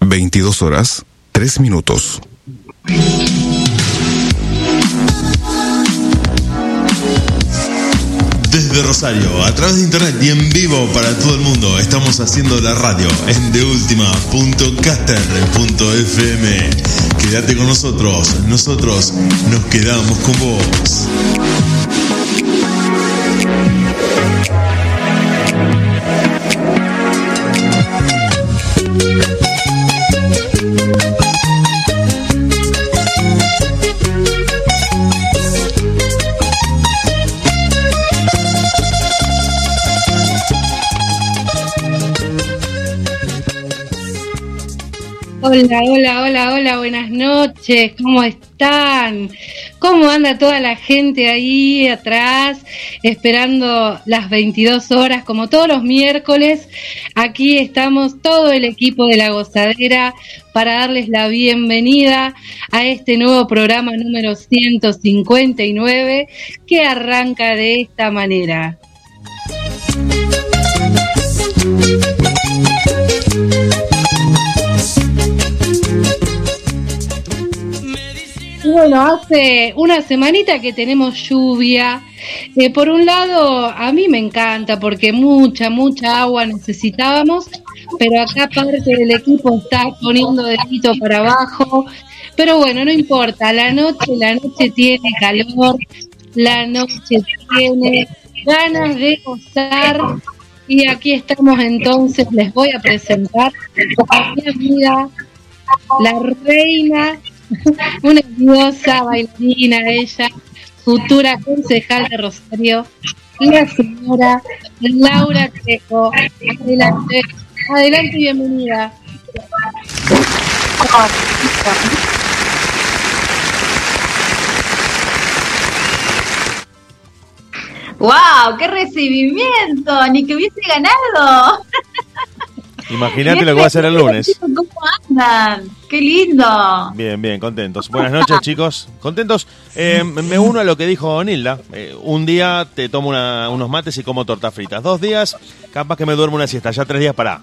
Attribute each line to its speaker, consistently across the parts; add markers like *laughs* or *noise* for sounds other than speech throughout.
Speaker 1: 22 horas, 3 minutos.
Speaker 2: Desde Rosario, a través de internet y en vivo para todo el mundo, estamos haciendo la radio en deultima.caster.fm. Quédate con nosotros, nosotros nos quedamos con vos.
Speaker 3: Hola, hola, hola, hola, buenas noches, ¿cómo están? ¿Cómo anda toda la gente ahí atrás esperando las 22 horas como todos los miércoles? Aquí estamos todo el equipo de la gozadera para darles la bienvenida a este nuevo programa número 159 que arranca de esta manera. Bueno, hace una semanita que tenemos lluvia. Eh, por un lado, a mí me encanta porque mucha, mucha agua necesitábamos, pero acá parte del equipo está poniendo dedito para abajo. Pero bueno, no importa, la noche, la noche tiene calor, la noche tiene ganas de gozar. Y aquí estamos entonces, les voy a presentar a mi amiga, la reina *laughs* una diosa bailarina ella, futura concejal de Rosario, la señora Laura Trejo. Adelante, adelante, bienvenida.
Speaker 4: ¡Wow! ¡Qué recibimiento! ¡Ni que hubiese ganado! *laughs*
Speaker 5: Imagínate lo que va a hacer el lunes.
Speaker 4: ¿Cómo andan? ¡Qué lindo!
Speaker 5: Bien, bien, contentos. Buenas noches, *laughs* chicos. ¿Contentos? Eh, me uno a lo que dijo Nilda. Eh, un día te tomo unos mates y como tortas fritas. Dos días, capaz que me duermo una siesta. Ya tres días, pará.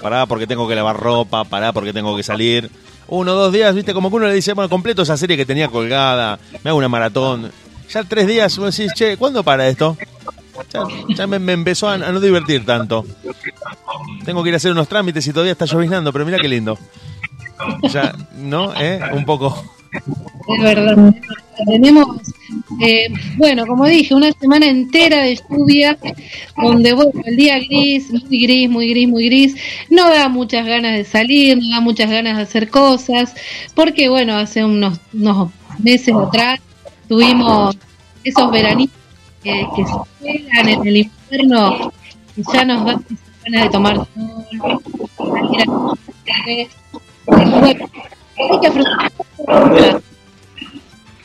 Speaker 5: Pará porque tengo que lavar ropa, pará porque tengo que salir. Uno, dos días, viste, como que uno le dice, bueno, completo esa serie que tenía colgada, me hago una maratón. Ya tres días uno decís, che, ¿cuándo para esto? Ya, me, empezó a, no divertir tanto. Tengo que ir a hacer unos trámites y todavía está lloviznando, pero mira qué lindo. Ya, ¿no? ¿Eh? Un poco.
Speaker 3: Es verdad. Tenemos, eh, bueno, como dije, una semana entera de lluvia, donde, bueno, el día gris, muy gris, muy gris, muy gris, no da muchas ganas de salir, no da muchas ganas de hacer cosas, porque, bueno, hace unos, unos meses atrás tuvimos esos veranitos que, que se pegan en el infierno y ya nos da ganas de tomar sol, a que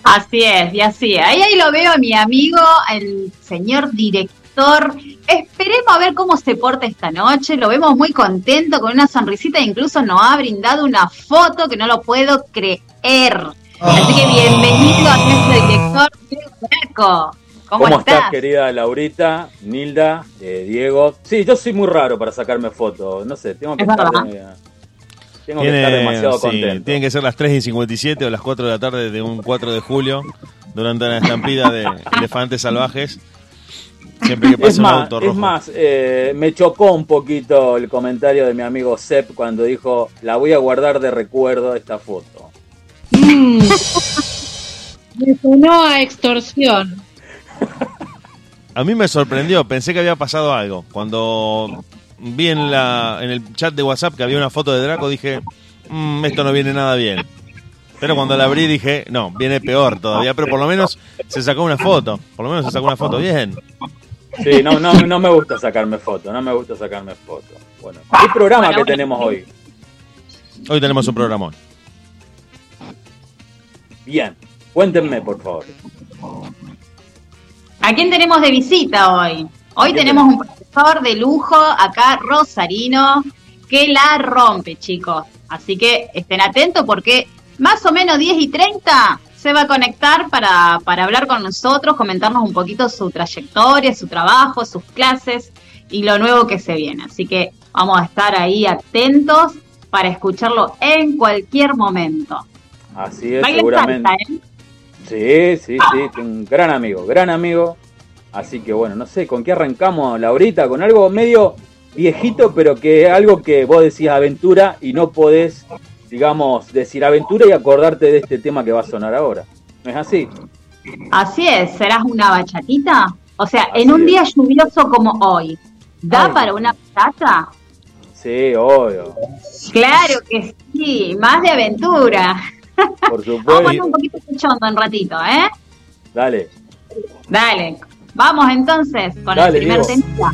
Speaker 4: Así es, y así. Ahí, ahí lo veo a mi amigo, el señor director. Esperemos a ver cómo se porta esta noche. Lo vemos muy contento, con una sonrisita, incluso nos ha brindado una foto que no lo puedo creer. Así que bienvenido a nuestro director, Diego ¿Cómo, estás?
Speaker 6: querida Laurita, Nilda, eh, Diego? Sí, yo soy muy raro para sacarme fotos. No sé, tengo que, estar, tengo que estar demasiado contento.
Speaker 5: Tienen que ser las 3 y 57 o las 4 de la tarde de un 4 de julio durante una estampida de elefantes salvajes. Siempre que pase
Speaker 6: es
Speaker 5: un
Speaker 6: más,
Speaker 5: auto rojo.
Speaker 6: Es más, eh, me chocó un poquito el comentario de mi amigo Sepp cuando dijo: La voy a guardar de recuerdo esta foto.
Speaker 3: Mm. *laughs* Me sonó a extorsión.
Speaker 5: A mí me sorprendió, pensé que había pasado algo. Cuando vi en, la, en el chat de WhatsApp que había una foto de Draco, dije, mm, esto no viene nada bien. Pero cuando la abrí dije, no, viene peor todavía, pero por lo menos se sacó una foto. Por lo menos se sacó una foto bien.
Speaker 6: Sí, no, no, no me gusta sacarme foto, no me gusta sacarme foto. Bueno, ¿qué programa que tenemos hoy?
Speaker 5: Hoy tenemos un programón.
Speaker 6: Bien, cuéntenme, por favor.
Speaker 4: ¿A quién tenemos de visita hoy? Hoy tenemos un profesor de lujo acá, Rosarino, que la rompe, chicos. Así que estén atentos porque más o menos 10 y 30 se va a conectar para, para hablar con nosotros, comentarnos un poquito su trayectoria, su trabajo, sus clases
Speaker 7: y lo nuevo que se viene. Así que vamos a estar ahí atentos para escucharlo en cualquier momento.
Speaker 6: Así es, ¿eh? Sí, sí, sí, un gran amigo, gran amigo. Así que bueno, no sé, ¿con qué arrancamos, Laurita? Con algo medio viejito, pero que es algo que vos decís aventura y no podés, digamos, decir aventura y acordarte de este tema que va a sonar ahora. ¿No es así?
Speaker 7: Así es, ¿serás una bachatita? O sea, en un día lluvioso como hoy, ¿da para una bachata?
Speaker 6: Sí, obvio.
Speaker 7: Claro que sí, más de aventura. Por supuesto. Vamos un poquito escuchando un ratito, ¿eh?
Speaker 6: Dale.
Speaker 7: Dale. Vamos entonces con el primer tema.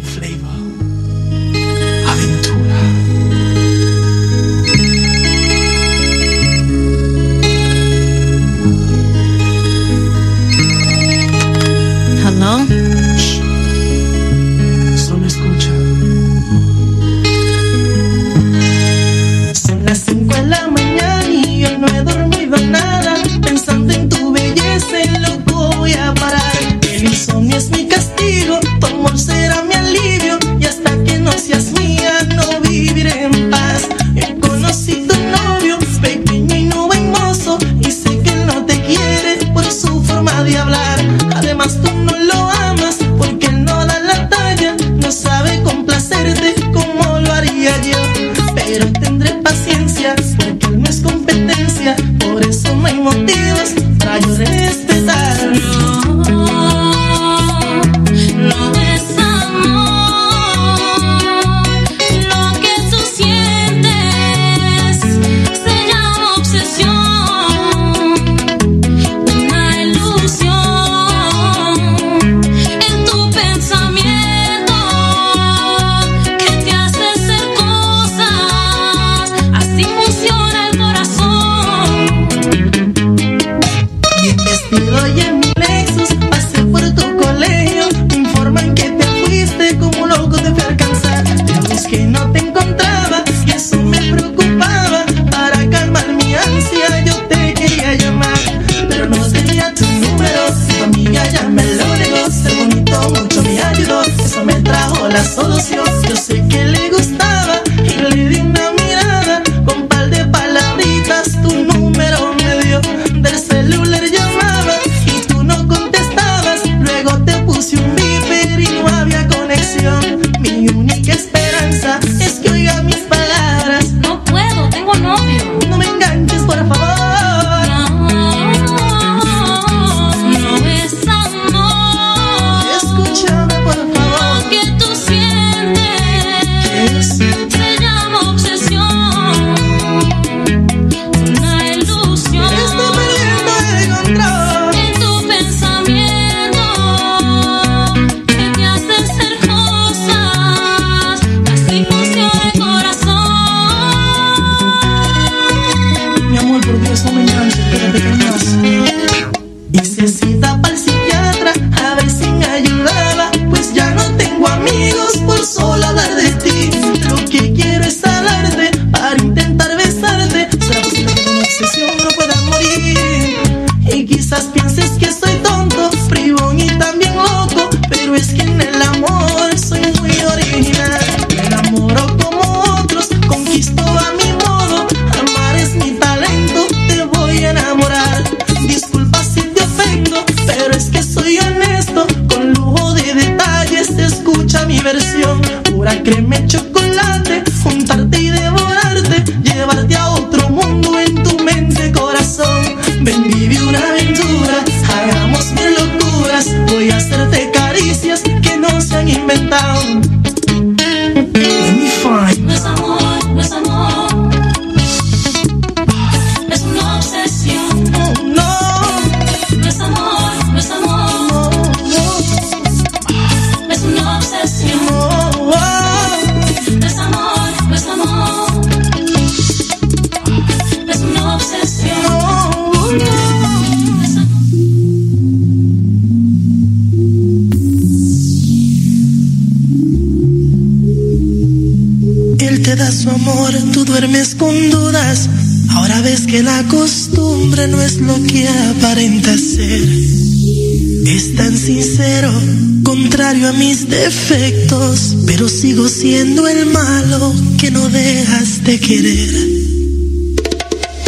Speaker 7: Defectos, pero sigo siendo el malo que no dejas de querer.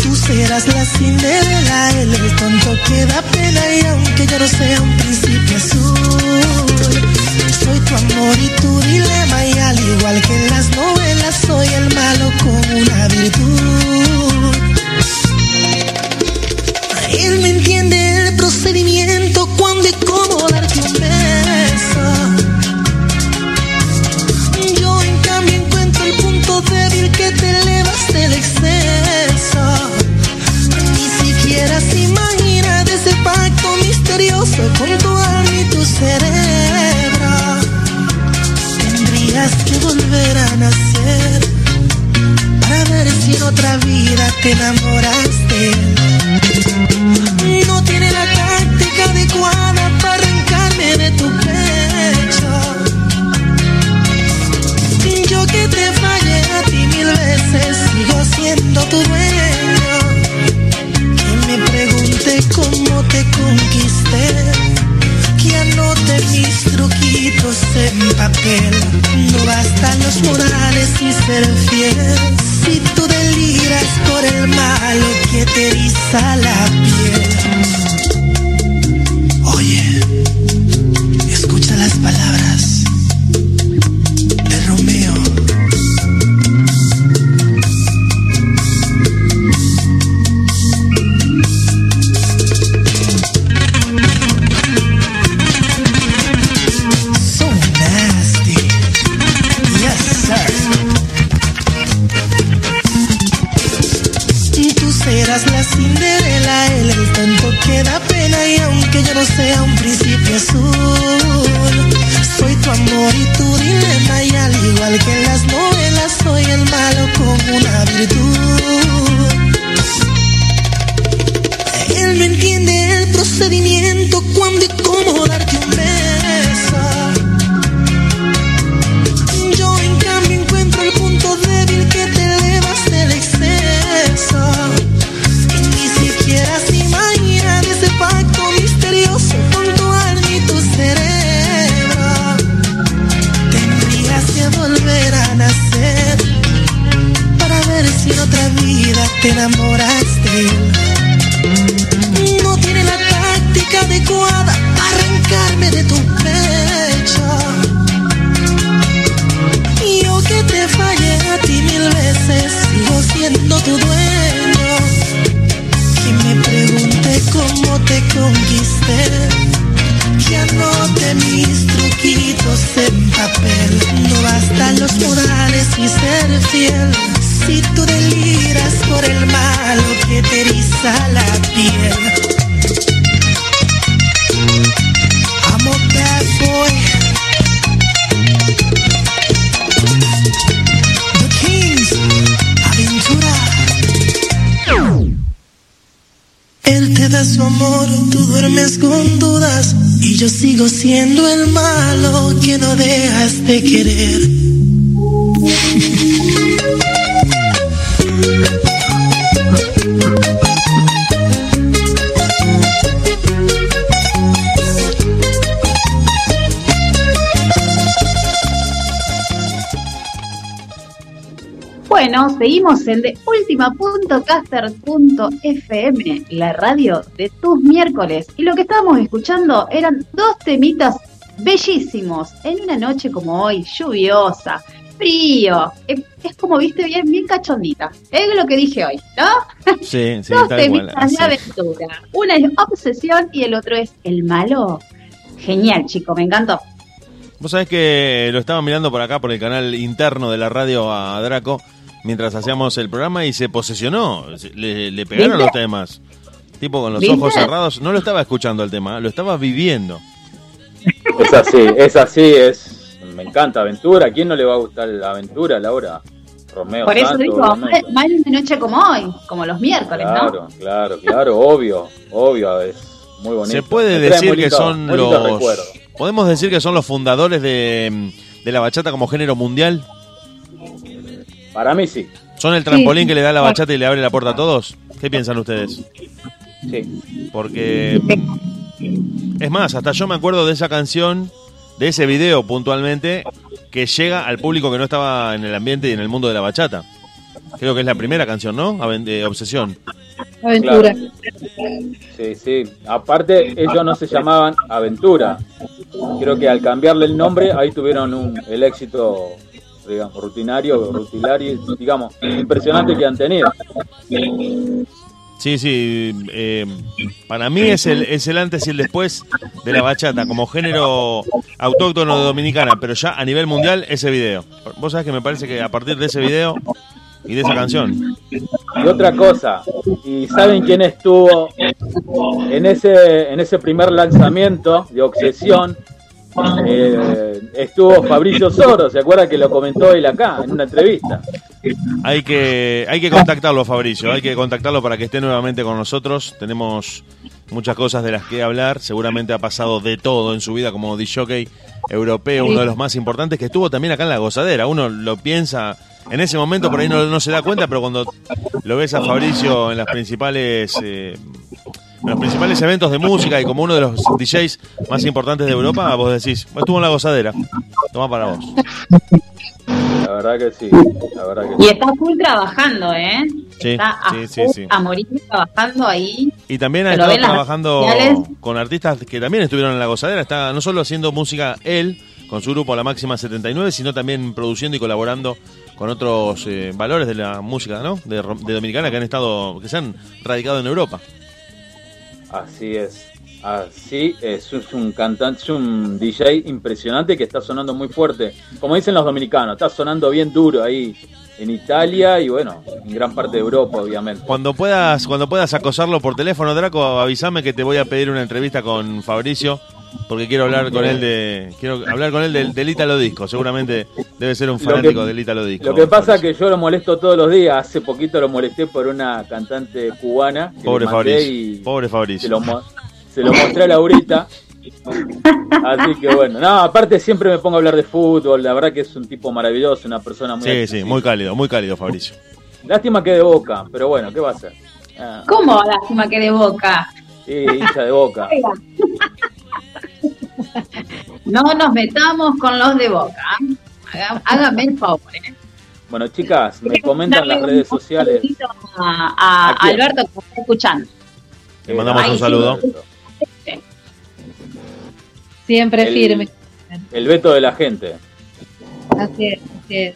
Speaker 7: Tú serás la Cinderela, el tonto que da pena y aunque yo no sea un príncipe azul, soy tu amor y tu dilema y al igual que en las novelas soy el malo con una virtud. Él me entiende el procedimiento cuando misterioso con tu alma y tu cerebro. Tendrías que volver a nacer para ver si en otra vida te enamoraste. No tiene la táctica adecuada para arrancarme de tu pecho. Yo que te fallé a ti mil veces, sigo siendo tu dueño. Que me pregunte cómo te conquisté. Anote mis truquitos en papel. No bastan los morales y ser fiel. Si tú deliras por el malo que te eriza la piel. Oye, escucha las palabras en de
Speaker 4: ultima.caster.fm, la radio de tus miércoles. Y lo que estábamos escuchando eran dos temitas bellísimos en una noche como hoy, lluviosa, frío. Es, es como viste bien, bien cachondita. Es lo que dije hoy, ¿no?
Speaker 5: Sí, *laughs* sí,
Speaker 4: dos temitas de aventura. Una es obsesión y el otro es el malo. Genial, chico, me encantó.
Speaker 5: Vos sabés que lo estaba mirando por acá, por el canal interno de la radio a Draco, mientras hacíamos el programa y se posesionó. Se- Le, le pegaron
Speaker 4: ¿Viste?
Speaker 5: los temas. Tipo con los
Speaker 4: ¿Viste?
Speaker 5: ojos cerrados. No lo estaba escuchando el tema, lo estaba viviendo.
Speaker 6: Es así, es así, es. Me encanta aventura. ¿A quién no le va a gustar la aventura, Laura? Romeo
Speaker 4: Por eso digo, mal, una noche como hoy, como los miércoles, ¿no?
Speaker 6: Claro, claro, claro, obvio, obvio, es muy bonito.
Speaker 5: Se puede
Speaker 6: Me
Speaker 5: decir que son los...
Speaker 6: recuerdo.
Speaker 5: Podemos decir que son los fundadores de, de la bachata como género mundial.
Speaker 6: Para mí sí,
Speaker 5: ¿Son el trampolín
Speaker 3: Sí.
Speaker 5: que le da la bachata y le abre la puerta a todos? ¿Qué piensan ustedes?
Speaker 6: sí.
Speaker 5: Porque Es más, hasta yo me acuerdo de esa canción, de ese video puntualmente, que llega al público que no estaba en el ambiente y en el mundo de la bachata. Creo que es la primera canción, ¿no? Aven- de Obsesión.
Speaker 3: Aventura.
Speaker 6: Sí, sí. Aparte, ellos no se llamaban Aventura. Creo que al cambiarle el nombre, ahí tuvieron un, el éxito, digamos, rutinario, rutinario, digamos, impresionante que han tenido.
Speaker 5: Sí, sí. eh, para mí es el, es el antes y el después de la bachata como género autóctono de Dominicana, pero ya a nivel mundial ese video. Vos sabés que me parece que a partir de ese video y de esa canción,
Speaker 6: Y otra cosa, ¿y saben quién estuvo en ese, en ese primer lanzamiento de Obsesión? Eh, estuvo Fabricio Soro, ¿se acuerda que lo comentó él acá en una entrevista?
Speaker 5: hay que, hay que contactarlo, Fabricio. Hay que contactarlo para que esté nuevamente con nosotros. Tenemos muchas cosas de las que hablar. Seguramente ha pasado de todo en su vida como disjockey europeo, uno de los más importantes, que estuvo también acá en la gozadera. Uno lo piensa en ese momento, por ahí no, se da cuenta, pero cuando lo ves a Fabricio en las principales. eh, los principales eventos de música y como uno de los DJs más importantes de Europa, vos decís, estuvo en la gozadera, toma para vos.
Speaker 6: La verdad que sí, la verdad que
Speaker 4: Y
Speaker 6: sí.
Speaker 4: está full trabajando, ¿eh?
Speaker 5: Sí,
Speaker 4: está a,
Speaker 5: sí, sí, sí.
Speaker 4: a morir trabajando ahí.
Speaker 5: Y también ha estado trabajando con artistas que también estuvieron en la gozadera. Está no solo haciendo música él, con su grupo La Máxima 79, sino también produciendo y colaborando con otros eh, valores de la música, ¿no? De Dominicana que han estado, que se han radicado en Europa.
Speaker 6: Así es. Así es, es un cantante, es un DJ impresionante que está sonando muy fuerte. Como dicen los dominicanos, está sonando bien duro ahí en Italia y bueno, en gran parte de Europa, obviamente.
Speaker 5: Cuando puedas, cuando puedas acosarlo por teléfono, Draco, avísame que te voy a pedir una entrevista con Fabricio, porque quiero hablar con él de, quiero hablar con él del, del Ítalo Disco. Seguramente debe ser un
Speaker 6: que-
Speaker 5: fanático del Ítalo Disco.
Speaker 6: Lo que pasa es que yo lo molesto todos los días. Hace poquito lo molesté por una cantante cubana.
Speaker 5: Pobre Fabricio.
Speaker 6: y
Speaker 5: Pobre Fabricio.
Speaker 6: Se lo, se lo mostré a Laurita. Así que bueno, no, aparte siempre me pongo a hablar de fútbol. La verdad que es un tipo maravilloso, una persona muy.
Speaker 5: Sí, sí, muy cálido, muy cálido, Fabricio.
Speaker 6: Lástima que de boca, pero bueno, ¿qué va a hacer? Ah,
Speaker 4: ¿Cómo lástima que de boca?
Speaker 6: sí, hincha de boca. *laughs*
Speaker 4: No nos metamos con los de boca. Haga- Hágame el favor. ¿eh?
Speaker 6: Bueno, chicas, me comentan las redes sociales.
Speaker 4: A, a
Speaker 6: ¿A?
Speaker 4: Alberto que está escuchando.
Speaker 5: Le mandamos
Speaker 4: Ahí
Speaker 5: un
Speaker 4: sí.
Speaker 3: Siempre
Speaker 6: El-
Speaker 3: firme.
Speaker 6: El veto de la gente.
Speaker 3: Así es, así es.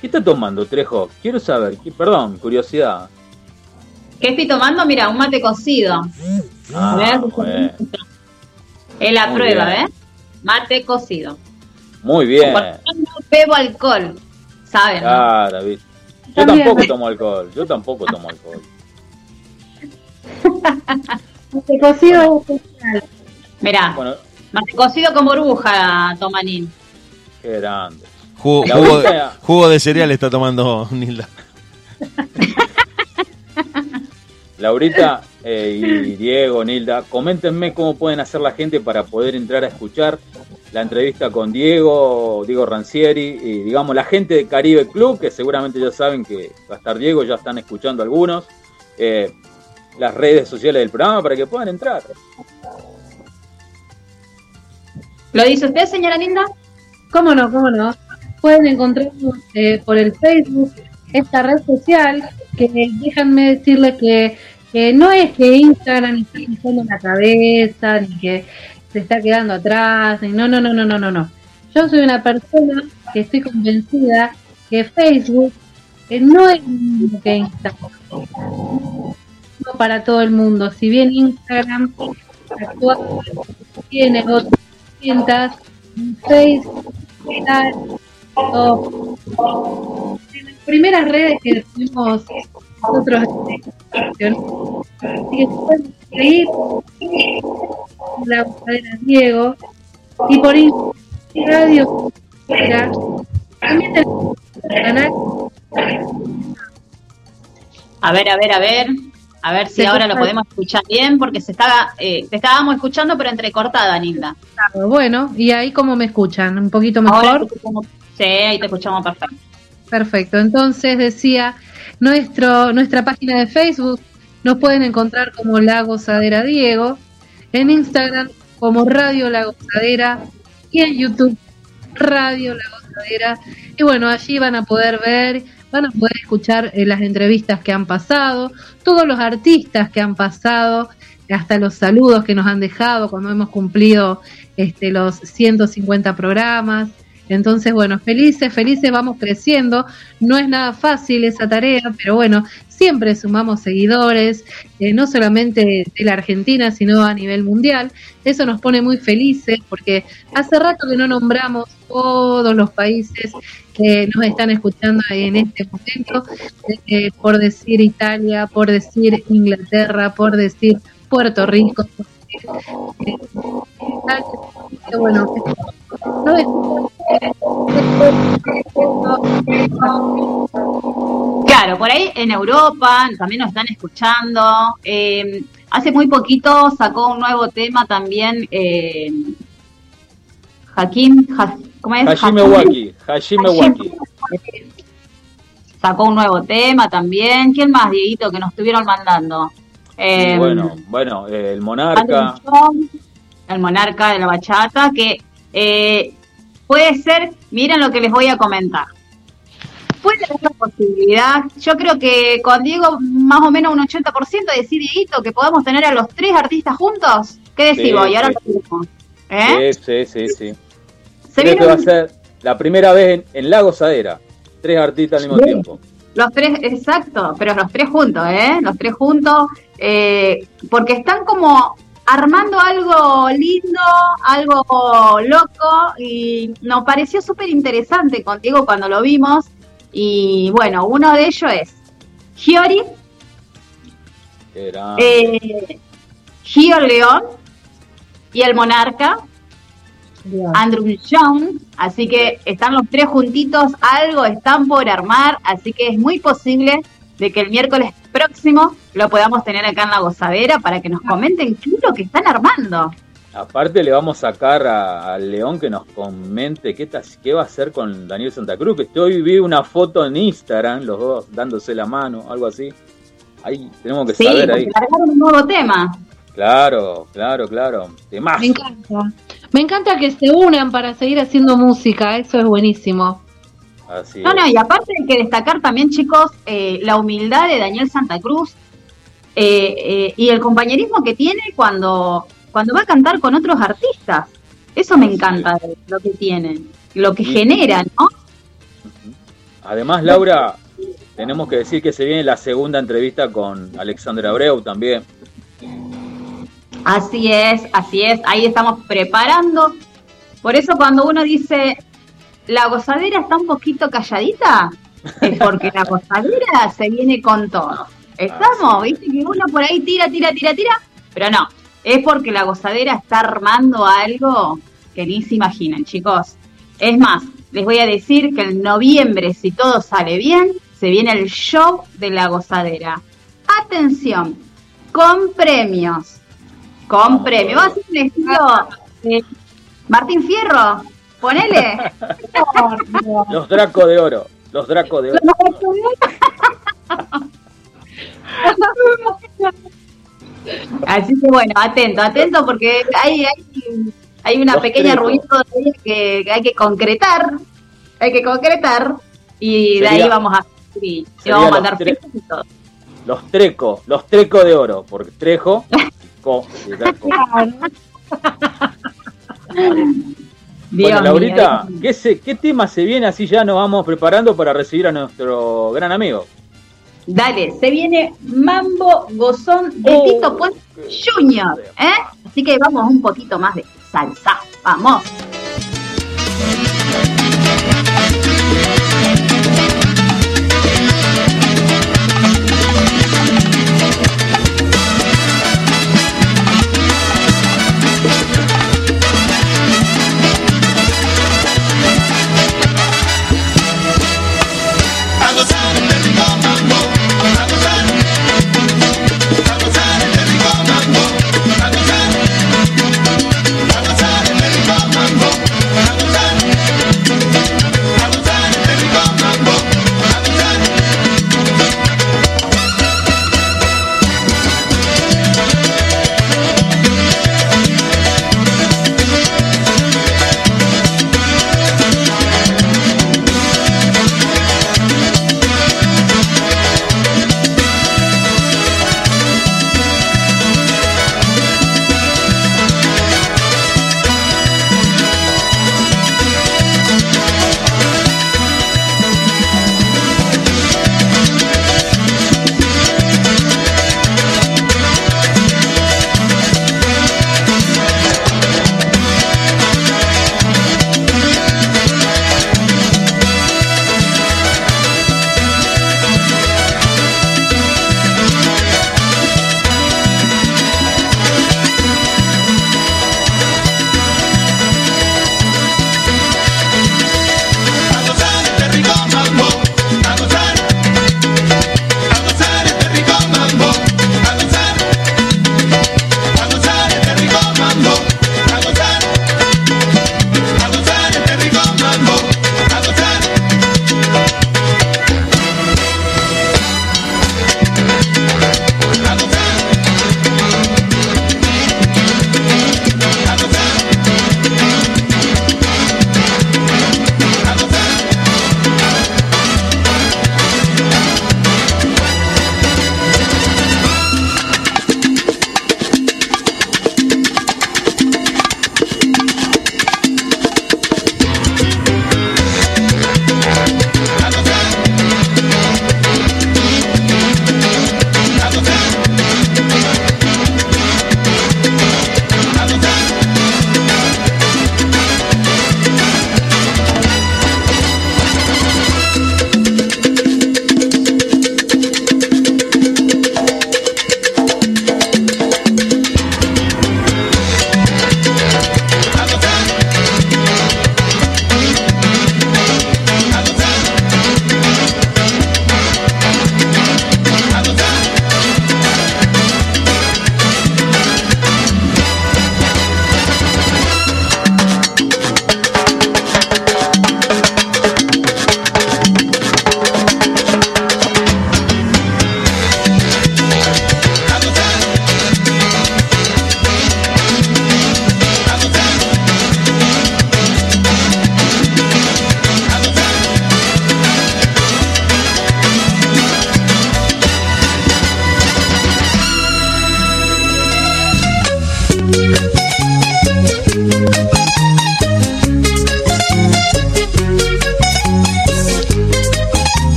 Speaker 6: ¿Qué está tomando, Trejo? Quiero saber. ¿qué- Perdón, curiosidad.
Speaker 4: ¿Qué estoy tomando? Mira, un mate cocido.
Speaker 6: Ah.
Speaker 4: Es la
Speaker 6: Muy
Speaker 4: prueba,
Speaker 6: bien.
Speaker 4: ¿eh? Mate cocido.
Speaker 6: Muy bien.
Speaker 4: No bebo alcohol, ¿saben? no?
Speaker 6: Claro, ¿viste? Yo
Speaker 3: También.
Speaker 6: tampoco tomo alcohol. Yo tampoco tomo alcohol. *laughs*
Speaker 3: Este cocido es especial.
Speaker 4: Mirá,
Speaker 6: Bueno,
Speaker 4: mate cocido con burbuja, Tomanín.
Speaker 6: qué grande.
Speaker 5: Jugo, de, jugo de cereal está tomando *laughs* Nilda.
Speaker 6: Laurita eh, y Diego, Nilda, coméntenme cómo pueden hacer la gente para poder entrar a escuchar la entrevista con Diego, Diego Rancieri y digamos la gente de Caribe Club, que seguramente ya saben que va a estar Diego, ya están escuchando algunos, eh, las redes sociales del programa para que puedan entrar.
Speaker 4: ¿Lo dice usted, señora linda?
Speaker 3: ¿Cómo no? ¿Cómo no? Pueden encontrarnos eh, por el Facebook, esta red social, que déjenme decirles que, que no es que Instagram está pisando la cabeza, ni que se está quedando atrás, ni no, no, no, no, no, no, no. Yo soy una persona que estoy convencida que Facebook eh, no es lo que Instagram. No para todo el mundo. Si bien Instagram actúa, tiene otro 1906 las primeras redes que tuvimos nosotros así que pueden seguir la buscadera Diego y por radio también el canal.
Speaker 4: A ver a ver a ver. A ver si ahora lo podemos escuchar bien, porque se estaba, eh, te estábamos escuchando, pero entrecortada, Nilda.
Speaker 3: bueno y ahí como me escuchan un poquito mejor
Speaker 4: Sí, ahí te escuchamos perfecto.
Speaker 3: Perfecto, entonces decía, nuestro, nuestra página de Facebook nos pueden encontrar como La Gozadera Diego, en Instagram como Radio La Gozadera y en YouTube Radio La Gozadera. Y bueno, allí van a poder ver, van a poder escuchar eh, las entrevistas que han pasado, todos los artistas que han pasado, hasta los saludos que nos han dejado cuando hemos cumplido este, los 150 programas. Entonces, bueno, felices, felices, vamos creciendo. No es nada fácil esa tarea, pero bueno, siempre sumamos seguidores, eh, no solamente de la Argentina, sino a nivel mundial. Eso nos pone muy felices porque hace rato que no nombramos todos los países que nos están escuchando en este momento, eh, por decir Italia, por decir Inglaterra, por decir Puerto Rico. Eh, bueno,
Speaker 4: Claro, por ahí en Europa también nos están escuchando. Eh, hace muy poquito sacó un nuevo tema también. Eh, Hakim, Ha- ¿cómo es? Hakim-
Speaker 6: Waki, Hajime Waki.
Speaker 4: Sacó un nuevo tema también. ¿Quién más, Dieguito, que nos estuvieron mandando? Eh,
Speaker 6: bueno, bueno, eh, el monarca.
Speaker 4: El monarca de la bachata, que eh, puede ser, miren lo que les voy a comentar. Puede haber la posibilidad, yo creo que con Diego más o menos un 80% de decir Dieguito que podamos tener a los tres artistas juntos. ¿Qué decís
Speaker 6: Sí,
Speaker 4: vos? Y ahora
Speaker 6: sí.
Speaker 4: lo. ¿Eh?
Speaker 6: Sí, sí, sí, sí.
Speaker 4: Se
Speaker 6: Creo que va a ser la primera vez en, en La Gozadera. Tres artistas al mismo tiempo.
Speaker 4: Los tres, exacto, pero los tres juntos, ¿eh? Los tres juntos, eh, porque están como armando algo lindo, algo loco, y nos pareció súper interesante contigo cuando lo vimos. Y bueno, uno de ellos es Giori,
Speaker 6: Era...
Speaker 4: eh, Gio León y el Monarca, Andrew Young, así que están los tres juntitos, algo están por armar, así que es muy posible de que el miércoles próximo lo podamos tener acá en la gozadera para que nos comenten qué es lo que están armando.
Speaker 6: Aparte le vamos a sacar a- al León que nos comente qué, va a hacer con Daniel Santa Cruz, que estoy vi una foto en Instagram, los dos dándose la mano, algo así. Ahí tenemos que
Speaker 4: Sí,
Speaker 6: saber ahí.
Speaker 4: un nuevo tema.
Speaker 6: Claro, claro, claro. Temazo.
Speaker 3: Me encanta. Me encanta que se unan para seguir haciendo música, eso es buenísimo.
Speaker 6: Así
Speaker 4: No, no, y aparte hay que destacar también, chicos, eh, la humildad de Daniel Santa Cruz eh, eh, y el compañerismo que tiene cuando, cuando va a cantar con otros artistas. Eso me encanta lo que tiene, lo que
Speaker 6: Sí.
Speaker 4: genera, ¿no?
Speaker 6: Además, Laura, tenemos que decir que se viene la segunda entrevista con Alexander Abreu también.
Speaker 4: Así es, así es, ahí estamos preparando. Por eso cuando uno dice, la gozadera está un poquito calladita, es porque la gozadera se viene con todo. Estamos, viste que uno por ahí tira, tira, tira, tira, pero no, es porque la gozadera está armando algo que ni se imaginan, chicos. Es más, les voy a decir que en noviembre, si todo sale bien, se viene el show de la gozadera. Atención, con premios. Con premios. Va a ser un estilo Martín Fierro. Ponele. *laughs*
Speaker 6: Los Dracos de Oro. Los Dracos de Oro.
Speaker 4: Así que bueno, atento, atento porque hay, hay, hay una
Speaker 6: Los
Speaker 4: pequeña ruido que, hay que concretar. Hay que concretar. Y de ahí vamos a, y, vamos a
Speaker 6: los
Speaker 4: mandar y todo.
Speaker 6: Los Trecos. Los Trecos de Oro. Porque Trejo. *laughs* Co.
Speaker 4: Dios
Speaker 6: bueno, Laurita,
Speaker 4: mío.
Speaker 6: ¿qué, se- ¿qué tema se viene? Así ya nos vamos preparando para recibir a nuestro gran amigo.
Speaker 4: Dale, se viene Mambo Gozón de
Speaker 6: Oh,
Speaker 4: Tito Puente Junior. ¿eh? Así que vamos un poquito más de salsa. Vamos.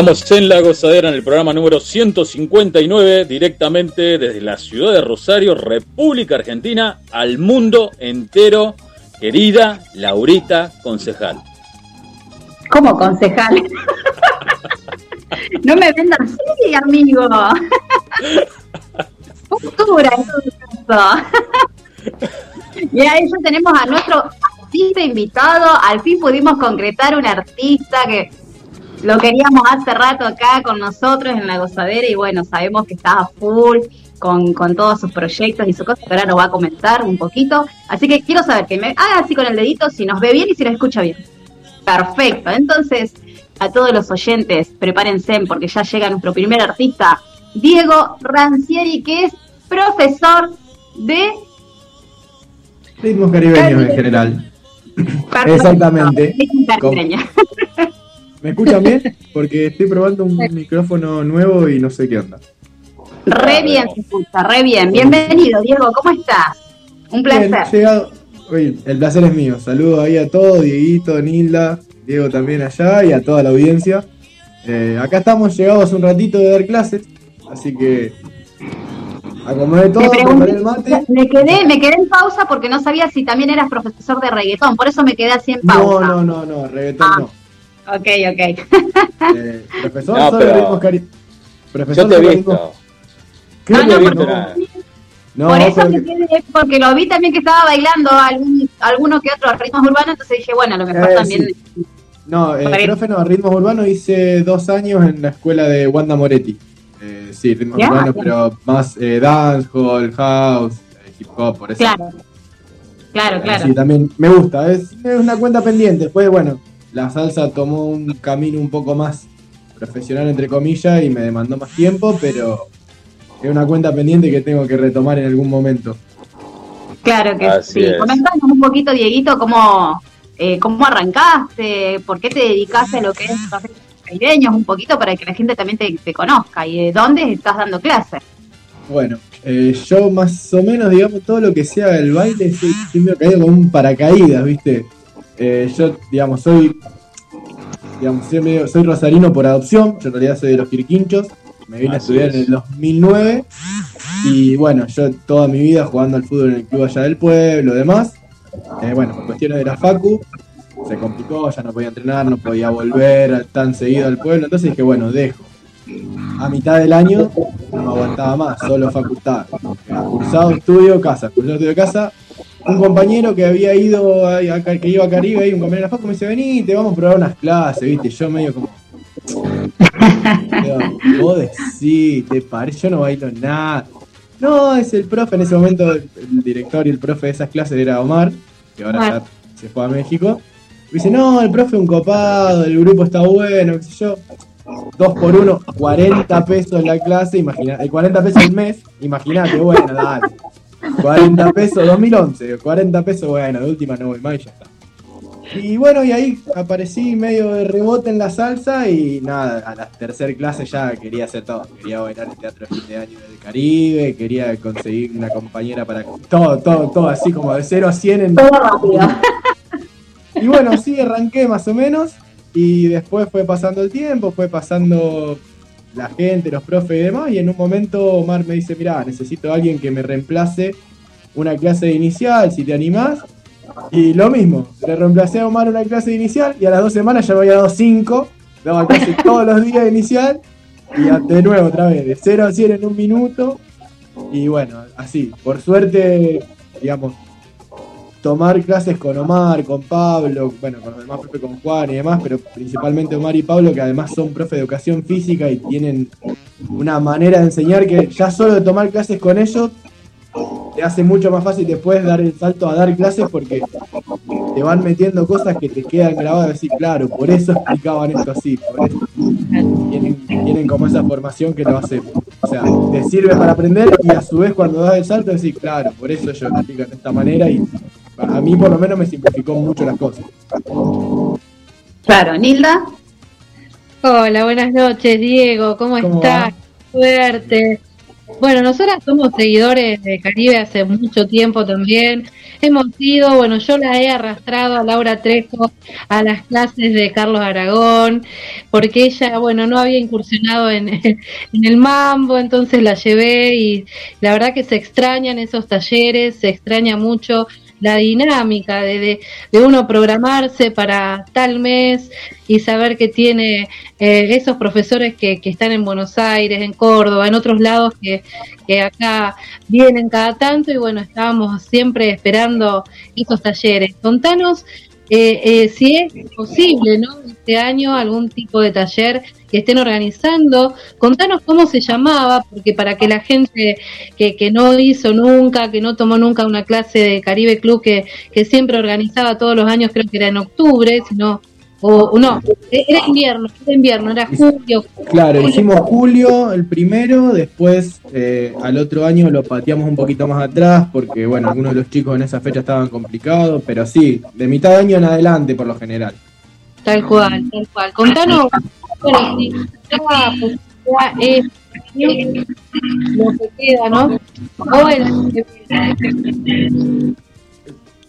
Speaker 6: Estamos en La Gozadera en el programa número 159, directamente desde la ciudad de Rosario, República Argentina, al mundo entero. Querida Laurita Concejal.
Speaker 4: ¿Cómo concejal? no me vendan así, amigo. Cultura, en todo. Y ahí ya tenemos a nuestro artista invitado. Al fin pudimos concretar un artista que lo queríamos hace rato acá con nosotros en la gozadera y bueno, sabemos que está a full con, con todos sus proyectos y sus cosas, que ahora nos va a comentar un poquito. Así que quiero saber que me haga así con el dedito si nos ve bien y si nos escucha bien. Perfecto, entonces a todos los oyentes, prepárense porque ya llega nuestro primer artista, Diego Rancieri, que es profesor de...
Speaker 8: Ritmos caribeños en general. Exactamente.
Speaker 4: Caribeña. *laughs*
Speaker 8: ¿Me escuchan bien? *laughs* Porque estoy probando un micrófono nuevo y no sé qué onda.
Speaker 4: Re bien se escucha, re bien. Bienvenido, Diego, ¿cómo estás? Un placer.
Speaker 8: Bien, llegado. Oye, el placer es mío. Saludos ahí a todos, Dieguito, Nilda, Diego también allá y a toda la audiencia. Eh, acá estamos llegados un ratito de dar clases, así que acomodé todo, preparé el mate.
Speaker 4: me quedé, me quedé en pausa porque no sabía si también eras profesor de reggaetón, por eso me quedé así en
Speaker 8: No,
Speaker 4: pausa.
Speaker 8: no, no, no, reggaetón
Speaker 4: Ah.
Speaker 8: no.
Speaker 4: Ok, ok.
Speaker 8: Eh, profesor,
Speaker 6: No,
Speaker 8: solo ritmos cari- Profesor
Speaker 6: Yo te he visto.
Speaker 8: ritmos- Creo
Speaker 4: No,
Speaker 8: que
Speaker 4: no,
Speaker 8: no.
Speaker 4: porque-
Speaker 6: nada.
Speaker 8: No,
Speaker 4: por eso
Speaker 8: pero que-
Speaker 4: porque lo vi también que estaba bailando algún, alguno que otro ritmos urbanos, entonces dije, bueno, a lo mejor
Speaker 8: Eh,
Speaker 4: también.
Speaker 8: No, eh,
Speaker 4: Para-
Speaker 8: profe no, ritmos urbanos hice dos años en la escuela de Wanda Moretti. Eh, sí, ritmos
Speaker 4: Ya,
Speaker 8: urbanos, pero más eh, dancehall, house, eh, hip hop, por eso.
Speaker 4: Claro, claro,
Speaker 8: Eh,
Speaker 4: claro.
Speaker 8: Sí, también me gusta, es, es una cuenta pendiente. Después, bueno, la salsa tomó un camino un poco más profesional, entre comillas, y me demandó más tiempo, pero es una cuenta pendiente que tengo que retomar en algún momento.
Speaker 4: Claro que
Speaker 6: Así
Speaker 4: sí. Comentanos un poquito, Dieguito, cómo, eh, cómo arrancaste, por qué te dedicaste a lo que es caribeños, un poquito para que la gente también te, te conozca y de dónde estás dando clases.
Speaker 8: Bueno, eh, yo más o menos, digamos, todo lo que sea el baile, soy medio caído con un paracaídas, ¿viste? Eh, yo, digamos, soy, digamos, soy, medio- soy rosarino por adopción, yo en realidad soy de los Quirquinchos, me vine a estudiar
Speaker 6: es.
Speaker 8: en el 2009 y bueno, yo toda mi vida jugando al fútbol en el club allá del pueblo, demás. Eh, bueno, por cuestiones de la Facu, se complicó, ya no podía entrenar, no podía volver tan seguido al pueblo, entonces dije, bueno, dejo. A mitad del año no me aguantaba más, solo facultad. Cursado, estudio, casa, cursado, estudio, casa. Un compañero que había ido, a, a- que iba a Caribe, y un compañero de la Facu me dice, vení, te vamos a probar unas clases, viste, yo medio como... Digo, Vos decís, te parece, yo no bailo nada. No, es el profe, en ese momento el, el director y el profe de esas clases era Omar, que ahora ya se fue a México. Me dice, no, el profe es un copado, el grupo está bueno, qué sé yo. Dos por uno, 40 pesos la clase, imagina, el 40 pesos el mes, imagínate, bueno, dale. 40 pesos, 2011, 40 pesos, bueno, de última no voy más y ya está. Y bueno, y ahí aparecí medio de rebote en la salsa y nada, a la tercera clase ya quería hacer todo. Quería bailar el teatro de fin de año del Caribe, quería conseguir una compañera para... Todo, todo, todo así como de 0 a 100 en...
Speaker 4: Todo rápido.
Speaker 8: Y bueno, sí, arranqué más o menos. Y después fue pasando el tiempo, fue pasando la gente, los profes y demás. Y en un momento Omar me dice, mirá, necesito a alguien que me reemplace una clase de inicial, si te animás. Y lo mismo, le reemplacé a Omar una clase de inicial y a las dos semanas ya me había dado cinco. Daba clase *laughs* todos los días de inicial. Y de nuevo otra vez, de 0 a 100 en un minuto. Y bueno, así, por suerte, digamos, tomar clases con Omar, con Pablo, bueno, con los demás profe, con Juan y demás, pero principalmente Omar y Pablo, que además son profe de educación física y tienen una manera de enseñar que ya solo de tomar clases con ellos te hace mucho más fácil después dar el salto a dar clases porque te van metiendo cosas que te quedan grabadas así, claro, por eso explicaban esto así, por eso. Tienen, tienen como esa formación que lo hace, o sea, te sirve para aprender y a su vez cuando das el salto decís, claro, por eso ellos lo explican de esta manera y a mí por lo menos me simplificó mucho las cosas.
Speaker 4: Claro, Nilda.
Speaker 3: Hola, buenas noches, Diego. ¿Cómo,
Speaker 8: ¿Cómo
Speaker 3: estás? Suerte. Bueno, nosotras somos seguidores de Caribe hace mucho tiempo también. Hemos ido, bueno, yo la he arrastrado a Laura Trejo a las clases de Carlos Aragón, porque ella, bueno, no había incursionado en, *laughs* en el mambo, entonces la llevé y la verdad que se extrañan esos talleres, se extraña mucho la dinámica de, de, uno programarse para tal mes y saber que tiene eh, esos profesores que, que están en Buenos Aires, en Córdoba, en otros lados que, que acá vienen cada tanto y bueno, estábamos siempre esperando esos talleres. Contanos eh, eh, si es posible, ¿no? Este año algún tipo de taller que estén organizando. Contanos cómo se llamaba, porque para que la gente que, que no hizo nunca, que no tomó nunca una clase de Caribe Club que, que siempre organizaba todos los años, creo que era en octubre, sino o, o no, era invierno, era invierno, era julio.
Speaker 8: Claro, hicimos julio el primero, después eh, al otro año lo pateamos un poquito más atrás porque, bueno, algunos de los chicos en esa fecha estaban complicados, pero sí, de mitad de año en adelante por lo general.
Speaker 3: Tal cual, tal cual. Contanos, bueno, si posibilidad es eh, lo que queda, ¿no? O el-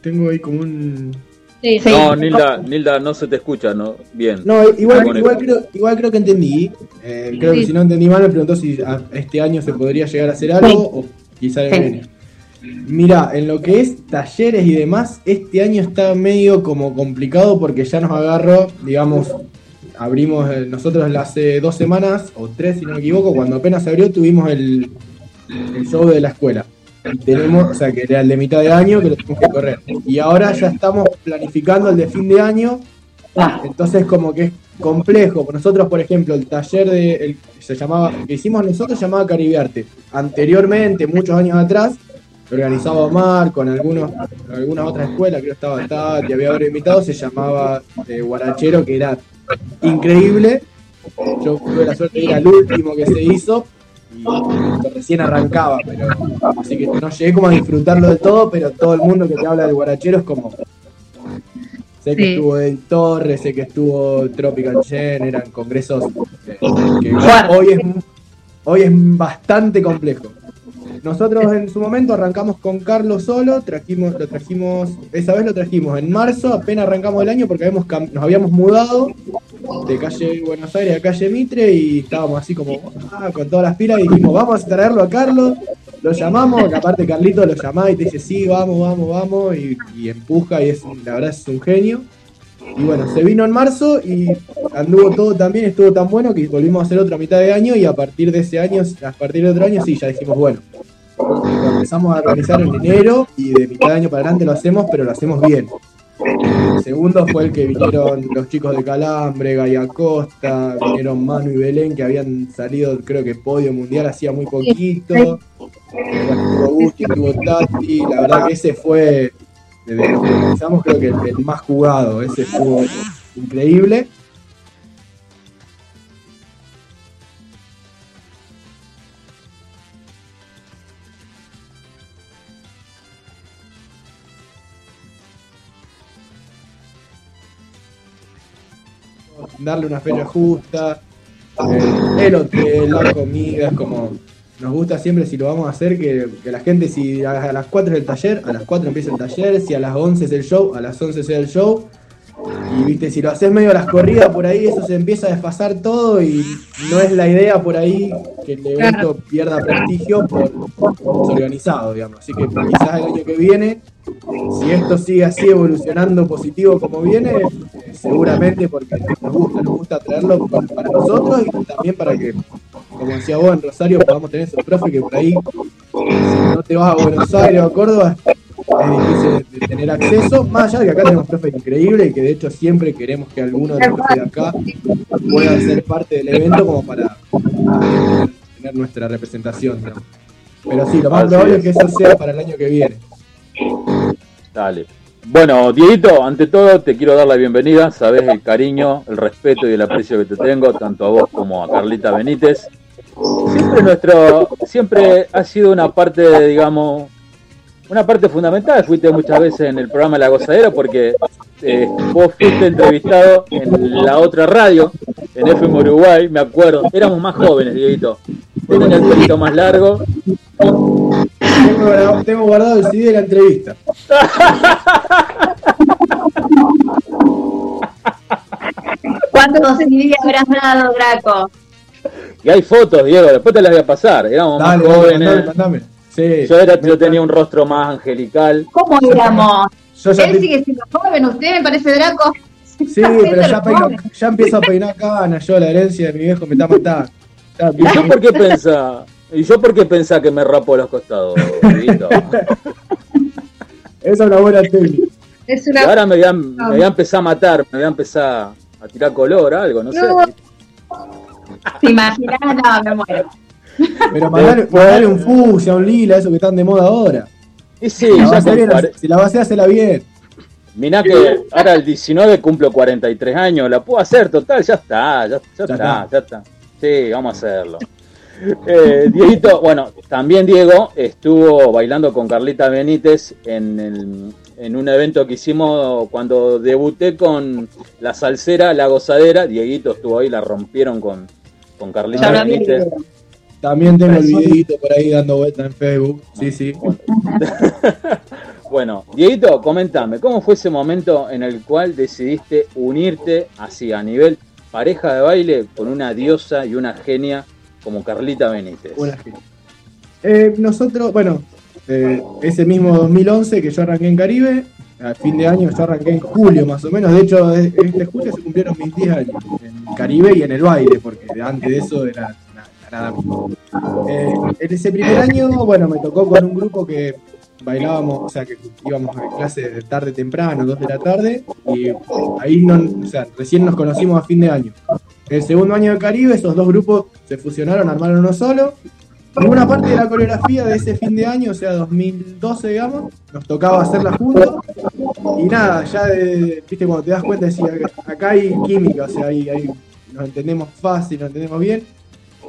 Speaker 8: Tengo ahí como un...
Speaker 3: Sí, sí.
Speaker 6: No, Nilda, Nilda, no se te escucha, ¿no? Bien.
Speaker 8: No, igual, igual, creo, igual creo que entendí. Eh, creo que si no entendí mal me preguntó si a- este año se podría llegar a hacer algo o quizá el viene. Mira, en lo que es talleres y demás, este año está medio como complicado porque ya nos agarró, digamos, abrimos eh, nosotros hace dos semanas o tres si no me equivoco, cuando apenas abrió tuvimos el, el show de la escuela. Y tenemos, o sea, que era el de mitad de año que lo tuvimos que correr. Y ahora ya estamos planificando el de fin de año entonces como que es complejo. Nosotros, por ejemplo, el taller de el, se llamaba, que hicimos nosotros se llamaba Caribearte. Anteriormente, muchos años atrás, organizaba Omar con algunos, algunas otras escuelas, creo que estaba Tati, había varios invitados, se llamaba eh, Guarachero, que era increíble. Yo tuve la suerte de ir al último que se hizo y recién arrancaba, pero así que no llegué como a disfrutarlo del todo, pero todo el mundo que te habla del Guarachero es como Sé que
Speaker 3: Sí.
Speaker 8: estuvo en Torres, sé que estuvo Tropical Gen, eran congresos eh, que hoy es, hoy es bastante complejo. Nosotros en su momento arrancamos con Carlos solo, trajimos, lo trajimos, esa vez lo trajimos en marzo, apenas arrancamos el año porque habíamos, nos habíamos mudado de calle Buenos Aires a calle Mitre y estábamos así como ah, con todas las pilas y dijimos vamos a traerlo a Carlos, lo llamamos, aparte Carlito lo llama y te dice sí, vamos, vamos, vamos y, y empuja y es la verdad es un genio. Y bueno, se vino en marzo y anduvo todo tan bien, estuvo tan bueno que volvimos a hacer otra mitad de año y a partir de ese año, a partir de otro año sí, ya dijimos bueno. Lo empezamos a organizar en enero y de mitad de año para adelante lo hacemos, pero lo hacemos bien. El segundo fue el que vinieron los chicos de Calambre, Gaia Costa, vinieron Manu y Belén, que habían salido, creo que podio mundial hacía muy poquito. Estuvo Gusti, estuvo Tati, la verdad que ese fue, desde que organizamos, creo que el, el más jugado, ese estuvo increíble. Darle una fecha justa, eh, el hotel, la comida, es como nos gusta siempre si lo vamos a hacer que, que la gente si a, a las 4 es el taller, a las 4 empieza el taller, si a las 11 es el show, a las 11 sea el show. Y viste, si lo haces medio a las corridas por ahí, eso se empieza a desfasar todo y no es la idea por ahí que el evento pierda prestigio por, por organizado, digamos. Así que quizás el año que viene, si esto sigue así evolucionando positivo como viene, eh, seguramente porque nos gusta, nos gusta traerlo pa- para nosotros y también para que, como decía vos, en Rosario podamos tener esos profes que por ahí, si no te vas a Buenos Aires o a Córdoba, es difícil de tener acceso, más allá de que acá tenemos profes increíbles y que de hecho siempre queremos que alguno de los profes de acá pueda ser parte del evento como para tener nuestra representación. digamos. Pero sí, lo más probable
Speaker 6: es.
Speaker 8: es que eso sea para el año que viene.
Speaker 6: Dale. Bueno, Dieguito, ante todo te quiero dar la bienvenida. Sabes el cariño, el respeto y el aprecio que te tengo, tanto a vos como a Carlita Benítez. Siempre nuestro, siempre ha sido una parte, digamos, una parte fundamental. Fuiste muchas veces en el programa La Gozadera porque eh, vos fuiste entrevistado en la otra radio, en FM Uruguay, me acuerdo. Éramos más jóvenes, Dieguito. Vos tenés el pelito más largo.
Speaker 8: Tengo, guardado el CD de la entrevista.
Speaker 4: ¿Cuántos CD habrás dado, Draco?
Speaker 6: Y hay fotos, Diego, después te las voy a pasar. Éramos
Speaker 8: Dale,
Speaker 6: más
Speaker 8: dale,
Speaker 6: jóvenes.
Speaker 8: mandame, mandame. Sí.
Speaker 6: Yo, era, yo tenía un rostro más angelical.
Speaker 4: ¿Cómo éramos?
Speaker 8: Yo ya
Speaker 4: Él
Speaker 8: te-
Speaker 4: sigue siendo joven, usted me parece, Draco.
Speaker 8: Sí, pero ya, peino- ya empiezo a peinar canas. Yo, la herencia de mi viejo me está matando. Ya
Speaker 6: ¿Y yo por qué pensaba? ¿Y yo por qué pensaba que me rapo los costados?
Speaker 8: Esa es una buena técnica.
Speaker 3: Es
Speaker 6: Y
Speaker 3: una.
Speaker 6: ahora me voy, a, me voy a empezar a matar, me voy a empezar a tirar color, algo, no sé.
Speaker 3: No.
Speaker 4: ¿Te imaginas? No, me muero.
Speaker 8: Pero mandale,
Speaker 6: Después-
Speaker 8: mandale un fucsia, un lila, eso que están de moda ahora.
Speaker 6: Y sí,
Speaker 8: Si la, vas a bien,
Speaker 6: cuare-
Speaker 8: si la vas a hacerla bien.
Speaker 6: Mirá que ahora el 19 cumplo 43 años, la puedo hacer, total, ya está, ya, ya está,
Speaker 8: está.
Speaker 6: ya está. Sí, vamos a hacerlo. Eh, Dieguito, bueno, también Diego estuvo bailando con Carlita Benítez en, el- en un evento que hicimos cuando debuté con la salsera, la gozadera. Dieguito estuvo ahí, la rompieron con, con Carlita. Benítez.
Speaker 8: También tengo el videito por ahí dando vuelta en Facebook. Sí, sí. *laughs*
Speaker 6: Bueno, Dieguito, comentame, ¿cómo fue ese momento en el cual decidiste unirte así a nivel pareja de baile con una diosa y una genia como Carlita Benítez?
Speaker 8: Buena gente. Eh, nosotros, bueno, eh, ese mismo 2011 que yo arranqué en Caribe, a fin de año yo arranqué en julio más o menos, de hecho es- este julio se cumplieron mis 10 años en Caribe y en el baile, porque antes de eso era Eh, en ese primer año, bueno, me tocó con un grupo que bailábamos, o sea, que íbamos a clase de tarde temprano, 2 de la tarde, y ahí no, o sea, recién nos conocimos a fin de año. El segundo año de Caribe, esos dos grupos se fusionaron, armaron uno solo. Y una parte de la coreografía de ese fin de año, o sea, 2012, digamos, nos tocaba hacerla juntos. Y nada, ya de, viste, cuando te das cuenta, decís, acá- acá hay química, o sea, ahí, ahí nos entendemos fácil, nos entendemos bien.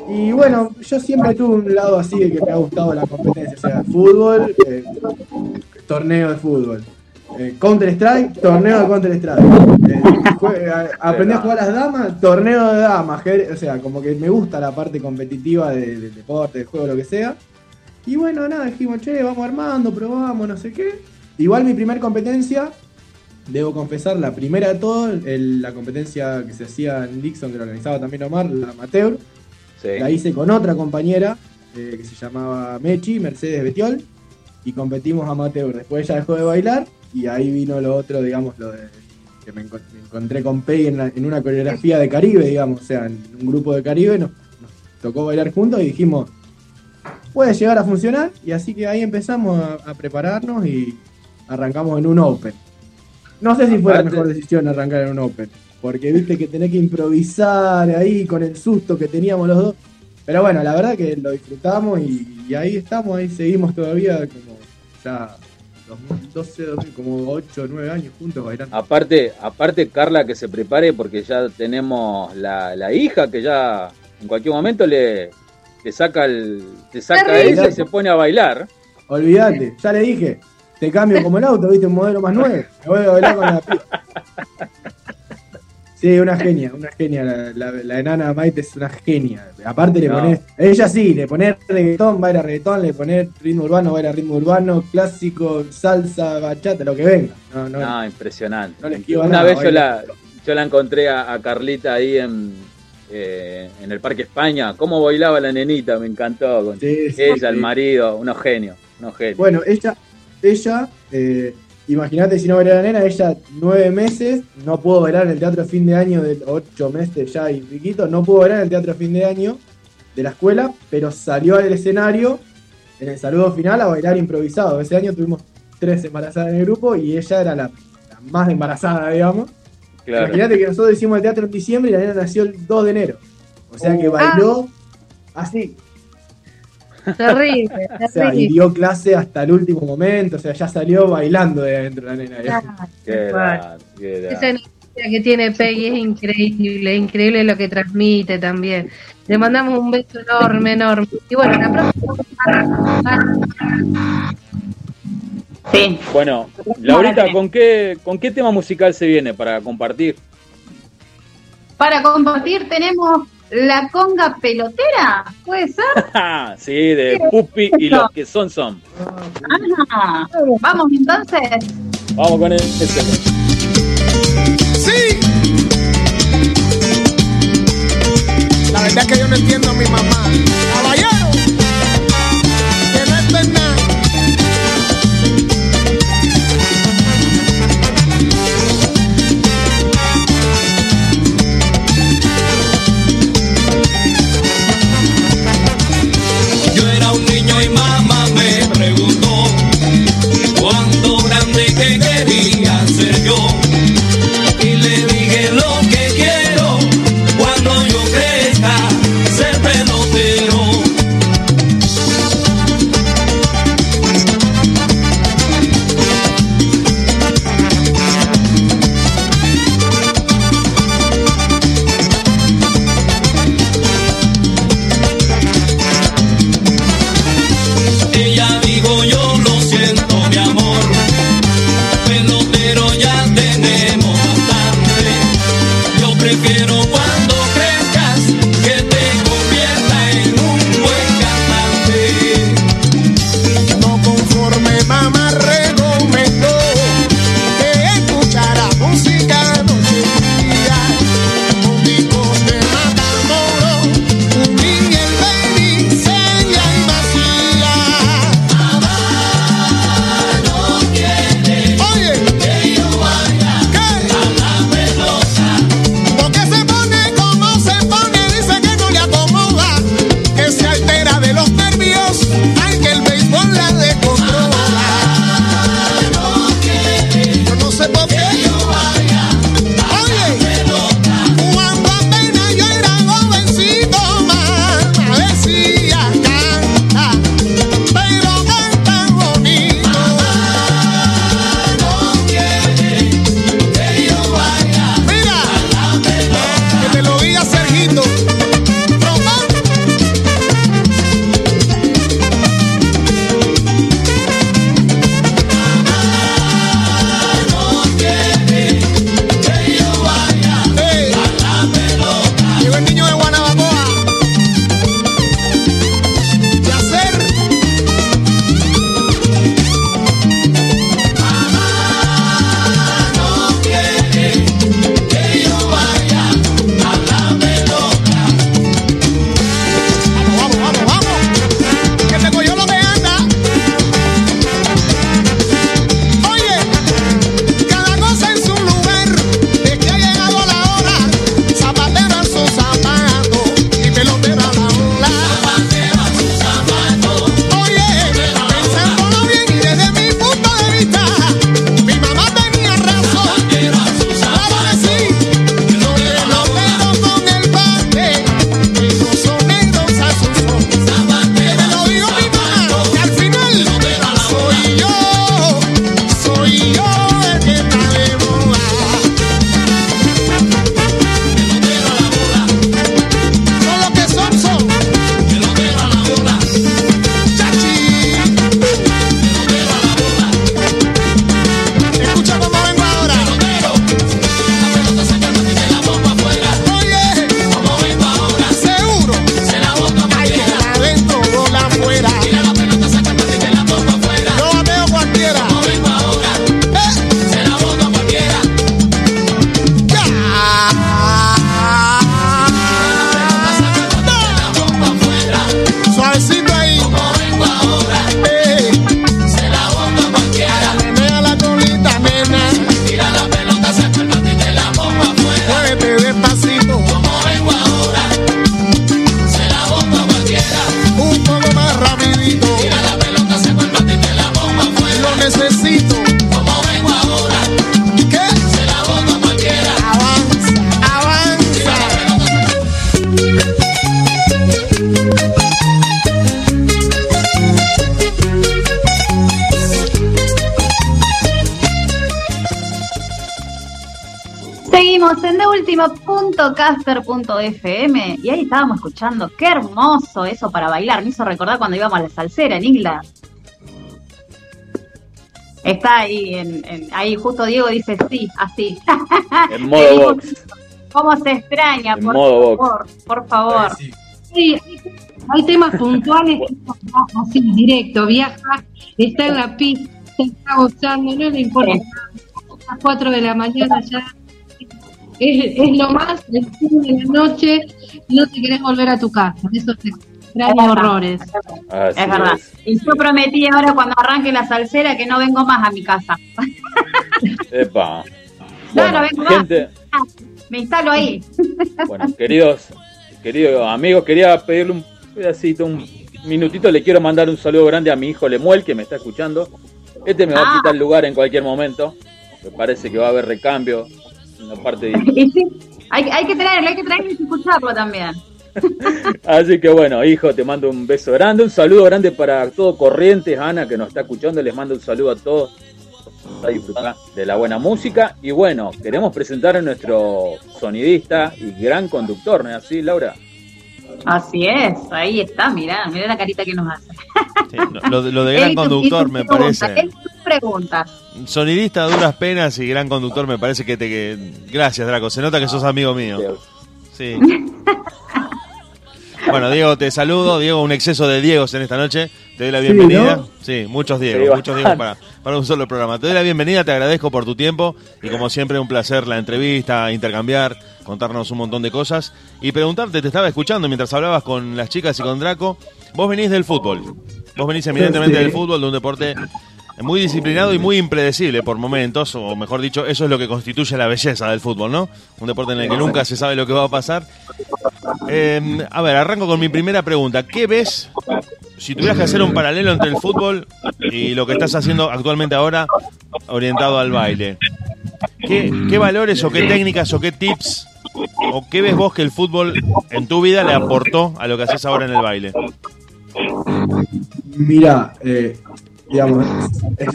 Speaker 8: Y bueno, yo siempre tuve un lado así de que me ha gustado la competencia, o sea, fútbol, eh, torneo de fútbol. Eh, Counter Strike, torneo de Counter Strike. Eh, aprendí a jugar las damas, torneo de damas. O sea, como que me gusta la parte competitiva de- del deporte, del juego, lo que sea. Y bueno, nada, dijimos, che, vamos armando, probamos, no sé qué. Igual mi primer competencia, debo confesar, la primera de todo, el- la competencia que se hacía en Dixon, que lo organizaba también Omar, la amateur,
Speaker 6: Sí.
Speaker 8: la hice con otra compañera eh, que se llamaba Mechi, Mercedes Betiol, y competimos amateur. Después ella dejó de bailar y ahí vino lo otro, digamos, lo de que me, encon- me encontré con Pei en, en una coreografía de Caribe, digamos, o sea, en un grupo de Caribe nos, nos tocó bailar juntos y dijimos, puede llegar a funcionar, y así que ahí empezamos a, a prepararnos y arrancamos en un Open. No sé si fue la mejor decisión arrancar en un Open, porque viste que tenés que improvisar ahí con el susto que teníamos los dos. Pero bueno, la verdad que lo disfrutamos y, y ahí estamos, ahí seguimos todavía como ya 2012, 2000, como 8 o 9 años juntos bailando.
Speaker 6: Aparte, aparte Carla que se prepare porque ya tenemos la, la hija que ya en cualquier momento le, le saca el, te saca
Speaker 3: Terrible.
Speaker 6: ella y se pone a bailar.
Speaker 8: Olvídate, ya le dije, te cambio como el auto, viste, un modelo más nuevo. Me voy a bailar con la piba. *laughs* Sí, una genia, una genia. La, la- la enana Maite es una genia. Aparte le
Speaker 6: No.
Speaker 8: pones, ella sí, le pones reggaetón, baila reggaetón, le pones ritmo urbano, baila ritmo urbano, clásico, salsa, bachata, lo que venga. No, no,
Speaker 6: No, impresionante.
Speaker 8: no
Speaker 6: Una
Speaker 8: nada,
Speaker 6: vez yo la, yo la encontré a, a Carlita ahí en, eh, en el Parque España. Cómo bailaba la nenita, me encantó. Con
Speaker 8: Sí, sí,
Speaker 6: ella, el marido, unos genios, unos genios.
Speaker 8: Bueno, ella, ella, eh, imagínate si no baila la nena, ella nueve meses, no pudo bailar en el teatro fin de año de ocho meses ya y piquito, no pudo bailar en el teatro fin de año de la escuela, pero salió al escenario en el saludo final a bailar improvisado. Ese año tuvimos tres embarazadas en el grupo y ella era la, la más embarazada, digamos.
Speaker 6: claro.
Speaker 8: Imagínate que nosotros hicimos el teatro en diciembre y la nena nació el 2 de enero. O sea que bailó así,
Speaker 3: Terrible, *laughs*
Speaker 8: o sea, y dio clase hasta el último momento, o sea, ya salió bailando de adentro la nena.
Speaker 6: Qué grande, qué
Speaker 3: Esa
Speaker 6: grande.
Speaker 3: energía que tiene Peggy es increíble, increíble lo que transmite también. Le mandamos un beso enorme, enorme. Y bueno, la próxima.
Speaker 4: Sí.
Speaker 6: Bueno, Laurita, ¿con qué, ¿con qué tema musical se viene para compartir?
Speaker 4: Para compartir tenemos la conga pelotera, ¿puede ser? *laughs*
Speaker 6: sí, de Pupi y los que son son.
Speaker 4: Ajá. Vamos entonces.
Speaker 6: Vamos con el este.
Speaker 9: ¡Sí! La verdad es que yo no entiendo a mi mamá.
Speaker 10: FM y
Speaker 9: ahí
Speaker 4: estábamos escuchando. Qué hermoso eso para bailar. Me hizo recordar cuando íbamos a la salsera en Isla. Está ahí, en, ahí justo Diego dice sí, así.
Speaker 6: En modo *laughs* box.
Speaker 4: ¿Cómo se extraña? Por favor, por favor.
Speaker 8: Sí.
Speaker 3: hay temas puntuales, *laughs* así, directo, viaja, está en la pista, está gozando, no le importa. A las 4 de la mañana ya es, es lo más, el fin de la noche, no te querés volver a tu casa, eso te
Speaker 4: Es
Speaker 3: extraña
Speaker 4: verdad.
Speaker 3: horrores.
Speaker 6: Así
Speaker 4: Es verdad.
Speaker 6: es.
Speaker 4: Y yo prometí ahora cuando arranque la salsera que no vengo más a mi casa. *laughs*
Speaker 6: Epa.
Speaker 4: No,
Speaker 6: Bueno,
Speaker 4: no vengo más.
Speaker 6: gente,
Speaker 4: Me instalo ahí. *laughs*
Speaker 6: bueno, queridos, queridos amigos, quería pedirle un pedacito, un minutito. Le quiero mandar un saludo grande a mi hijo Lemuel, que me está escuchando. Este me va a
Speaker 4: Ah.
Speaker 6: quitar el lugar en cualquier momento. Me parece que va a haber recambio en la parte de
Speaker 4: Y sí, hay, hay que traerlo, hay que traerlo y escucharlo también. *laughs*
Speaker 6: Así que bueno, hijo, te mando un beso grande, un saludo grande para todo Corrientes, Ana, que nos está escuchando, les mando un saludo a todos disfrutar de la buena música. Y bueno, queremos presentar a nuestro sonidista y gran conductor, ¿no es así, Laura?
Speaker 4: Así es, ahí está, mirá, mirá la carita que nos hace.
Speaker 5: Sí, lo, lo de- *laughs* gran conductor me
Speaker 4: pregunta,
Speaker 5: parece.
Speaker 4: preguntas.
Speaker 5: Sonidista duras penas y gran conductor me parece que te... Que... Gracias, Draco. Se nota que sos amigo mío. Sí. *laughs* Bueno, Diego, te saludo. Diego, un exceso de Diegos en esta noche. Te doy la
Speaker 8: Sí,
Speaker 5: bienvenida.
Speaker 8: ¿no?
Speaker 5: Sí, muchos
Speaker 6: Sí,
Speaker 5: Diegos, muchos Diegos para, para un solo programa. Te doy la bienvenida, te agradezco por tu tiempo y como siempre un placer la entrevista, intercambiar, contarnos un montón de cosas y preguntarte, te estaba escuchando mientras hablabas con las chicas y con Draco, vos venís del fútbol. Vos venís evidentemente
Speaker 8: Sí.
Speaker 5: del fútbol, de un deporte muy disciplinado y muy impredecible por momentos, o mejor dicho, eso es lo que constituye la belleza del fútbol, ¿no? Un deporte en el que nunca se sabe lo que va a pasar. Eh, a ver, arranco con mi primera pregunta. ¿Qué ves si tuvieras que hacer un paralelo entre el fútbol y lo que estás haciendo actualmente ahora orientado al baile? ¿Qué, qué valores o qué técnicas o qué tips o qué ves vos que el fútbol en tu vida le aportó a lo que haces ahora en el baile?
Speaker 8: Mira, eh, digamos, es,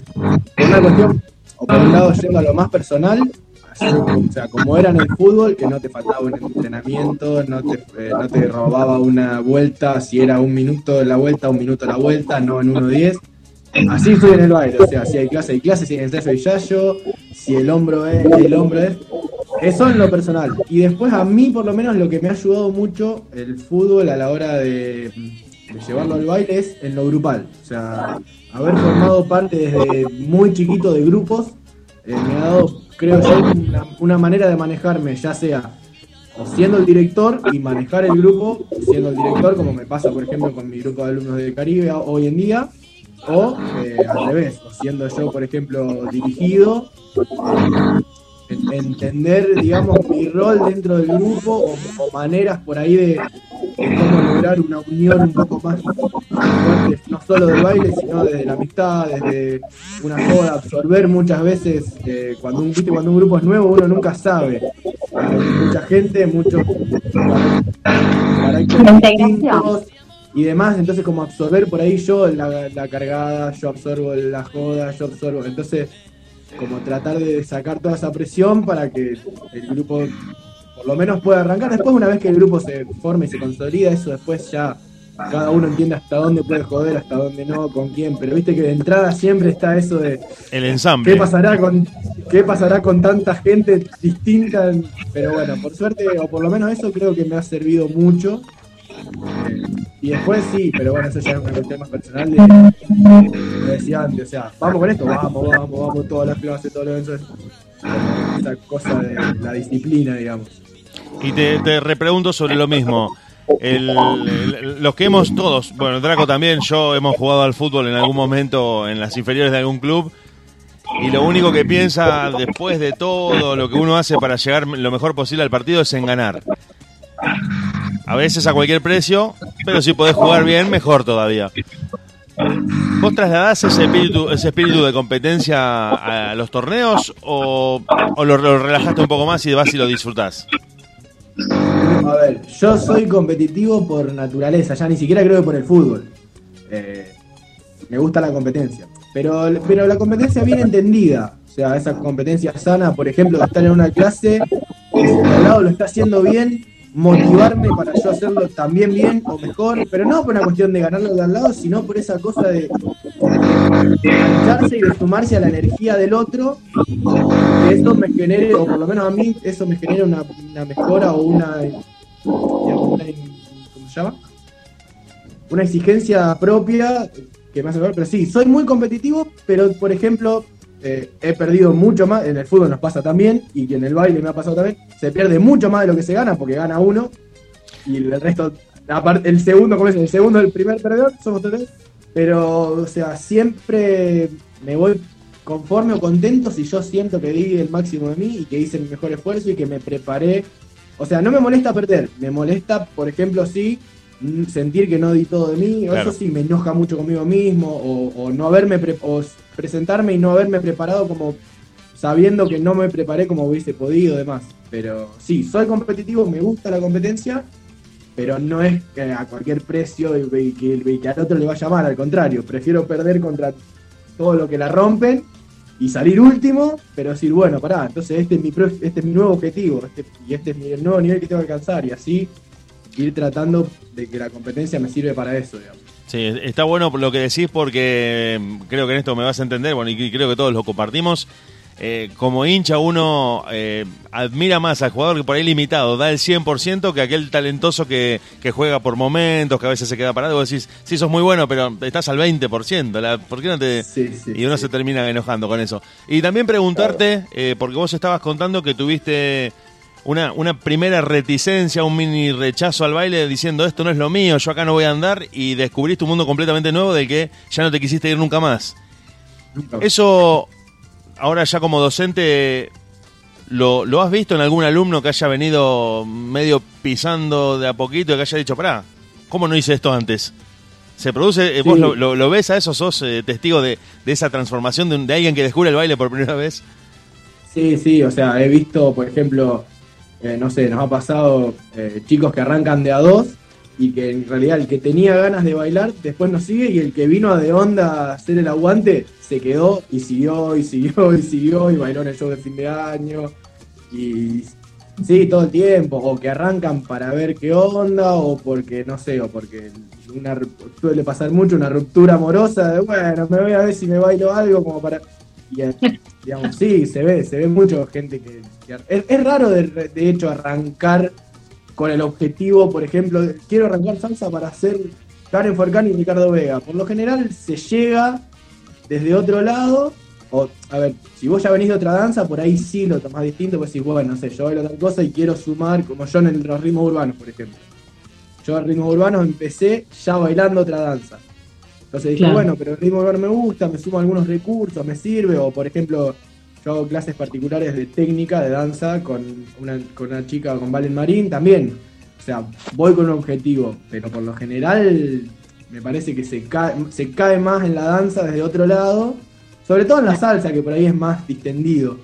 Speaker 8: una cuestión, o por un lado yendo a lo más personal, así, o sea, como era en el fútbol, que no te faltaba un entrenamiento, no te, eh, no te robaba una vuelta, si era un minuto la vuelta, un minuto la vuelta, no en 1.10. Así estoy en el baile, o sea, si hay clase, hay clase, si en el techo hay yayo, si el hombro es, el hombro es. Eso en lo personal. Y después a mí, por lo menos, lo que me ha ayudado mucho el fútbol a la hora de llevarlo al baile es en lo grupal. O sea, haber formado parte desde muy chiquito de grupos eh, me ha dado, creo yo, una, manera de manejarme, ya sea siendo el director y manejar el grupo, siendo el director, como me pasa, por ejemplo, con mi grupo de alumnos de Caribe hoy en día, o eh, al revés, o siendo yo, por ejemplo, dirigido, eh, entender, digamos, mi rol dentro del grupo o, o maneras por ahí de, de cómo lograr una unión un poco más fuerte, no solo del baile, sino desde la amistad, desde una joda, absorber muchas veces, eh, cuando, un, viste, cuando un grupo es nuevo, uno nunca sabe. Hay mucha gente, muchos distintos y demás, entonces como absorber por ahí yo la, la cargada, yo absorbo la joda, yo absorbo, entonces como tratar de sacar toda esa presión para que el grupo por lo menos pueda arrancar. Después una vez que el grupo se forme y se consolida, eso después ya cada uno entiende hasta dónde puede joder, hasta dónde no, con quién, pero viste que de entrada siempre está eso de
Speaker 5: El ensamble.
Speaker 8: ¿Qué pasará con qué pasará con tanta gente distinta? Pero bueno, por suerte, o por lo menos eso creo que me ha servido mucho. Y después sí, pero bueno, eso ya es cuestión más personal de lo decía antes, o sea, vamos con esto, vamos, vamos, vamos, todas las clases, todo lo eso es como esa cosa de la disciplina, digamos.
Speaker 5: Y te, te repregunto sobre lo mismo. El- los que hemos todos, bueno, Draco también, yo hemos jugado al fútbol en algún momento en las inferiores de algún club. Y lo único que piensa después de todo lo que uno hace para llegar lo mejor posible al partido es en ganar. A veces a cualquier precio, pero si podés jugar bien, mejor todavía. ¿Vos trasladás ese espíritu, ese espíritu de competencia a los torneos o, lo, lo relajaste un poco más y vas y lo disfrutás?
Speaker 8: A ver, yo soy competitivo por naturaleza, ya ni siquiera creo que por el fútbol. Eh, me gusta la competencia. Pero, pero la competencia bien entendida. O sea, esa competencia sana, por ejemplo, de estar en una clase, el lado lo está haciendo bien, motivarme para yo hacerlo también bien o mejor, pero no por una cuestión de ganarlo de al lado, sino por esa cosa de engancharse y sumarse a la energía del otro, que eso me genere, o por lo menos a mí, eso me genera una, mejora o una, digamos, una ¿cómo se llama? Una exigencia propia que me hace ver, pero sí, soy muy competitivo, pero por ejemplo, eh, he perdido mucho más, en el fútbol nos pasa también, y en el baile me ha pasado también, se pierde mucho más de lo que se gana, porque gana uno, y el resto, aparte, el segundo, ¿cómo es? El segundo, el primer perdedor, somos tres, pero, o sea, siempre me voy conforme o contento si yo siento que di el máximo de mí y que hice mi mejor esfuerzo y que me preparé. O sea, no me molesta perder, me molesta, por ejemplo, sí, sentir que no di todo de mí, o
Speaker 5: Claro.
Speaker 8: eso sí me enoja mucho conmigo mismo, o, o no haberme o presentarme y no haberme preparado como sabiendo que no me preparé como hubiese podido, demás. Pero sí, soy competitivo, me gusta la competencia, pero no es que a cualquier precio y, y que, al otro le vaya mal, al contrario, prefiero perder contra todo lo que la rompen y salir último, pero decir, bueno, pará, entonces este es mi, este es mi nuevo objetivo, este- y este es mi, el nuevo nivel que tengo que alcanzar, y así ir tratando de que la competencia me sirve para eso, digamos.
Speaker 5: Sí, está bueno lo que decís porque mm, creo que en esto me vas a entender, bueno, y creo que todos lo compartimos. Eh, como hincha uno eh, admira más al jugador que por ahí limitado, da el 100% que aquel talentoso que, que juega por momentos, que a veces se queda parado vos decís, sí, sos muy bueno, pero estás al 20%, la, ¿por qué no te...? y uno se termina enojando con eso. Y también preguntarte, eh, porque vos estabas contando que tuviste una, una primera reticencia, un mini rechazo al baile diciendo esto no es lo mío, yo acá no voy a andar y descubriste un mundo completamente nuevo del que ya no te quisiste ir nunca más. Eso, ahora ya como docente, ¿lo, ¿lo has visto en algún alumno que haya venido medio pisando de a poquito y que haya dicho, pará, ¿cómo no hice esto antes? ¿Se produce, eh, vos lo, lo- lo ves a eso, sos eh, testigo de, de esa transformación de, un- de alguien que descubre el baile por primera vez?
Speaker 8: Sí, sí, o sea, he visto, por ejemplo, eh, no sé, nos ha pasado eh, chicos que arrancan de a dos y que en realidad el que tenía ganas de bailar después no sigue y el que vino a de onda a hacer el aguante se quedó y siguió y siguió y siguió y bailó en el show de fin de año. Y sí, todo el tiempo, o que arrancan para ver qué onda o porque, no sé, o porque una, suele pasar mucho una ruptura amorosa de, bueno, me voy a ver si me bailo algo como para... Y, sí, se ve, se ve mucho gente que... es, raro, de, hecho, arrancar con el objetivo, por ejemplo, quiero arrancar salsa para hacer Karen Forcán y Ricardo Vega. Por lo general se llega desde otro lado, o, a ver, si vos ya venís de otra danza, por ahí sí lo tomás distinto, pues decís, bueno, no sé, yo bailo tal cosa y quiero sumar, como yo en los ritmos urbanos, por ejemplo. Yo en ritmos urbanos empecé ya bailando otra danza. Entonces dije,
Speaker 3: Claro.
Speaker 8: bueno, pero el ritmo me gusta, me sumo algunos recursos, me sirve, o por ejemplo, yo hago clases particulares de técnica de danza con una, con una chica, con Valen Marín también. O sea, voy con un objetivo, pero por lo general me parece que se cae, se cae más en la danza desde otro lado, sobre todo en la salsa, que por ahí es más distendido.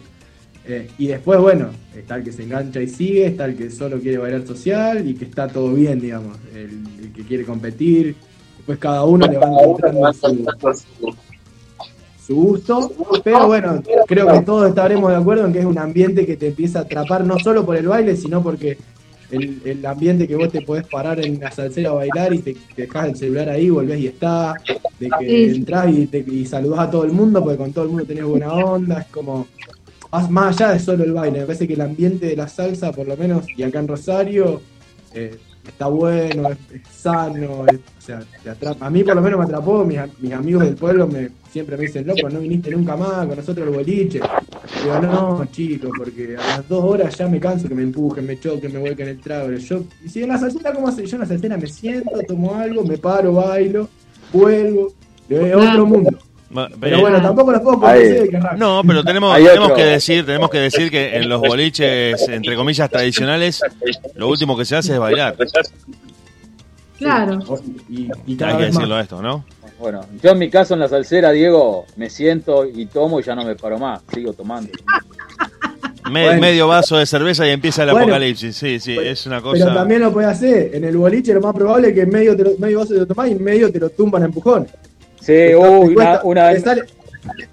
Speaker 8: Eh, y después, bueno, está el que se engancha y sigue, está el que solo quiere bailar social y que está todo bien, digamos, el, el que quiere competir. Después cada uno le va encontrando su, su gusto, pero bueno, creo que todos estaremos de acuerdo en que es un ambiente que te empieza a atrapar no solo por el baile, sino porque el, el ambiente que vos te podés parar en la salsera a bailar y te, te dejas el celular ahí, volvés y está, de que entrás y, te, y saludás a todo el mundo, porque con todo el mundo tenés buena onda, es como más, más allá de solo el baile, me parece que el ambiente de la salsa, por lo menos, y acá en Rosario, eh, está bueno, es, es sano, es- o sea, te atrapa. A mí por lo menos me atrapó, mis, mis amigos del pueblo me, siempre me dicen, loco, no viniste nunca más con nosotros el boliche. Digo, no, chicos, porque a las dos horas ya me canso que me empujen, me choquen, me vuelquen el trago. Yo, y si en la salsera, ¿cómo hace? Yo en la salsera me siento, tomo algo, me paro, bailo, vuelvo, de otro mundo. Pero bueno, tampoco los puedo arranquen.
Speaker 5: No, pero tenemos, que decir, tenemos que decir que en los boliches, entre comillas, tradicionales, lo último que se hace es bailar.
Speaker 3: Claro.
Speaker 8: Y,
Speaker 5: Hay que decirlo esto, ¿no?
Speaker 6: Bueno, yo en mi caso en la salsera, Diego, me siento y tomo y ya no me paro más, sigo tomando.
Speaker 5: Me-
Speaker 8: Bueno.
Speaker 5: Medio vaso de cerveza y empieza el
Speaker 8: Bueno.
Speaker 5: apocalipsis. Sí, sí, es una cosa.
Speaker 8: Pero también lo puedes hacer. En el boliche lo más probable es que medio, te lo, medio vaso te lo tomás y medio te lo tumban a empujón.
Speaker 6: Sí,
Speaker 8: Te
Speaker 6: uy, una, una
Speaker 8: te,
Speaker 6: vez,
Speaker 8: sale,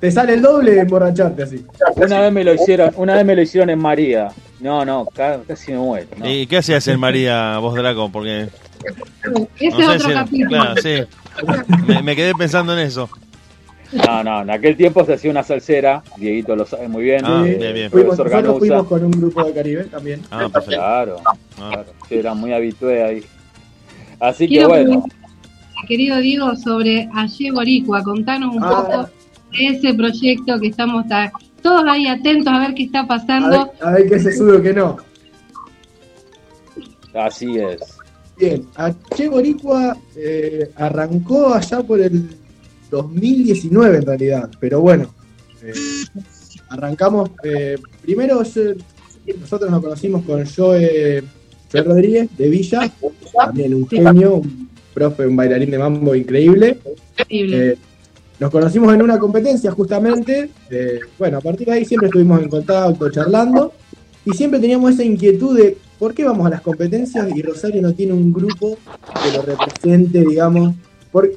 Speaker 8: te sale el doble de emborracharte así.
Speaker 6: una vez me lo hicieron, una vez me lo hicieron en María. No, no, ca- casi me muero. no.
Speaker 5: ¿Y qué hacías en María, vos, Draco? Porque.
Speaker 3: Ese
Speaker 5: no
Speaker 3: es
Speaker 5: sé
Speaker 3: otro capítulo.
Speaker 5: Claro, sí. Me, me quedé pensando en eso.
Speaker 6: No, no, en aquel tiempo se hacía una salsera, Dieguito lo sabe muy bien.
Speaker 5: Ah,
Speaker 6: eh,
Speaker 5: bien, bien.
Speaker 8: Fuimos, nosotros fuimos con un grupo de Caribe también.
Speaker 5: Ah, perfecto.
Speaker 6: Claro, claro, sí, era muy habitué ahí. Así que bueno,
Speaker 3: querido Diego, sobre Ayer Boricua. Contanos un
Speaker 8: Ah.
Speaker 3: poco de ese proyecto que estamos ta- todos ahí atentos a ver qué está
Speaker 8: A ver,
Speaker 3: pasando.
Speaker 8: a ver qué se sube o qué no.
Speaker 6: así es.
Speaker 8: Bien, Che Boricua eh, arrancó allá por el 2019 en realidad, pero bueno, eh, arrancamos, eh, primero nosotros nos conocimos con Joe, Joe Rodríguez de Villa, también un genio, un profe, un bailarín de mambo increíble.
Speaker 3: Increíble.
Speaker 8: Eh, nos conocimos en una competencia justamente, eh, bueno, a partir de ahí siempre estuvimos en contacto, charlando, y siempre teníamos esa inquietud de por qué vamos a las competencias y Rosario no tiene un grupo que lo represente, digamos, por,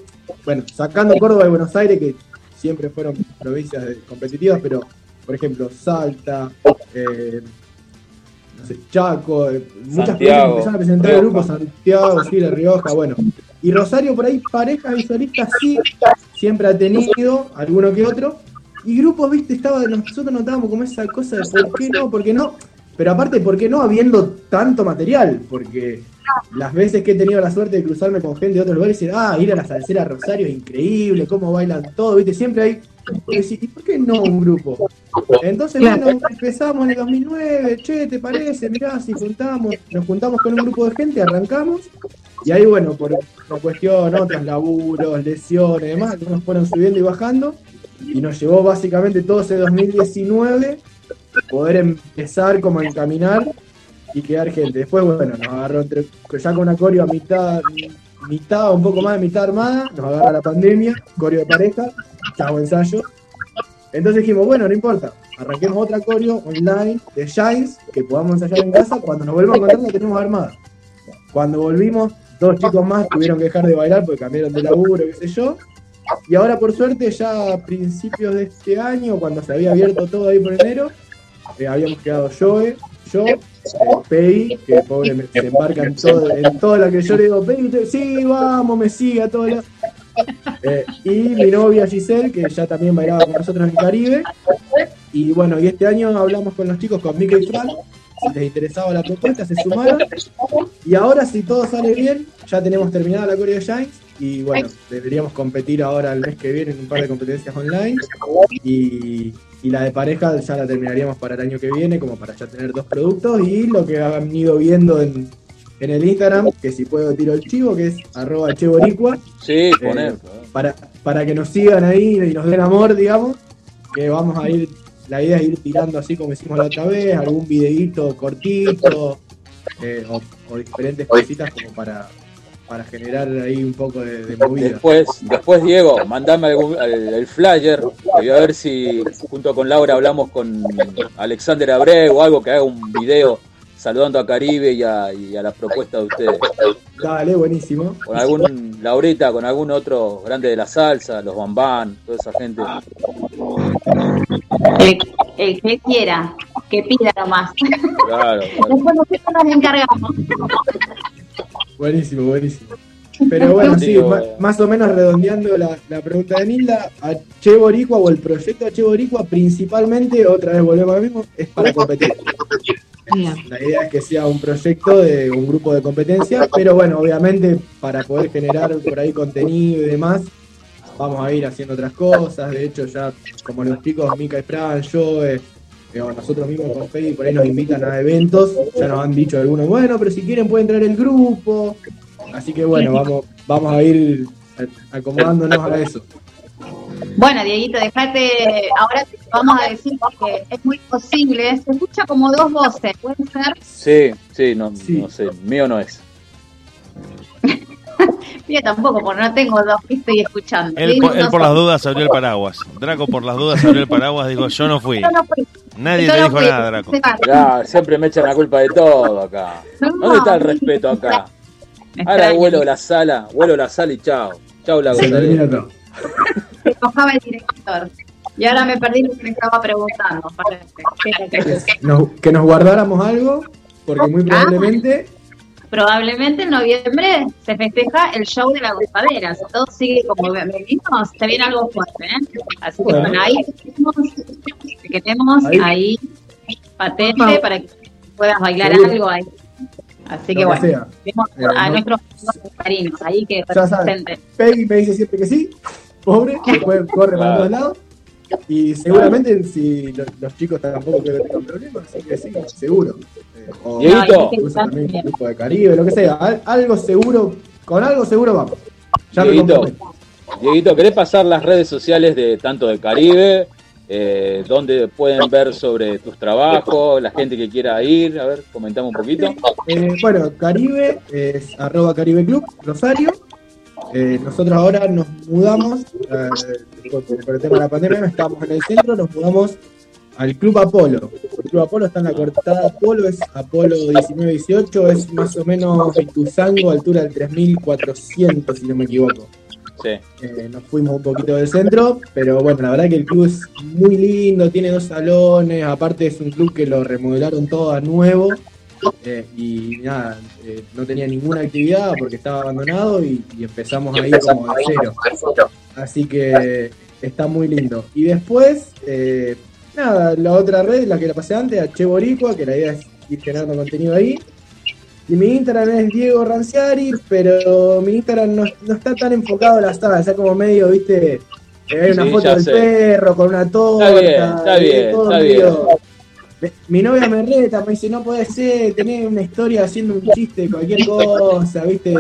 Speaker 8: bueno, sacando Córdoba y Buenos Aires, que siempre fueron provincias competitivas, pero, por ejemplo, Salta, eh, Chaco, eh, muchas provincias empezaron a presentar
Speaker 6: Rioja.
Speaker 8: grupos, Santiago, La Rioja, bueno. Y Rosario por ahí, parejas y solistas sí, siempre ha tenido, alguno que otro. Y grupos, viste, estaba, nosotros notábamos como esa cosa de por qué no, por qué no. Pero aparte, ¿por qué no habiendo tanto material? Porque las veces que he tenido la suerte de cruzarme con gente de otros lugares y decir, ah, ir a la salsera Rosario es increíble, cómo bailan todo, viste, siempre hay. y decís, ¿Y por qué no un grupo? Entonces,
Speaker 3: Claro.
Speaker 8: bueno, empezamos en el 2009, che, ¿te parece? Mirá, si juntamos, nos juntamos con un grupo de gente, arrancamos, y ahí, bueno, por una cuestión, otros laburos, lesiones, demás, algunos fueron subiendo y bajando, y nos llevó básicamente todo ese 2019 poder empezar como a encaminar y quedar gente. Después, bueno, nos agarró entre, ya con una coreo a mitad, mitad, un poco más de mitad armada, nos agarra la pandemia, coreo de pareja, chavo ensayo. Entonces dijimos, bueno, no importa, arranquemos otra coreo online de Shines que podamos ensayar en casa, cuando nos volvemos a encontrar la tenemos armada. Cuando volvimos, dos chicos más tuvieron que dejar de bailar porque cambiaron de laburo, qué sé yo. Y ahora, por suerte, ya a principios de este año, cuando se había abierto todo ahí por enero, eh, habíamos quedado Joe, yo, eh, que pobre me- se embarca en todo, en todo lo que yo le digo, usted, sí, vamos, me sigue a todo lo... Eh, y mi novia Giselle, que ya también bailaba con nosotros en Caribe. Y bueno, y este año hablamos con los chicos, con Mica y Fran, si les interesaba la propuesta, se sumaron. Y ahora, si todo sale bien, ya tenemos terminada la Coreo Shines. Y bueno, deberíamos competir ahora el mes que viene en un par de competencias online. Y, y la de pareja ya la terminaríamos para el año que viene, como para ya tener dos productos. Y lo que han ido viendo en, en el Instagram, que si puedo tiro el chivo, que es arroba cheboricua.
Speaker 6: Sí,
Speaker 8: Eh,
Speaker 6: poner.
Speaker 8: para, para que nos sigan ahí y nos den amor, digamos, que vamos a ir, la idea es ir tirando así como hicimos la otra vez, algún videíto cortito, eh, o, o diferentes cositas como para, para generar ahí un poco de, de movida.
Speaker 6: Después, después Diego, mandame algún- el, el flyer. Voy a ver si junto con Laura hablamos con Alexander Abreu o algo que haga un video saludando a Caribe y a, y a la propuesta de ustedes.
Speaker 8: Dale, buenísimo.
Speaker 6: Con algún Laurita, con algún otro grande de la salsa, los Bambán, toda esa gente.
Speaker 4: El, el que quiera, que pida nomás.
Speaker 6: Claro, claro.
Speaker 4: Después nosotros nos encargamos.
Speaker 8: Buenísimo, buenísimo. Pero bueno, sí,
Speaker 6: Digo,
Speaker 8: más o menos redondeando la, la pregunta de Nilda, a Che Boricua o el proyecto de Che Boricua principalmente, otra vez volvemos a lo mismo, es para competir. La idea es que sea un proyecto de un grupo de competencia, pero bueno, obviamente para poder generar por ahí contenido y demás, vamos a ir haciendo otras cosas. De hecho, ya como los chicos Mika y Fran, yo, eh, eh, nosotros mismos con Fede, por ahí nos invitan a eventos, ya nos han dicho algunos, bueno, pero si quieren pueden traer el grupo. Así que bueno, vamos, vamos a ir acomodándonos a eso.
Speaker 4: Bueno, Dieguito, dejate, ahora te vamos a decir que es muy posible, se escucha como dos voces, puede ser,
Speaker 6: Sí, sí, no,
Speaker 8: Sí.
Speaker 6: no sé, mío no es.
Speaker 4: Yo tampoco, porque no tengo dos que estoy escuchando.
Speaker 5: Él, por, él
Speaker 4: no
Speaker 5: por las dudas abrió el paraguas. Draco por las dudas abrió el paraguas, dijo, yo no fui.
Speaker 4: Yo no fui,
Speaker 5: Nadie
Speaker 4: yo
Speaker 5: te
Speaker 4: no
Speaker 5: dijo
Speaker 4: fui,
Speaker 5: nada, Draco.
Speaker 6: Ya, siempre me echan la culpa de todo acá. ¿Dónde está el respeto acá? Ahora vuelo la sala, vuelo la sala y chao. Chao la
Speaker 8: Se termina
Speaker 6: gozadera.
Speaker 8: todo.
Speaker 4: Se enojaba el director. Y ahora me perdí lo que me estaba preguntando. parece. ¿Qué era que-
Speaker 8: Nos- que nos guardáramos algo, porque muy probablemente
Speaker 4: probablemente en noviembre se festeja el show de la gozadera. Si todo sigue como venimos, se viene algo fuerte, ¿eh? Así que
Speaker 8: Bueno.
Speaker 4: ahí tenemos, que tenemos
Speaker 8: Ahí.
Speaker 4: ahí, patente para que puedas bailar algo ahí. Así
Speaker 8: Lo
Speaker 4: que
Speaker 8: que
Speaker 4: bueno,
Speaker 8: Eh,
Speaker 4: a
Speaker 8: no-
Speaker 4: nuestros cariños ahí que representen.
Speaker 8: Peggy me dice siempre que sí, pobre, después corre para todos lados. Y seguramente si lo- los chicos tampoco creo que tengan problemas, así que sí, seguro. O
Speaker 6: Dieguito.
Speaker 8: un grupo de Caribe, lo que sea, al- algo seguro, con algo seguro vamos. Ya
Speaker 6: Dieguito, ¿querés pasar las redes sociales de tanto de Caribe? Eh, donde pueden ver sobre tus trabajos, la gente que quiera ir, a ver, comentamos un poquito.
Speaker 8: Eh, bueno, Caribe es arroba Caribe Club, Rosario. Eh, nosotros ahora nos mudamos, eh, por, por el tema de la pandemia, no estábamos en el centro, nos mudamos al Club Apolo. El Club Apolo está en la cortada Apolo, es Apolo 1918, es más o menos Ituzango, altura del 3400, si no me equivoco.
Speaker 6: Sí.
Speaker 8: Eh, nos fuimos un poquito del centro, pero bueno, la verdad que el club es muy lindo, tiene dos salones, aparte es un club que lo remodelaron todo a nuevo eh, y nada, eh, no tenía ninguna actividad porque estaba abandonado y, y empezamos ahí como de cero. Así que está muy lindo. Y después, nada, la otra red, la que la pasé antes, a Che Boricua, que la idea es ir generando contenido ahí. Y mi Instagram es Diego Ranciari, pero mi Instagram no, no está tan enfocado a la saga, está como medio, viste, hay una
Speaker 6: Sí,
Speaker 8: foto del
Speaker 6: sé.
Speaker 8: perro con una torta.
Speaker 6: Está bien, está bien,
Speaker 8: todo
Speaker 6: está
Speaker 8: medio- Me- Mi novia me reta, me dice, no puede ser, tener una historia haciendo un chiste, cualquier cosa, viste,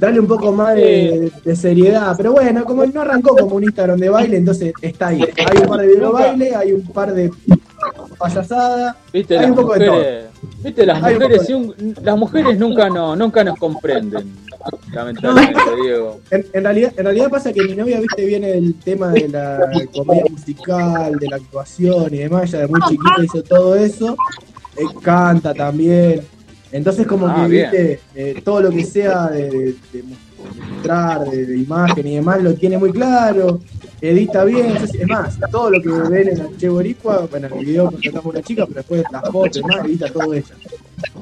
Speaker 8: dale un poco más de, de seriedad. Pero bueno, como no arrancó como un Instagram de baile, entonces está ahí. Hay un par de videos de baile, hay un par de payasadas,
Speaker 6: Viste,
Speaker 8: hay un poco de todo.
Speaker 6: viste, las
Speaker 8: Hay un
Speaker 6: mujeres, un- las mujeres nunca no, nunca nos comprenden, lamentablemente, *laughs* Diego.
Speaker 8: En, en realidad, en realidad pasa que mi novia, viste, viene del tema de la comedia musical, de la actuación y demás, ella de muy chiquita hizo todo eso, eh, canta también, entonces como
Speaker 6: Ah,
Speaker 8: que,
Speaker 6: bien.
Speaker 8: viste, eh, todo lo que sea de, de- de mostrar, de, de imagen y demás, lo tiene muy claro, edita bien, entonces, es más, todo lo que ven en el Che Boricua, bueno, en el video contratamos una chica, pero después las fotos demás, edita todo ella.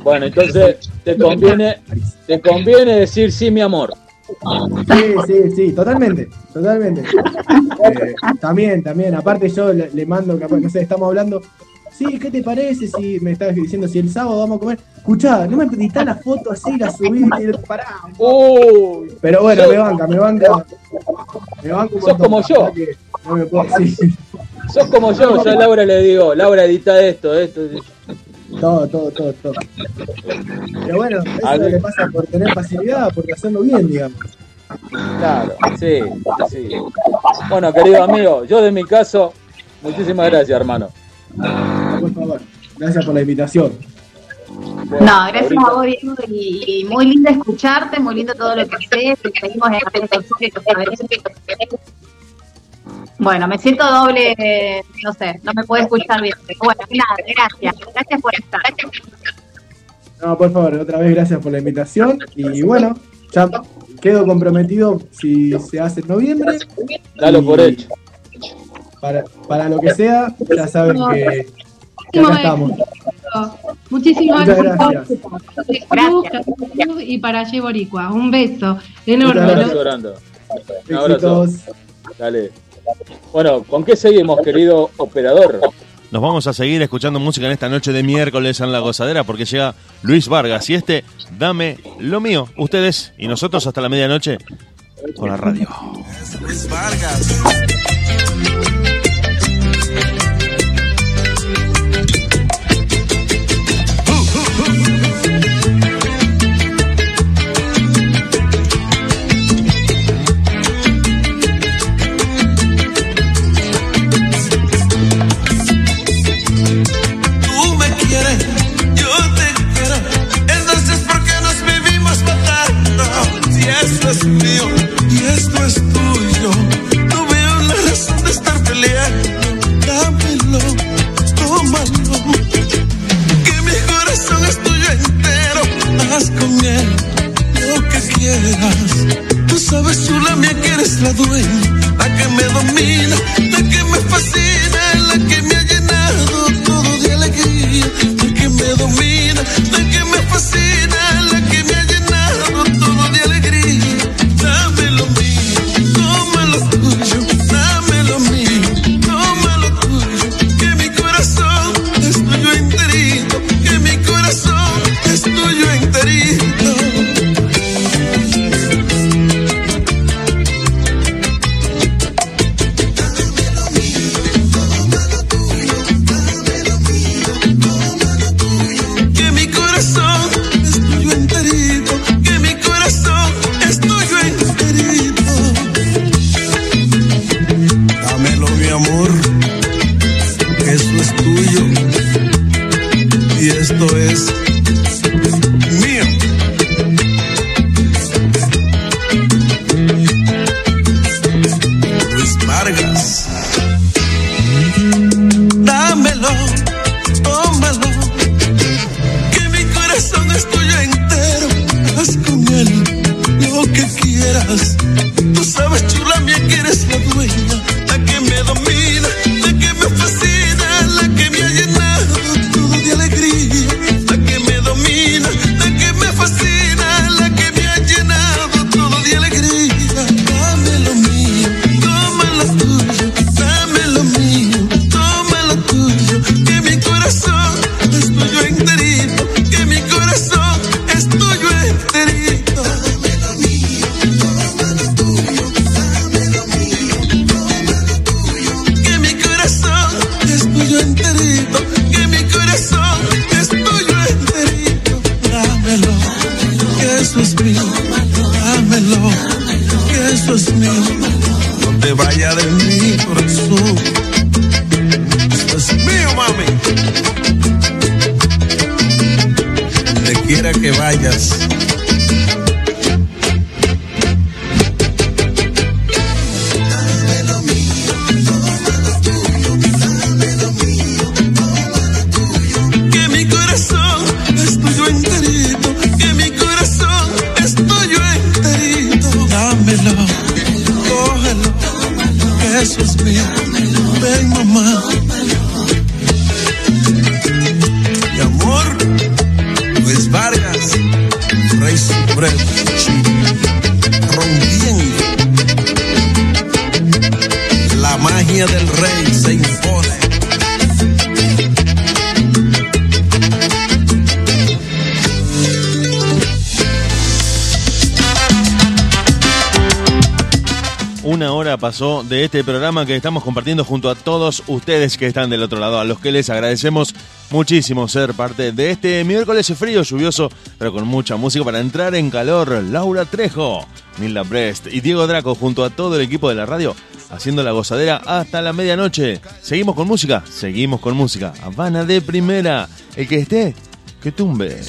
Speaker 6: Bueno, entonces te conviene, te conviene decir sí, mi amor.
Speaker 8: Sí, sí, sí, totalmente, totalmente. Eh, también, también, aparte yo le, le mando, capaz, no sé, estamos hablando, sí, ¿qué te parece si me estás diciendo si el sábado vamos a comer? Escuchá, no me editas la foto así, la subí, y pará.
Speaker 6: Uy,
Speaker 8: Pero bueno, me banca, me banca. Me banca un
Speaker 6: Sos como yo.
Speaker 8: No me puedo *laughs* decir.
Speaker 6: sos como yo, yo a Laura le digo, Laura edita esto, esto.
Speaker 8: Todo, todo, todo, todo. Pero bueno, eso
Speaker 6: ver.
Speaker 8: le pasa por tener facilidad, por hacerlo bien, digamos.
Speaker 6: Claro, sí, sí. Bueno, querido amigo, yo de mi caso, muchísimas gracias, hermano.
Speaker 8: Por favor, gracias por la invitación.
Speaker 4: No, gracias
Speaker 6: ahorita-
Speaker 4: a vos, Diego, y, y muy lindo escucharte, muy lindo todo lo que sé, te seguimos en las Bueno, me siento doble, eh, no sé, no me puedo escuchar bien. Bueno, nada, gracias, gracias por estar.
Speaker 8: No, por favor, otra vez gracias por la invitación. Y bueno, ya quedo comprometido si se hace en noviembre.
Speaker 6: Dalo por hecho.
Speaker 8: Para, para lo que sea, ya saben que, que acá estamos.
Speaker 3: Muchísimas gracias.
Speaker 8: gracias.
Speaker 3: Gracias. Y para Boricua. Un beso enorme.
Speaker 6: Un abrazo grande. Un abrazo.
Speaker 8: Besitos.
Speaker 6: Dale. Bueno, ¿con qué seguimos, querido operador?
Speaker 5: Nos vamos a seguir escuchando música en esta noche de miércoles en La Gozadera porque llega Luis Vargas y este Dame lo mío. Ustedes y nosotros hasta la medianoche con la radio.
Speaker 11: Luis Vargas. con lo que quieras. Tú sabes, Chulamia, que eres la dueña, la que me domina, la que me fascina, la que me ha llenado todo de alegría, la que me domina, la que me fascina.
Speaker 5: Este programa que estamos compartiendo junto a todos ustedes que están del otro lado, a los que les agradecemos muchísimo ser parte de este miércoles frío, lluvioso, pero con mucha música para entrar en calor. Laura Trejo, Nilda Brest y Diego Draco junto a todo el equipo de la radio, haciendo la gozadera hasta la medianoche. Seguimos con música, seguimos con música. Habana de primera, el que esté, que tumbe.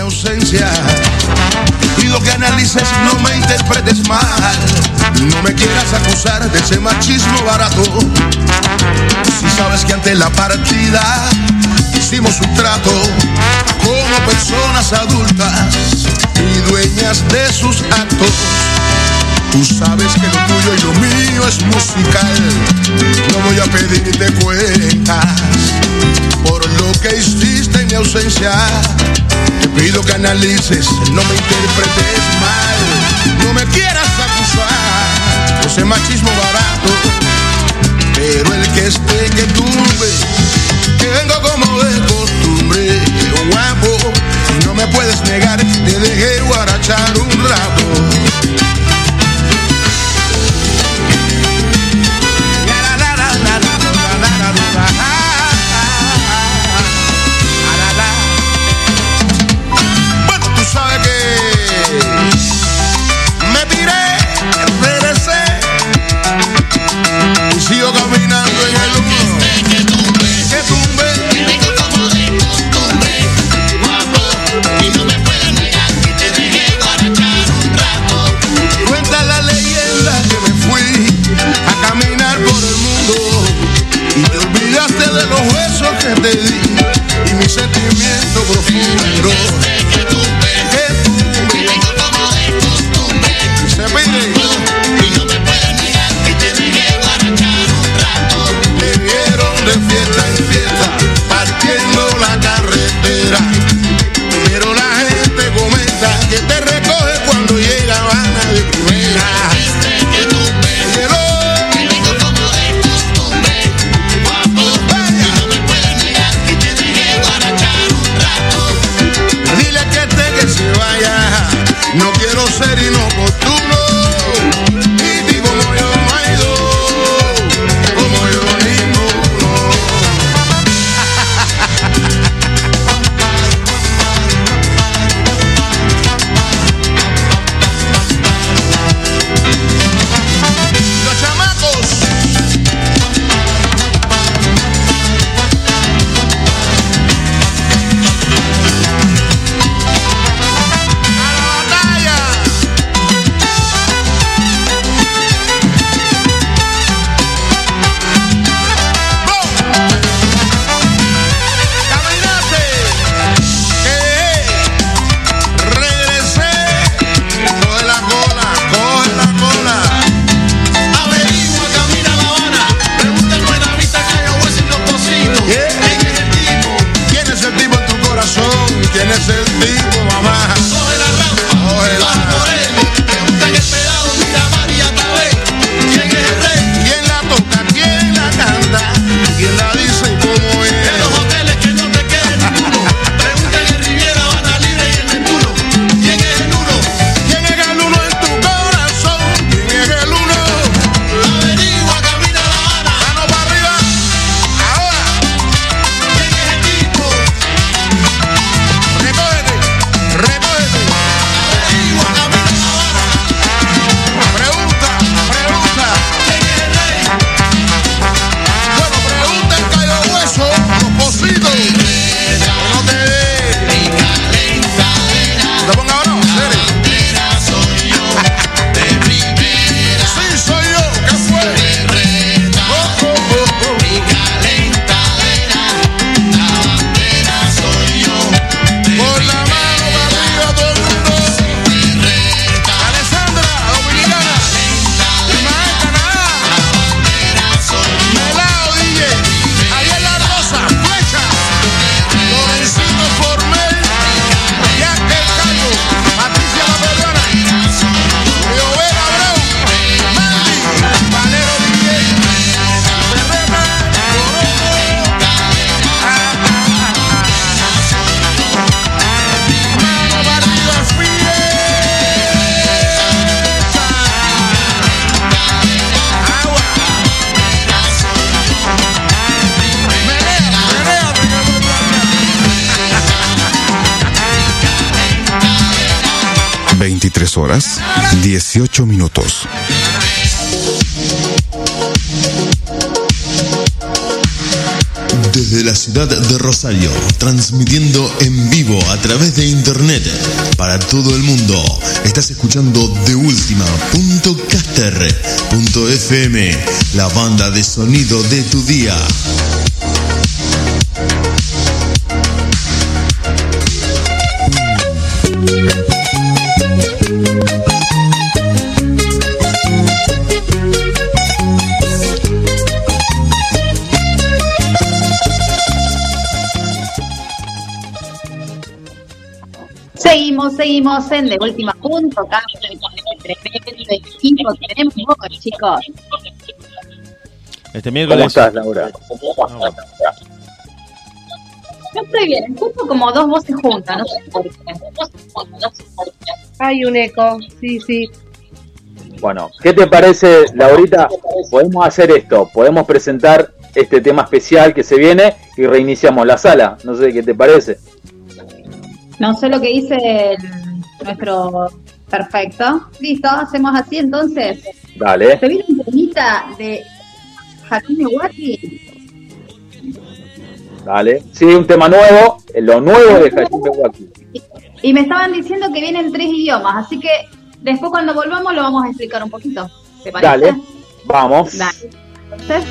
Speaker 11: ausencia. Pido que analices, no me interpretes mal. No me quieras acusar de ese machismo barato. Si sabes que ante la partida hicimos un trato como personas adultas y dueñas de sus actos. Tú sabes que lo tuyo y lo mío es musical. No voy a pedirte cuentas que hiciste en mi ausencia. Te pido que analices, no me interpretes mal. No me quieras acusar de ese machismo barato. Pero el que esté que tumbe, que vengo como de costumbre, guapo. Y no me puedes negar, te dejé guarachar un rato.
Speaker 1: 23 horas, 18 minutos.
Speaker 2: Desde la ciudad de Rosario, transmitiendo en vivo a través de internet para todo el mundo. Estás escuchando de FM, la banda de sonido de tu día.
Speaker 4: Seguimos, en De Última Punto, acá con este tremendo equipo que tenemos hoy, chicos.
Speaker 5: Este miércoles.
Speaker 6: ¿Cómo estás, Laura?
Speaker 4: No estoy bien, escucho como dos voces juntas, no sé por qué.
Speaker 3: Hay un eco, sí, sí.
Speaker 6: Bueno, ¿qué te parece, Laurita? Podemos hacer esto, podemos presentar este tema especial que se viene y reiniciamos la sala. No sé qué te parece.
Speaker 4: No sé lo que dice el- nuestro perfecto. Listo, hacemos así entonces.
Speaker 6: Dale.
Speaker 4: Se viene un temita de Hakime Waki.
Speaker 6: Dale. Sí, un tema nuevo, eh, lo nuevo de Hajime Waki.
Speaker 4: Y me estaban diciendo que vienen tres idiomas, así que después cuando volvamos lo vamos a explicar un poquito. ¿Te parece?
Speaker 6: Dale, vamos.
Speaker 4: Dale. Entonces,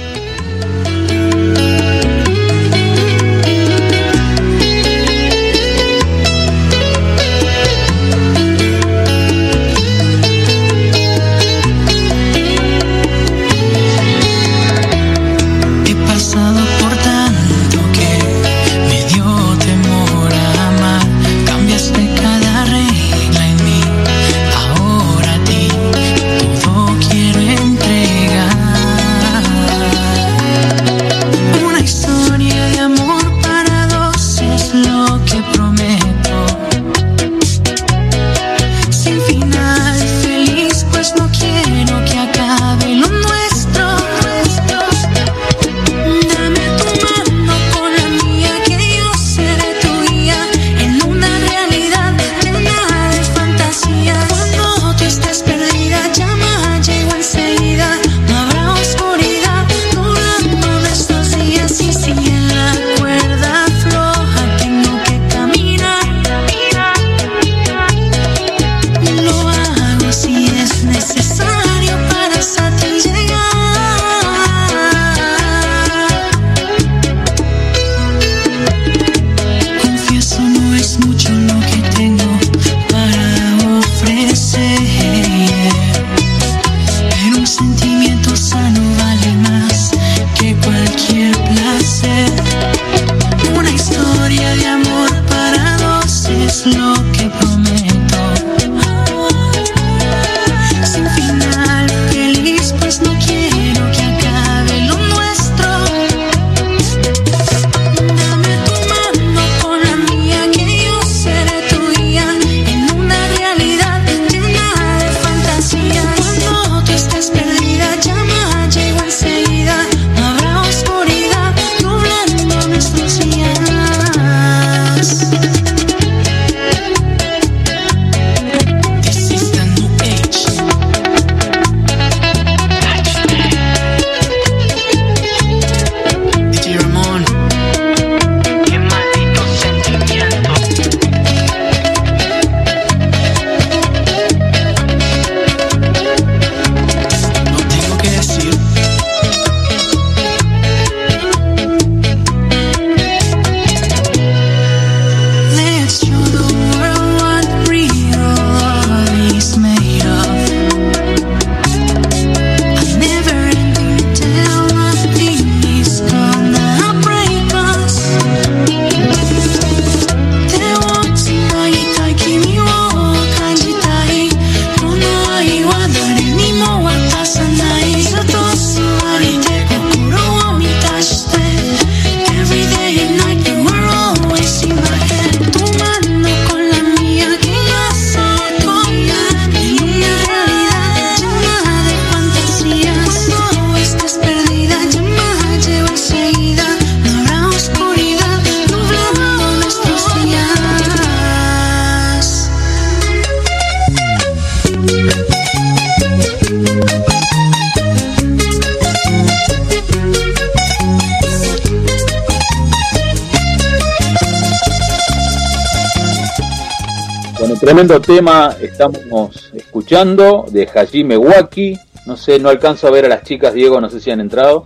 Speaker 6: tremendo tema estamos escuchando de Hajime Waki. No sé, no alcanzo a ver a las chicas, Diego, no sé si han entrado.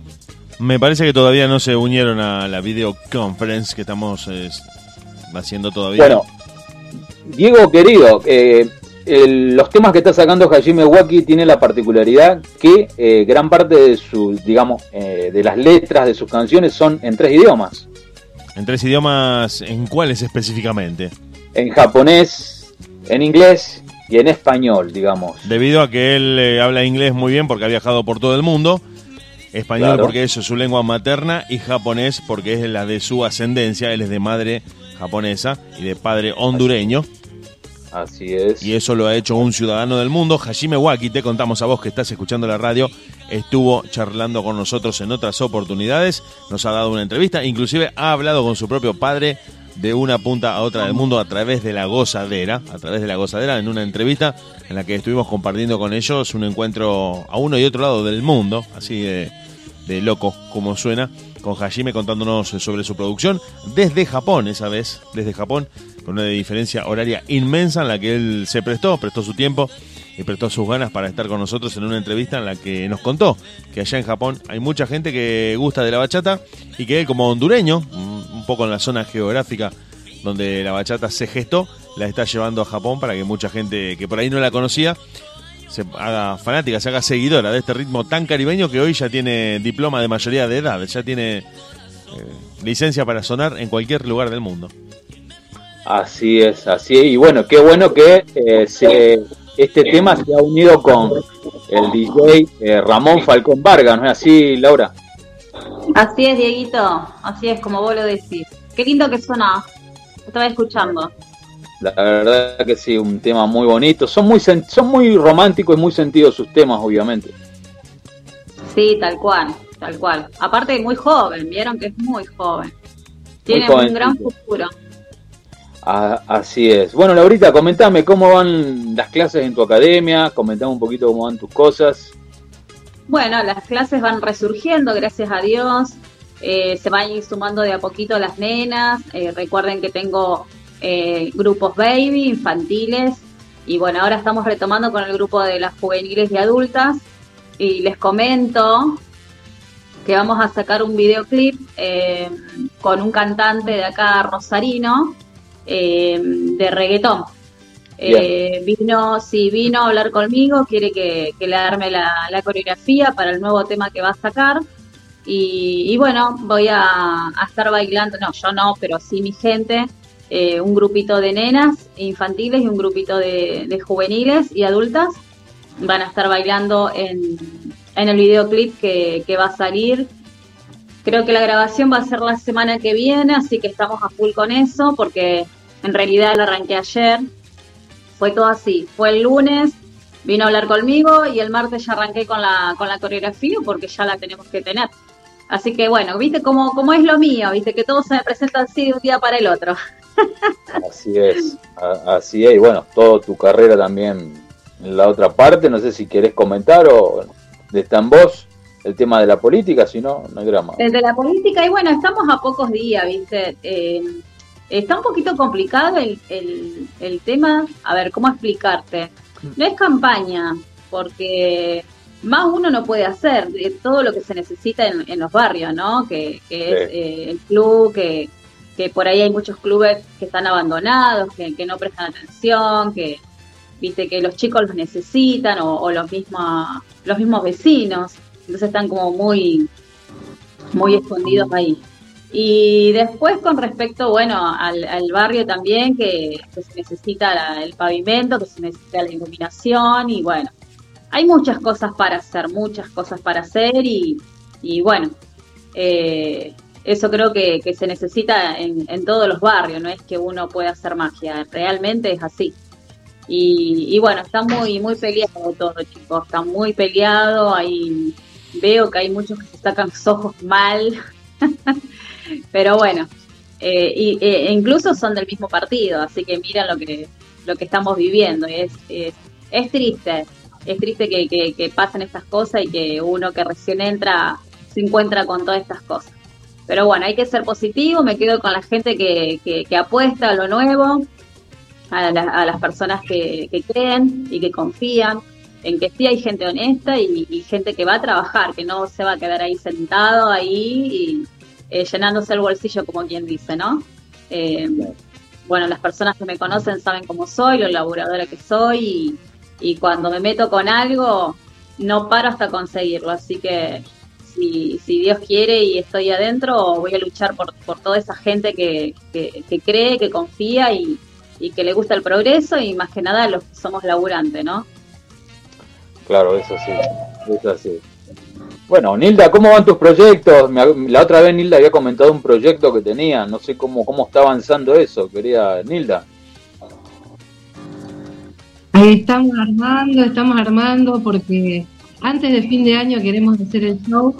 Speaker 5: Me parece que todavía no se unieron a la videoconference que estamos eh, haciendo todavía.
Speaker 6: Bueno, Diego querido, eh, el- los temas que está sacando Hajime Waki tienen la particularidad que eh, gran parte de su, digamos, eh, de las letras de sus canciones son en tres idiomas.
Speaker 5: En tres idiomas, ¿en cuáles específicamente?
Speaker 6: En japonés, en inglés y en español, digamos.
Speaker 5: Debido a que él eh, habla inglés muy bien porque ha viajado por todo el mundo, español
Speaker 6: Claro.
Speaker 5: porque es su lengua materna y japonés porque es la de su ascendencia, él es de madre japonesa y de padre hondureño.
Speaker 6: Así es.
Speaker 5: Y eso lo ha hecho un ciudadano del mundo. Hajime Waki, te contamos a vos que estás escuchando la radio, estuvo charlando con nosotros en otras oportunidades, nos ha dado una entrevista, inclusive ha hablado con su propio padre de una punta a otra del mundo a través de la gozadera, a través de la gozadera, en una entrevista en la que estuvimos compartiendo con ellos un encuentro a uno y otro lado del mundo, así de, de loco como suena, con Hajime contándonos sobre su producción desde Japón, esa vez, desde Japón, con una diferencia horaria inmensa en la que él se prestó, prestó su tiempo y prestó sus ganas para estar con nosotros en una entrevista en la que nos contó que allá en Japón hay mucha gente que gusta de la bachata y que como hondureño, un un poco en la zona geográfica donde la bachata se gestó, la está llevando a Japón para que mucha gente que por ahí no la conocía se haga fanática, se haga seguidora de este ritmo tan caribeño que hoy ya tiene diploma de mayoría de edad, ya tiene eh, licencia para sonar en cualquier lugar del mundo.
Speaker 6: Así es, así es. Y bueno, qué bueno que eh, se, este tema se ha unido con el DJ eh, Ramón Falcón Vargas, ¿no es así, Laura?
Speaker 4: Así es, Dieguito, así es como vos lo decís. Qué lindo que suena. Estaba escuchando.
Speaker 6: La verdad que sí, un tema muy bonito. Son muy, son muy románticos y muy sentidos sus temas, obviamente.
Speaker 4: Sí, tal cual, tal cual. Aparte, muy joven, vieron que es muy joven. Tiene un gran futuro.
Speaker 6: Ah, así es. Bueno, Laurita, comentame cómo van las clases en tu academia, comentame un poquito cómo van tus cosas.
Speaker 4: Bueno, las clases van resurgiendo, gracias a Dios. Eh, se van sumando de a poquito las nenas. Eh, recuerden que tengo eh, grupos baby, infantiles. Y bueno, ahora estamos retomando con el grupo de las juveniles y adultas. Y les comento que vamos a sacar un videoclip eh, con un cantante de acá, Rosarino, eh, de reggaetón. Eh, vino, sí, vino a hablar conmigo, quiere que, que le arme la, la coreografía para el nuevo tema que va a sacar. Y, y bueno, voy a, a estar bailando, no, yo no, pero sí mi gente, eh, un grupito de nenas infantiles y un grupito de, de juveniles y adultas van a estar bailando en, en el videoclip que, que va a salir. Creo que la grabación va a ser la semana que viene, así que estamos a full con eso, porque en realidad la arranqué ayer. Fue todo así. Fue el lunes, vino a hablar conmigo y el martes ya arranqué con la, con la coreografía porque ya la tenemos que tener. Así que bueno, viste cómo, cómo es lo mío, viste que todo se me presenta así de un día para el otro. *laughs*
Speaker 6: Así es, así es. Y bueno, toda tu carrera también en la otra parte. No sé si querés comentar o de está en vos el tema de la política, si no, no hay drama.
Speaker 4: Desde la política, y bueno, estamos a pocos días, ¿viste? Eh, está un poquito complicado el, el, el tema. A ver, ¿cómo explicarte? No es campaña, porque más uno no puede hacer de todo lo que se necesita en, en los barrios, ¿no? Que, que es
Speaker 12: Sí.
Speaker 4: eh, el club, que, que por ahí hay muchos clubes que están abandonados, que, que no prestan atención, que viste que los chicos los necesitan o, o los mismos los mismos vecinos entonces están como muy muy escondidos ahí y después con respecto bueno al, al barrio también que, que se necesita la- el pavimento que se necesita la iluminación y bueno hay muchas cosas para hacer muchas cosas para hacer y, y bueno eh, eso creo que, que se necesita en, en todos los barrios no es que uno pueda hacer magia realmente es así y, y bueno, está muy, muy peleado todo, chicos. Está muy peleado. Ahí veo que hay muchos que se sacan los ojos mal. *laughs* Pero bueno, eh, y, e incluso son del mismo partido, así que miran lo que, lo que estamos viviendo. Es, es, es triste, es triste que, que, que pasen estas cosas y que uno que recién entra se encuentra con todas estas cosas. Pero bueno, hay que ser positivo, me quedo con la gente que, que, que apuesta a lo nuevo, a, la- a las personas que, que creen y que confían en que sí hay gente honesta y, gente que va a trabajar, que no se va a quedar ahí sentado ahí y eh, llenándose el bolsillo, como quien dice, ¿no? Eh, bueno, las personas que me conocen saben cómo soy, lo laburadora que soy y, cuando me meto con algo no paro hasta conseguirlo, así que si, Dios quiere y estoy adentro, voy a luchar por, por toda esa gente que, que, que cree, que confía y, y que le gusta el progreso y más que nada los que somos laburantes, ¿no?
Speaker 6: Claro, eso sí, eso sí. Bueno, Nilda, ¿cómo van tus proyectos? La otra vez Nilda había comentado un proyecto que tenía, no sé cómo, cómo está avanzando eso, quería Nilda.
Speaker 3: Ahí estamos armando, estamos armando porque antes de fin de año queremos hacer el show,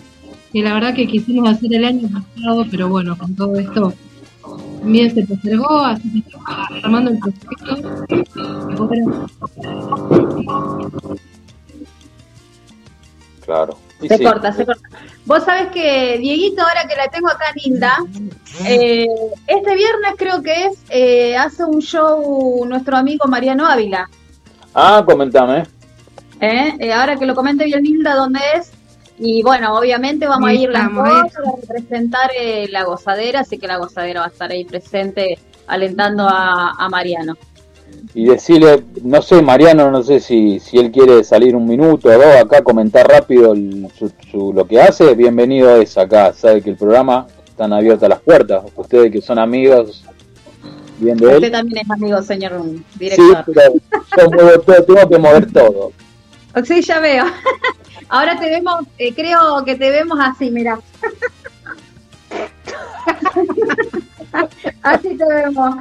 Speaker 3: que la verdad que quisimos hacer el año pasado, pero bueno, con todo esto también se postergó, así que estamos armando el proyecto.
Speaker 6: Claro. Sí,
Speaker 4: Se
Speaker 6: sí.
Speaker 4: corta, se corta. Vos sabés que, Dieguito, ahora que la tengo acá linda, eh, este viernes creo que es, eh, hace un show nuestro amigo Mariano Ávila.
Speaker 6: Ah, comentame.
Speaker 4: ¿eh? Eh, ahora que lo comente bien Nilda dónde es. Y bueno, obviamente vamos a ir las dos a representar eh, la gozadera, así que la gozadera va a estar ahí presente alentando a, a Mariano.
Speaker 6: Y decirle, no sé, Mariano, no sé si, si él quiere salir un minuto o dos acá, comentar rápido el- su, su- lo que hace, bienvenido es acá, sabe que el programa están abiertas las puertas, ustedes que son amigos, bien de
Speaker 4: Usted
Speaker 6: él.
Speaker 4: también es amigo, señor
Speaker 6: Sí,
Speaker 4: director.
Speaker 6: pero yo muevo todo, tengo que mover todo.
Speaker 4: Sí, ya veo. *laughs* Ahora te vemos, eh, creo que te vemos así, mira. *laughs* así te vemos.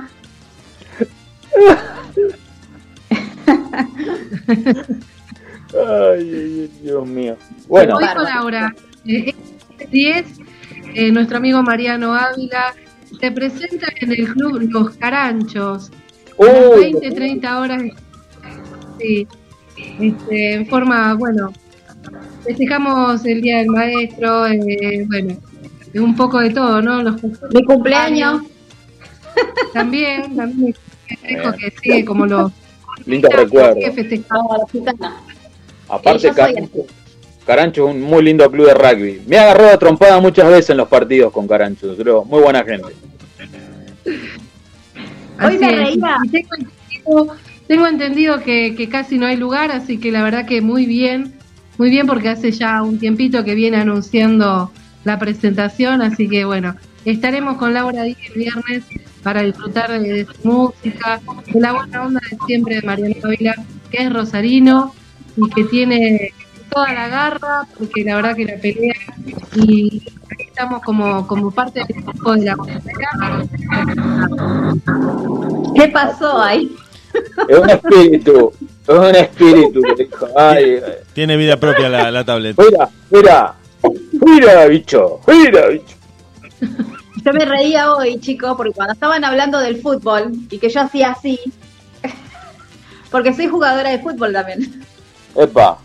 Speaker 6: Ay, ay, ay, Dios mío. Bueno,
Speaker 3: dijo Laura, eh, este 10, eh, nuestro amigo Mariano Ávila se presenta en el club Los Caranchos. a las
Speaker 6: Uy,
Speaker 3: 20, 30 horas. Sí, este, en forma, bueno, festejamos el Día del Maestro, eh, bueno, un poco de todo, ¿no? Los
Speaker 4: Mi cumpleaños.
Speaker 3: También, también festejo que sigue como los
Speaker 6: lindo recuerdo.
Speaker 3: que festejamos.
Speaker 4: No, la gitana.
Speaker 6: Aparte, Carancho, Carancho es un muy lindo club de rugby. Me ha agarrado a trompada muchas veces en los partidos con Carancho, creo, muy buena gente.
Speaker 4: Hoy me reía.
Speaker 3: Tengo entendido, tengo entendido que, que casi no hay lugar, así que la verdad que muy bien, muy bien porque hace ya un tiempito que viene anunciando la presentación, así que bueno, estaremos con Laura Díaz el viernes para disfrutar de, de su música, de la buena onda de siempre de Mariano Ávila, que es rosarino y que tiene toda la garra, porque la verdad que la pelea y aquí estamos como, como parte del equipo de la
Speaker 4: ¿Qué pasó ahí?
Speaker 6: Es un espíritu, es un espíritu. Ay, ay.
Speaker 5: Tiene vida propia la, la tablet.
Speaker 6: mira, mira, mira, bicho, mira, bicho.
Speaker 4: Yo me reía hoy, chicos, porque cuando estaban hablando del fútbol y que yo hacía así, *laughs* porque soy jugadora de fútbol también.
Speaker 6: Epa,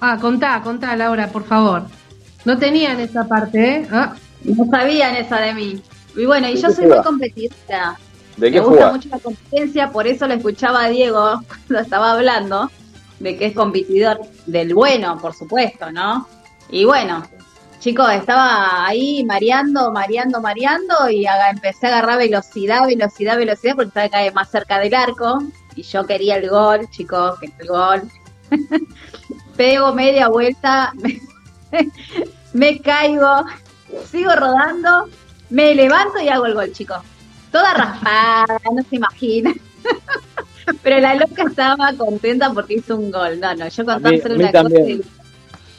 Speaker 3: Ah, contá, contá, Laura, por favor. No tenían esa parte, ¿eh? Ah,
Speaker 4: No sabían esa de mí. Y bueno, y
Speaker 6: ¿De
Speaker 4: yo soy muy competidora.
Speaker 6: ¿de
Speaker 4: Me
Speaker 6: qué
Speaker 4: gusta
Speaker 6: jugás?
Speaker 4: mucho la competencia, por eso lo escuchaba a Diego *laughs* cuando estaba hablando, de que es competidor del bueno, por supuesto, ¿no? Y bueno, chicos, estaba ahí mareando, mareando, mareando y haga- empecé a agarrar velocidad, velocidad, velocidad, porque estaba cada vez más cerca del arco y yo quería el gol, chicos, el gol. *laughs* Pego media vuelta, me, *laughs* me caigo, sigo rodando, me levanto y hago el gol, chicos. Toda raspada, no se imagina. *laughs* Pero la loca estaba contenta porque hizo un gol. No, no, yo
Speaker 6: mí-
Speaker 4: hacer una cosa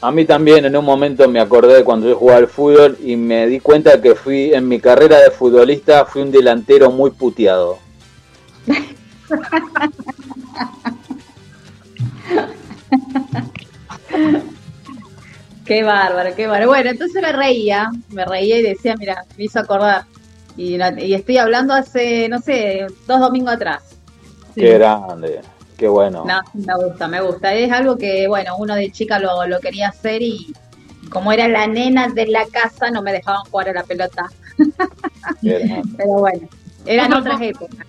Speaker 6: A mí también en un momento me acordé de cuando yo jugaba al fútbol y me di cuenta que fui en mi carrera de futbolista fui un delantero muy puteado.
Speaker 4: Qué bárbaro, qué bárbaro. Bueno, entonces me reía, me reía y decía, mira, me hizo acordar. Y, estoy hablando hace, no sé, dos domingos atrás.
Speaker 6: Qué grande, qué bueno.
Speaker 4: No, me gusta, me gusta. Es algo que, bueno, uno de chica lo, lo quería hacer y como era la nena de la casa, no me dejaban jugar a la pelota. *laughs* Pero bueno, eran otras épocas.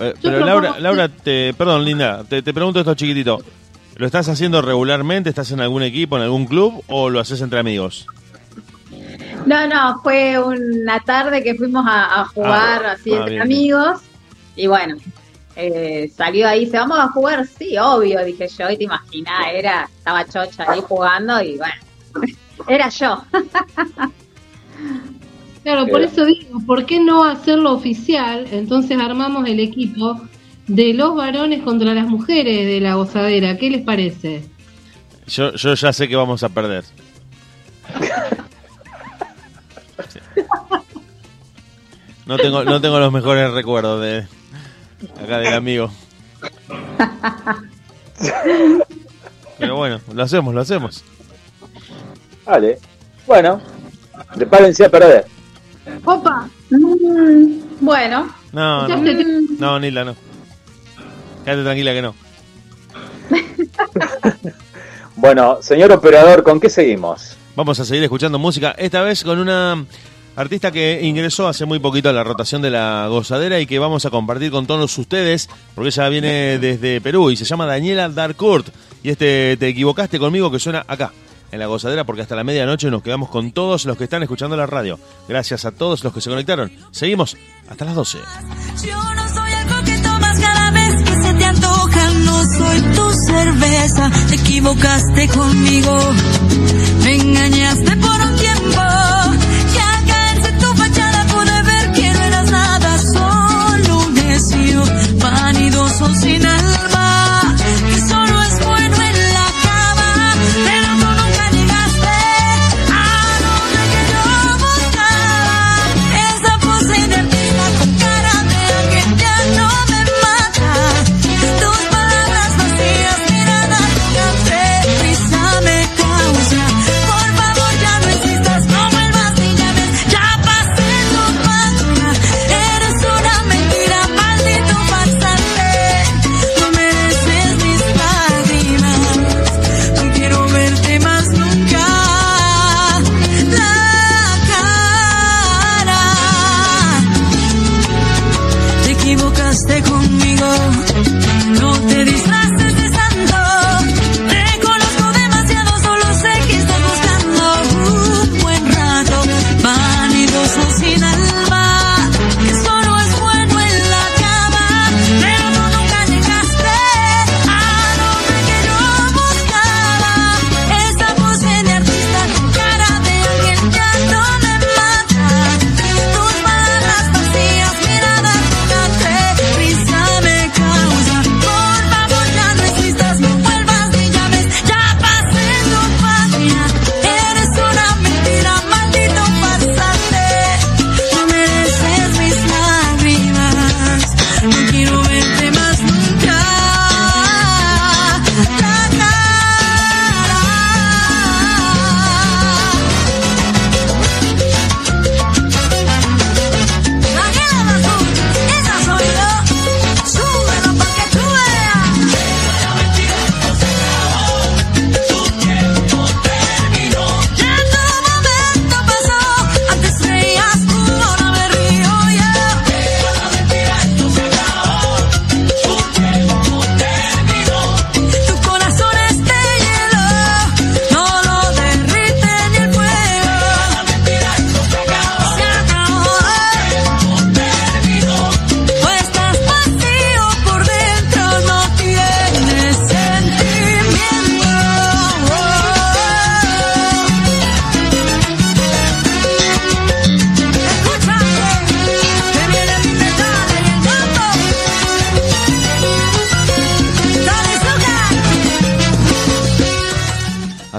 Speaker 5: Eh, pero Laura, Laura te, perdón, Linda, te, te pregunto esto chiquitito. ¿Lo estás haciendo regularmente? ¿Estás en algún equipo, en algún club o lo haces entre amigos?
Speaker 4: No, no, fue una tarde que fuimos a, a jugar
Speaker 5: Ah,
Speaker 4: así
Speaker 5: ah,
Speaker 4: entre
Speaker 5: bien,
Speaker 4: amigos y bueno, eh, salió ahí, dice, vamos a jugar, sí, obvio, dije yo, y te imaginás, era, estaba chocha ahí jugando y bueno, *laughs* era yo. *laughs*
Speaker 3: Claro, por eso digo, ¿por qué no hacerlo oficial? Entonces armamos el equipo de los varones contra las mujeres de la gozadera. ¿Qué les parece?
Speaker 5: Yo, yo ya sé que vamos a perder. *laughs* No tengo, no tengo los mejores recuerdos de acá del amigo. Pero bueno, lo hacemos, lo hacemos.
Speaker 6: Vale. Bueno, prepárense a perder.
Speaker 4: Opa. Mm, bueno.
Speaker 5: No, no, no, Nila, no. Quédate tranquila que no. *laughs*
Speaker 6: Bueno, señor operador, ¿con qué seguimos?
Speaker 5: Vamos a seguir escuchando música, esta vez con una artista que ingresó hace muy poquito a la rotación de la gozadera y que vamos a compartir con todos ustedes, porque ella viene desde Perú y se llama Daniela Darcourt. Y este, te equivocaste conmigo que suena acá, en la gozadera, porque hasta la medianoche nos quedamos con todos los que están escuchando la radio. Gracias a todos los que se conectaron. Seguimos hasta las 12.
Speaker 13: Yo no soy algo que tomas cada vez que se te antoja, no soy tu cerveza, te equivocaste conmigo, me engañaste por un tiempo, vanidoso sin alma,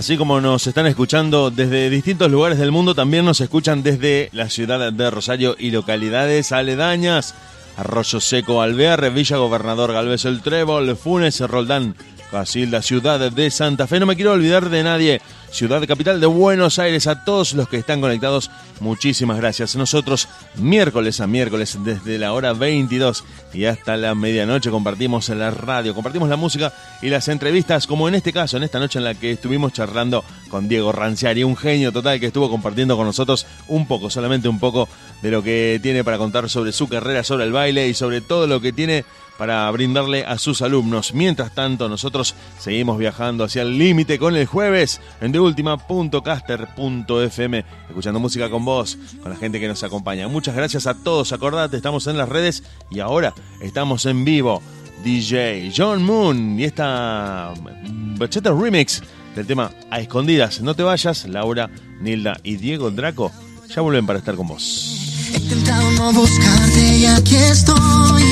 Speaker 5: Así como nos están escuchando desde distintos lugares del mundo, también nos escuchan desde la ciudad de Rosario y localidades aledañas. Arroyo Seco, Alvear, Villa Gobernador Galvez el Trébol, Funes, Roldán, Casilda, ciudad de Santa Fe. No me quiero olvidar de nadie. Ciudad capital de Buenos Aires. A todos los que están conectados, muchísimas gracias. Nosotros miércoles a miércoles desde la hora 22 y hasta la medianoche compartimos la radio, compartimos la música y las entrevistas, como en este caso, en esta noche en la que estuvimos charlando con Diego Ranciari, un genio total que estuvo compartiendo con nosotros un poco, solamente un poco de lo que tiene para contar sobre su carrera, sobre el baile y sobre todo lo que tiene para brindarle a sus alumnos. Mientras tanto, nosotros seguimos viajando hacia el límite con el jueves en deultima.caster.fm, escuchando música con vos, con la gente que nos acompaña. Muchas gracias a todos. Acordate, estamos en las redes y ahora estamos en vivo. DJ John Moon y esta bachata remix del tema A Escondidas. No te vayas, Laura, Nilda y Diego Draco ya vuelven para estar con vos.
Speaker 14: He intentado no buscarte y aquí estoy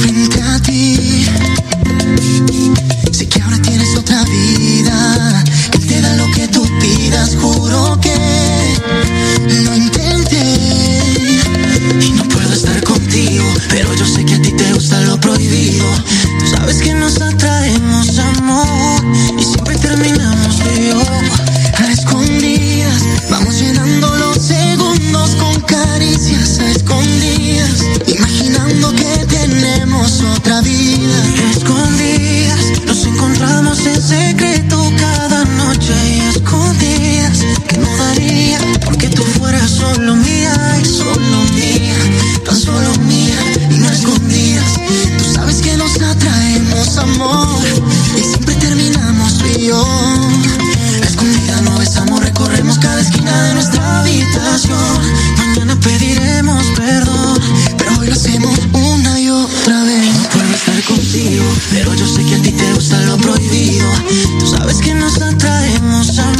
Speaker 14: frente a ti. Sé que ahora tienes otra vida, que te da lo que tú pidas. Juro que lo intenté y no puedo estar contigo, pero yo sé que a ti te gusta lo prohibido. Tú sabes que nos atraemos amor y siempre terminamos tú yo a escondidas. Escondidas, imaginando que tenemos otra vida. Escondidas, nos encontramos en secreto cada noche y escondidas, que no daría porque tú fueras solo mía y solo mía, tan solo mía y no escondidas. Tú sabes que nos atraemos amor y siempre terminamos tú y yo. Escondida no besamos, recorremos cada esquina de nuestra habitación. Pediremos perdón, pero hoy lo hacemos una y otra vez. No puedo estar contigo, pero yo sé que a ti te gusta lo prohibido. Tú sabes que nos atraemos amor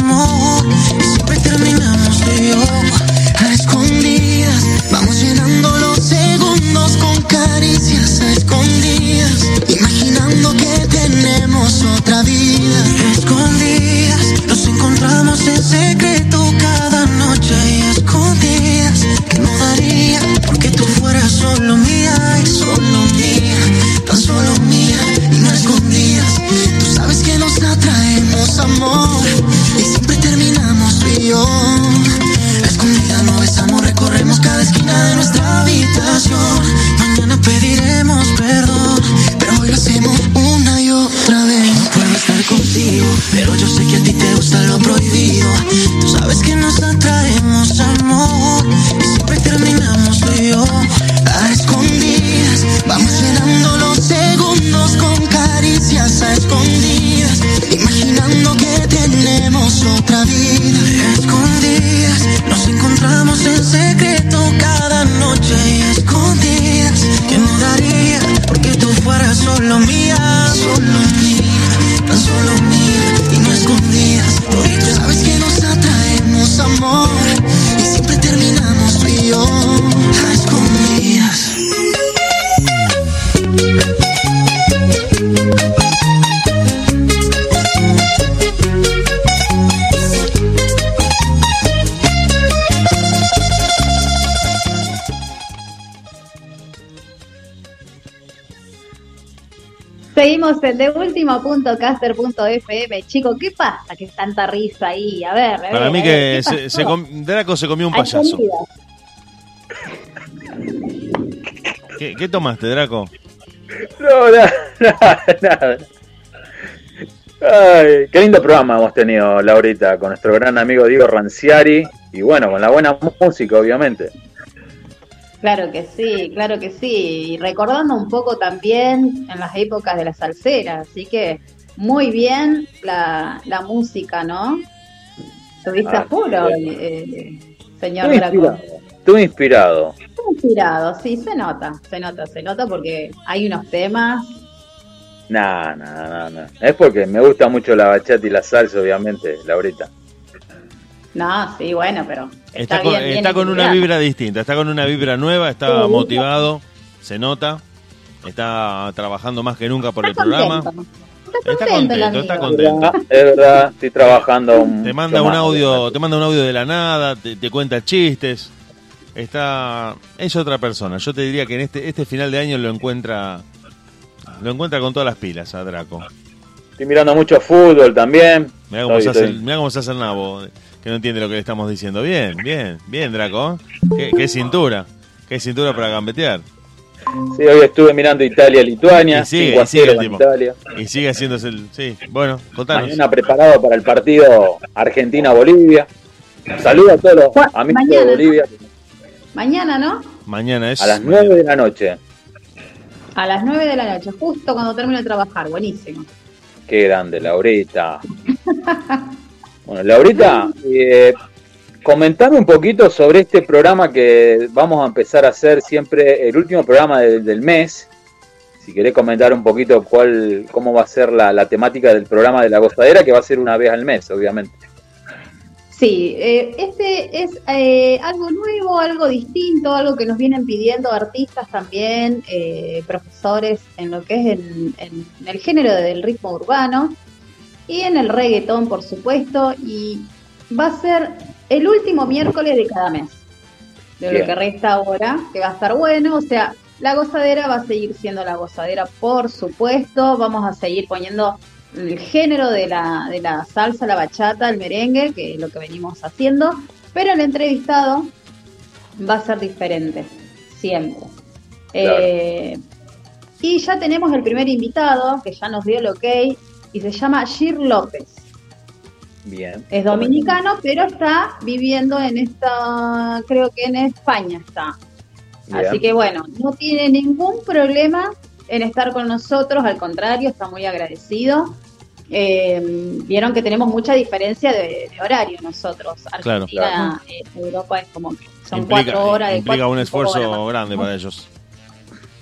Speaker 14: pero yo sé que a ti te gusta lo prohibido. Tú sabes que nos atraemos en
Speaker 4: de último punto caster punto fm. Chico, ¿qué pasa? Que tanta risa ahí. A ver, a ver,
Speaker 5: Para mí
Speaker 4: a ver,
Speaker 5: que
Speaker 4: ¿qué
Speaker 5: se, se com- Draco se comió un payaso. ¿Qué, qué tomaste, Draco?
Speaker 6: No, nada, nada, nada. Ay, qué lindo programa hemos tenido, Laurita, con nuestro gran amigo Diego Ranciari. Y bueno, con la buena música, obviamente.
Speaker 4: Claro que sí, claro que sí. Y recordando un poco también en las épocas de la salsera. Así que muy bien la, la música, ¿no? Tuviste
Speaker 6: Ah,
Speaker 4: a puro,
Speaker 6: sí.
Speaker 4: eh, señor
Speaker 6: Estuve inspirado. Estuve inspirado.
Speaker 4: Inspirado, sí, se nota, se nota, se nota porque hay unos temas.
Speaker 6: Nah, nah, nah, nah. Es porque me gusta mucho la bachata y la salsa, obviamente, Laurita.
Speaker 4: No, sí, bueno, pero está,
Speaker 5: Está, con,
Speaker 4: bien, bien
Speaker 5: está con una vibra distinta, está con una vibra nueva, está
Speaker 4: Sí.
Speaker 5: motivado, se nota, está trabajando más que nunca por el
Speaker 4: Está
Speaker 5: programa. Está
Speaker 4: contento el
Speaker 5: contento, está contento.
Speaker 6: Es verdad, estoy trabajando un
Speaker 5: Te manda un audio, te manda un audio de la nada, te, te cuenta chistes. Está es otra persona. Yo te diría que en este este final de año lo encuentra lo encuentra con todas las pilas a Draco.
Speaker 6: Estoy mirando mucho fútbol también.
Speaker 5: Mirá cómo,
Speaker 6: Estoy-
Speaker 5: se hace, el-
Speaker 6: estoy-
Speaker 5: mirá cómo se hace el nabo, que no entiende lo que le estamos diciendo. Bien, bien, bien, Draco. Qué, qué cintura, qué cintura para gambetear.
Speaker 6: Sí, hoy estuve mirando Italia-Lituania,
Speaker 5: Y sigue,
Speaker 6: 5 a
Speaker 5: y sigue
Speaker 6: 0
Speaker 5: el tipo.
Speaker 6: Italia.
Speaker 5: Y sigue haciéndose el... Sí, bueno, contanos.
Speaker 6: Mañana preparado para el partido Argentina-Bolivia. Saludo a todos los amigos
Speaker 4: mañana,
Speaker 6: de. Bolivia
Speaker 4: Mañana, ¿no?
Speaker 5: Mañana es...
Speaker 6: a las 9 de la noche.
Speaker 4: A las 9 de la noche, justo cuando termino de trabajar. Buenísimo.
Speaker 6: Qué grande, Laurita. *laughs* Bueno, Laurita, eh, comentame un poquito sobre este programa que vamos a empezar a hacer siempre, el último programa de- del mes. Si querés comentar un poquito cuál, cómo va a ser la, temática del programa de la gozadera, que va a ser una vez al mes, obviamente.
Speaker 4: Sí, eh, este es eh, algo nuevo, algo distinto, algo que nos vienen pidiendo artistas también, eh, profesores en lo que es en el género del ritmo urbano y en el reggaetón, por supuesto, y va a ser el último miércoles de cada mes, de lo que resta ahora, que va a estar bueno, o sea, la gozadera va a seguir siendo la gozadera, por supuesto, vamos a seguir poniendo el género de la, de la salsa, la bachata, el merengue, que es lo que venimos haciendo, pero el entrevistado va a ser diferente, siempre. Eh, y ya tenemos el primer invitado, que ya nos dio el ok, y se llama Gir López.
Speaker 6: Bien.
Speaker 4: Es dominicano, pero está viviendo en esta, creo que en España está.
Speaker 6: Bien.
Speaker 4: Así que bueno, no tiene ningún problema en estar con nosotros, al contrario, está muy agradecido. Eh, Vieron que tenemos mucha diferencia de, de horario nosotros.
Speaker 5: Claro.
Speaker 4: Argentina, eh, Europa es como que son
Speaker 5: implica
Speaker 4: cuatro horas. de
Speaker 5: implica
Speaker 4: cuatro,
Speaker 5: un esfuerzo grande para ellos.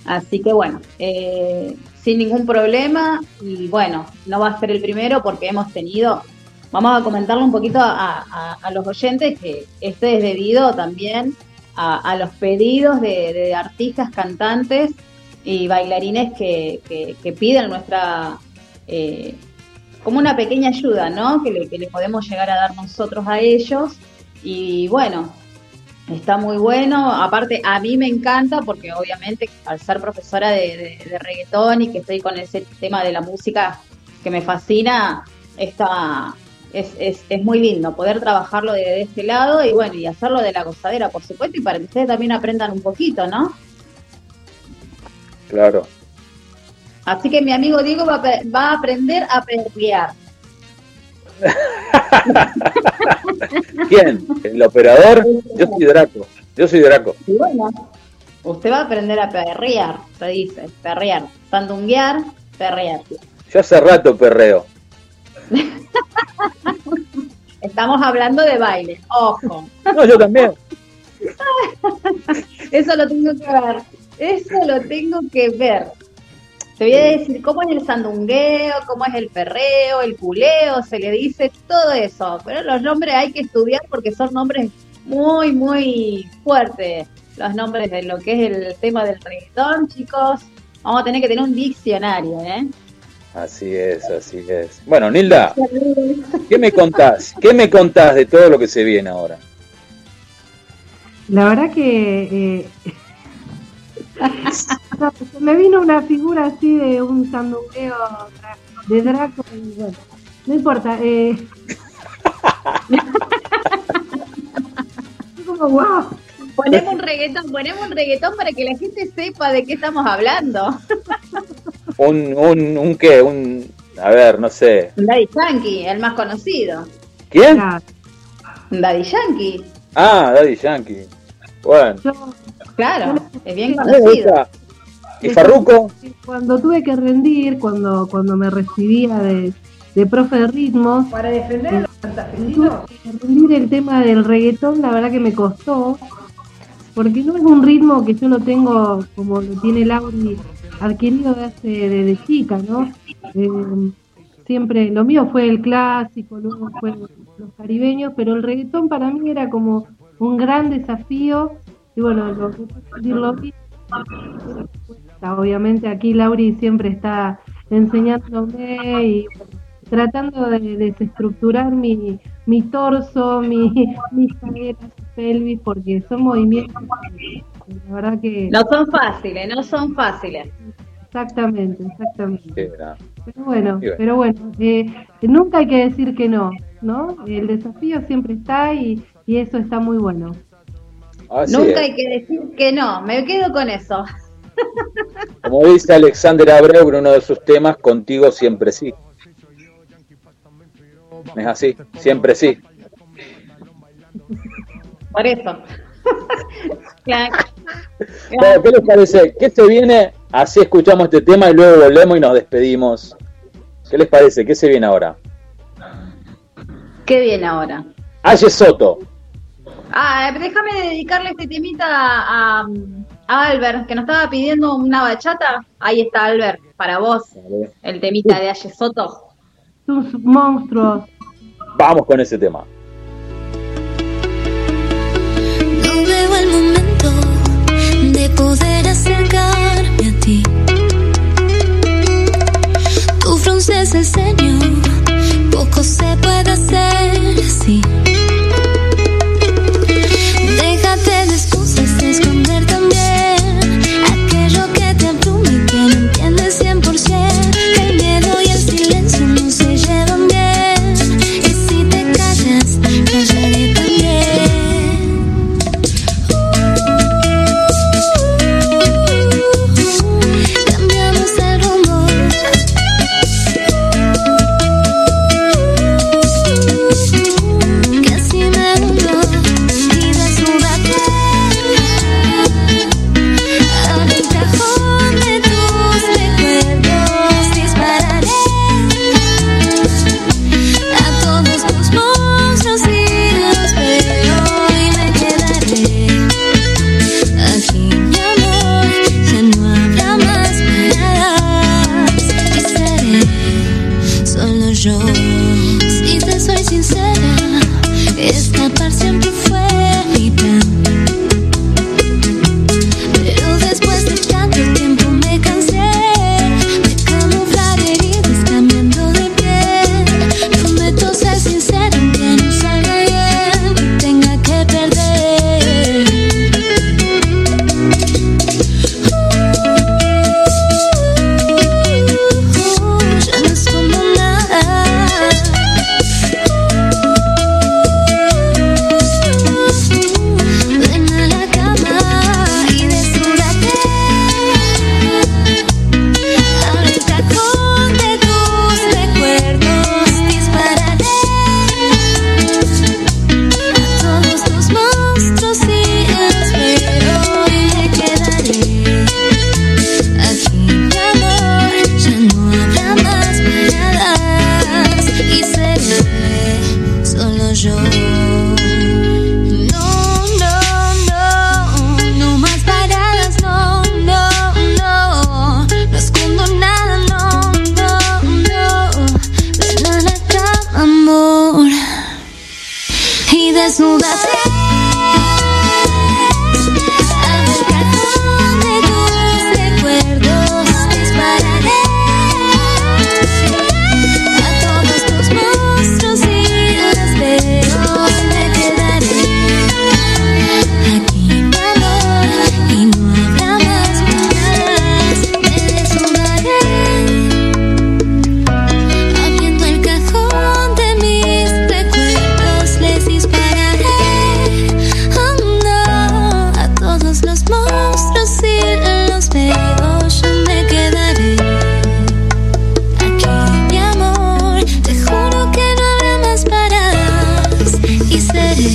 Speaker 4: Así que bueno, eh, sin ningún problema y bueno, no va a ser el primero porque hemos tenido, vamos a comentarle un poquito a, a- los oyentes que esto es debido también a, los pedidos de, de artistas, cantantes y bailarines que, que- que piden nuestra, eh, como una pequeña ayuda, ¿no? Que le, que le podemos llegar a dar nosotros a ellos y bueno, Está muy bueno, aparte a mí me encanta porque obviamente al ser profesora de, de- de reggaetón y que estoy con ese tema de la música que me fascina, está, es, es, es muy lindo poder trabajarlo de, de este lado y bueno, y hacerlo de la gozadera, por supuesto, y para que ustedes también aprendan un poquito, ¿no?
Speaker 6: Claro.
Speaker 4: Así que mi amigo Diego va va a aprender a perrear. *laughs*
Speaker 6: ¿Quién? ¿El operador? Yo soy Draco. Yo soy Draco.
Speaker 4: Y bueno, usted va a aprender a perrear, se dice, perrear, sandunguear, perrear.
Speaker 6: Yo hace rato perreo. *laughs*
Speaker 4: Estamos hablando de baile, ojo.
Speaker 6: No, yo también. *laughs*
Speaker 4: Eso lo tengo que ver. Eso lo tengo que ver. Te voy a decir cómo es el sandungueo, cómo es el perreo, el culeo, se le dice todo eso. Pero los nombres hay que estudiar porque son nombres muy, muy fuertes. Los nombres de lo que es el tema del reggaetón, chicos. Vamos a tener que tener un diccionario, ¿eh?
Speaker 6: Así es, así es. Bueno, Nilda, ¿qué me contás? ¿Qué me contás de todo lo que se viene ahora?
Speaker 3: La verdad que eh, no, *laughs* se me vino una figura así de un sandungueo de Draco y bueno, no importa. Eh, *laughs* como wow.
Speaker 4: Ponemos un reggaetón, ponemos un reggaetón para que la gente sepa de qué estamos hablando. *laughs*
Speaker 6: Un, un, un qué, un, a ver, no sé.
Speaker 4: Daddy Yankee, el más conocido.
Speaker 6: ¿Quién?
Speaker 4: Daddy Yankee,
Speaker 6: Ah, Daddy Yankee. Bueno.
Speaker 4: Claro, es bien conocido.
Speaker 6: ¿Y Farruko?
Speaker 3: Cuando tuve que rendir, cuando cuando me recibía de, de profe de ritmos,
Speaker 15: Para defender a los santafesinos.
Speaker 3: rendir el tema del reggaetón, la verdad que me costó, porque no es un ritmo que yo lo tengo como lo tiene Lauri adquirido desde desde chica, ¿no? Eh, siempre, lo mío fue el clásico, luego fue los caribeños, pero el reggaetón para mí era como un gran desafío, y bueno, lo que decirlo bien, obviamente aquí Lauri siempre está enseñándome y bueno, tratando de desestructurar mi, mi torso, mi, mis caderas, pelvis, porque son movimientos que, la verdad que
Speaker 4: No son fáciles, no son fáciles.
Speaker 3: exactamente, exactamente.
Speaker 16: Pero bueno, pero bueno, eh, nunca hay que decir que no, ¿no? El desafío siempre está y, y eso está muy bueno.
Speaker 6: Así
Speaker 4: Nunca
Speaker 6: es.
Speaker 4: hay que decir que no, me quedo con eso.
Speaker 6: Como dice Alexander Abreu en uno de sus temas, contigo siempre sí. Es así, siempre sí.
Speaker 4: Por eso. *laughs* Claro.
Speaker 6: Bueno, ¿Qué les parece? ¿Qué se viene? Así escuchamos este tema y luego volvemos y nos despedimos. ¿Qué les parece? ¿Qué se viene ahora?
Speaker 4: Qué bien ahora.
Speaker 6: Aye Soto.
Speaker 4: Ah, déjame dedicarle este temita a, a Albert, que nos estaba pidiendo una bachata. Ahí está Albert, para vos, el temita de Aye Soto.
Speaker 16: Tus monstruos.
Speaker 6: Vamos con ese tema.
Speaker 12: No veo el momento de poder acercarme a ti. Tú frunces el ceño, poco se puede hacer así.